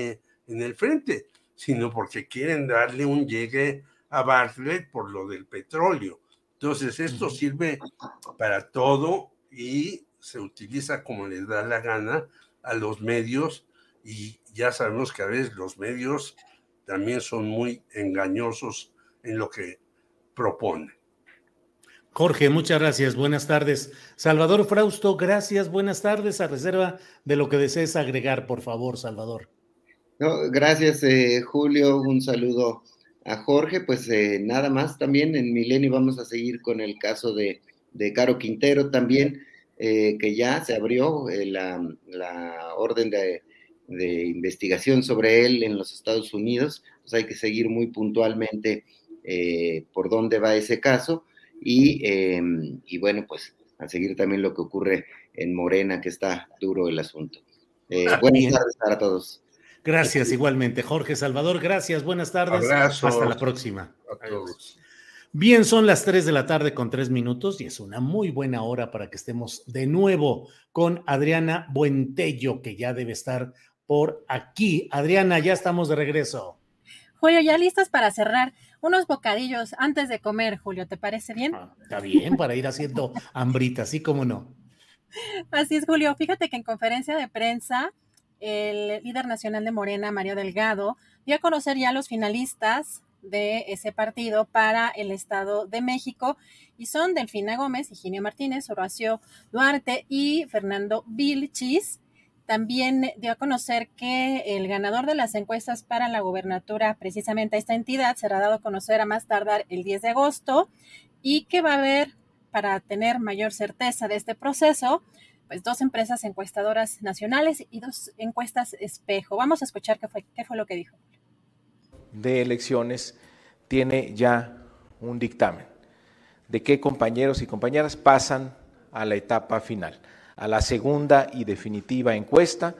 en el frente, sino porque quieren darle un llegue a Bartlett por lo del petróleo. Entonces, esto sirve para todo y se utiliza como les da la gana a los medios y ya sabemos que a veces los medios también son muy engañosos en lo que proponen. Jorge, muchas gracias. Buenas tardes. Salvador Frausto, gracias. Buenas tardes. A reserva de lo que desees agregar, por favor, Salvador. gracias, eh, Julio. Un saludo a Jorge, pues eh, nada más también en Milenio vamos a seguir con el caso de, Caro Quintero también, eh, que ya se abrió eh, la, orden de, investigación sobre él en los Estados Unidos, pues hay que seguir muy puntualmente por dónde va ese caso y, y, bueno, pues a seguir también lo que ocurre en Morena, que está duro el asunto. Ah, buenas tardes para todos. Gracias igualmente, Jorge Salvador. Gracias, buenas tardes. Hasta la próxima. Bien, son las 3 de la tarde con 3 minutos y es una muy buena hora para que estemos de nuevo con Adriana Buentello, que ya debe estar por aquí. Adriana, ya estamos de regreso. Julio, ya listas para cerrar unos bocadillos antes de comer, Julio, ¿te parece bien? Ah, está bien, para ir haciendo hambrita, así como no. Así es, Julio. Fíjate que en conferencia de prensa el líder nacional de Morena, Mario Delgado, dio a conocer ya los finalistas de ese partido para el Estado de México y son Delfina Gómez, Higinio Martínez, Horacio Duarte y Fernando Vilchis. También dio a conocer que el ganador de las encuestas para la gobernatura, precisamente esta entidad, será dado a conocer a más tardar el 10 de agosto y que va a haber, para tener mayor certeza de este proceso, pues dos empresas encuestadoras nacionales y dos encuestas espejo. Vamos a escuchar qué fue, qué fue lo que dijo. De elecciones tiene ya un dictamen de qué compañeros y compañeras pasan a la etapa final, a la segunda y definitiva encuesta,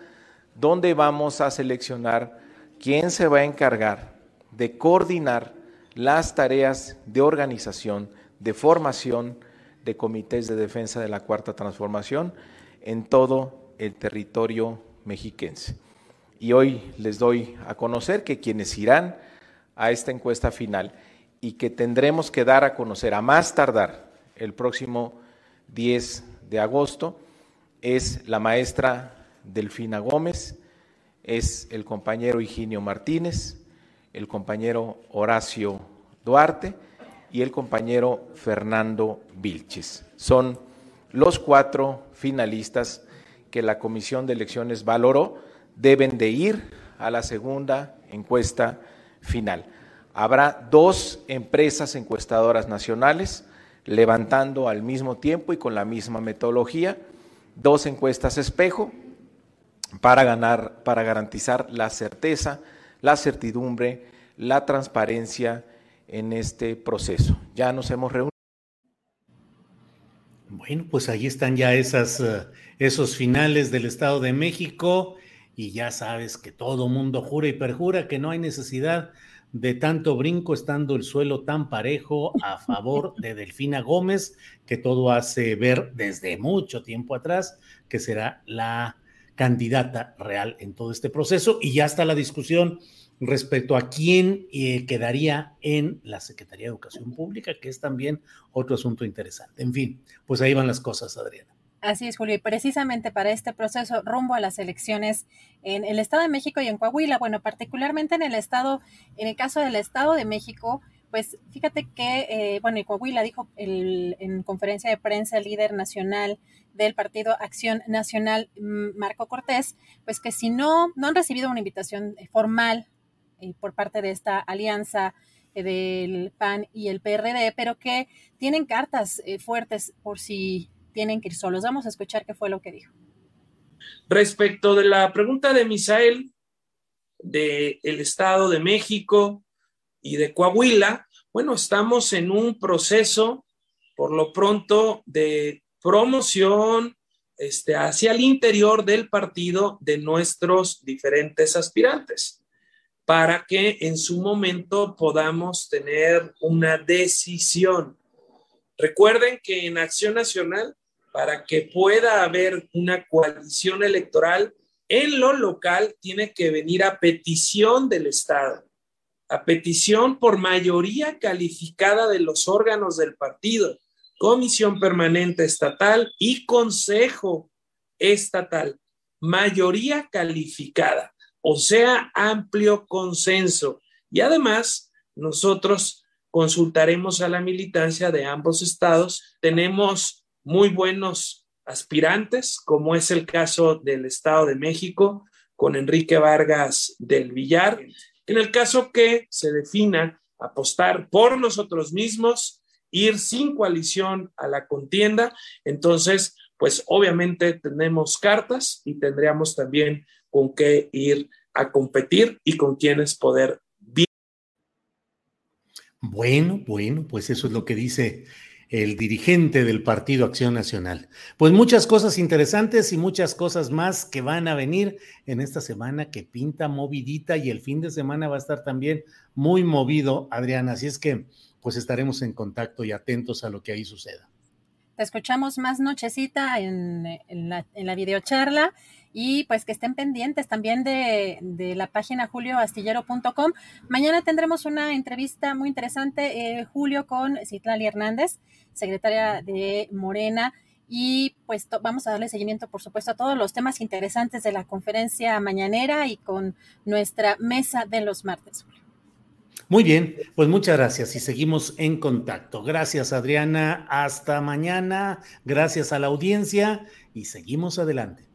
donde vamos a seleccionar quién se va a encargar de coordinar las tareas de organización, de formación de comités de defensa de la cuarta transformación en todo el territorio mexiquense. Y hoy les doy a conocer que quienes irán a esta encuesta final y que tendremos que dar a conocer a más tardar el próximo 10 de agosto es la maestra Delfina Gómez, es el compañero Higinio Martínez, el compañero Horacio Duarte y el compañero Fernando Vilches. Son los cuatro finalistas que la Comisión de Elecciones valoró deben de ir a la segunda encuesta final. Habrá dos empresas encuestadoras nacionales levantando al mismo tiempo y con la misma metodología dos encuestas espejo para ganar para garantizar la certeza, la certidumbre, la transparencia en este proceso. Ya nos hemos reunido Bueno, pues ahí están ya eh, esos finales del Estado de México y ya sabes que todo mundo jura y perjura que no hay necesidad de tanto brinco estando el suelo tan parejo a favor de Delfina Gómez, que todo hace ver desde mucho tiempo atrás que será la candidata real en todo este proceso y ya está la discusión respecto a quién eh, quedaría en la Secretaría de Educación Pública, que es también otro asunto interesante. En fin, pues ahí van las cosas, Adriana. Así es, Julio. Y precisamente para este proceso rumbo a las elecciones en el Estado de México y en Coahuila, bueno, particularmente en el Estado, en el caso del Estado de México, pues fíjate que, eh, bueno, y Coahuila dijo en conferencia de prensa el líder nacional del Partido Acción Nacional, mm, Marco Cortés, pues que si no, no han recibido una invitación formal eh, por parte de esta alianza eh, del PAN y el PRD, pero que tienen cartas fuertes por si tienen que ir solos. Vamos a escuchar qué fue lo que dijo. Respecto de la pregunta de Misael del el Estado de México y de Coahuila, bueno, estamos en un proceso, por lo pronto, de promoción este, hacia el interior del partido de nuestros diferentes aspirantes, para que en su momento podamos tener una decisión. Recuerden que en Acción Nacional para que pueda haber una coalición electoral en lo local, tiene que venir a petición del Estado, a petición por mayoría calificada de los órganos del partido, comisión permanente estatal y consejo estatal, mayoría calificada, o sea, amplio consenso. Y además, nosotros consultaremos a la militancia de ambos estados. Tenemos muy buenos aspirantes, como es el caso del Estado de México con Enrique Vargas del Villar. En el caso que se defina apostar por nosotros mismos, ir sin coalición a la contienda, entonces, pues obviamente tenemos cartas y tendríamos también con qué ir a competir y con quienes poder Bueno, bueno, pues eso es lo que dice el dirigente del Partido Acción Nacional. Pues muchas cosas interesantes y muchas cosas más que van a venir en esta semana que pinta movidita y el fin de semana va a estar también muy movido, Adriana. Así es que pues estaremos en contacto y atentos a lo que ahí suceda. Te escuchamos más nochecita en, la, en la videocharla y pues que estén pendientes también de, la página julioastillero.com. Mañana tendremos una entrevista muy interesante, eh, Julio, con Citlali Hernández, secretaria de Morena. Y pues vamos a darle seguimiento, por supuesto, a todos los temas interesantes de la conferencia mañanera y con nuestra mesa de los martes. Muy bien, pues muchas gracias y seguimos en contacto. Gracias Adriana, hasta mañana, gracias a la audiencia y seguimos adelante.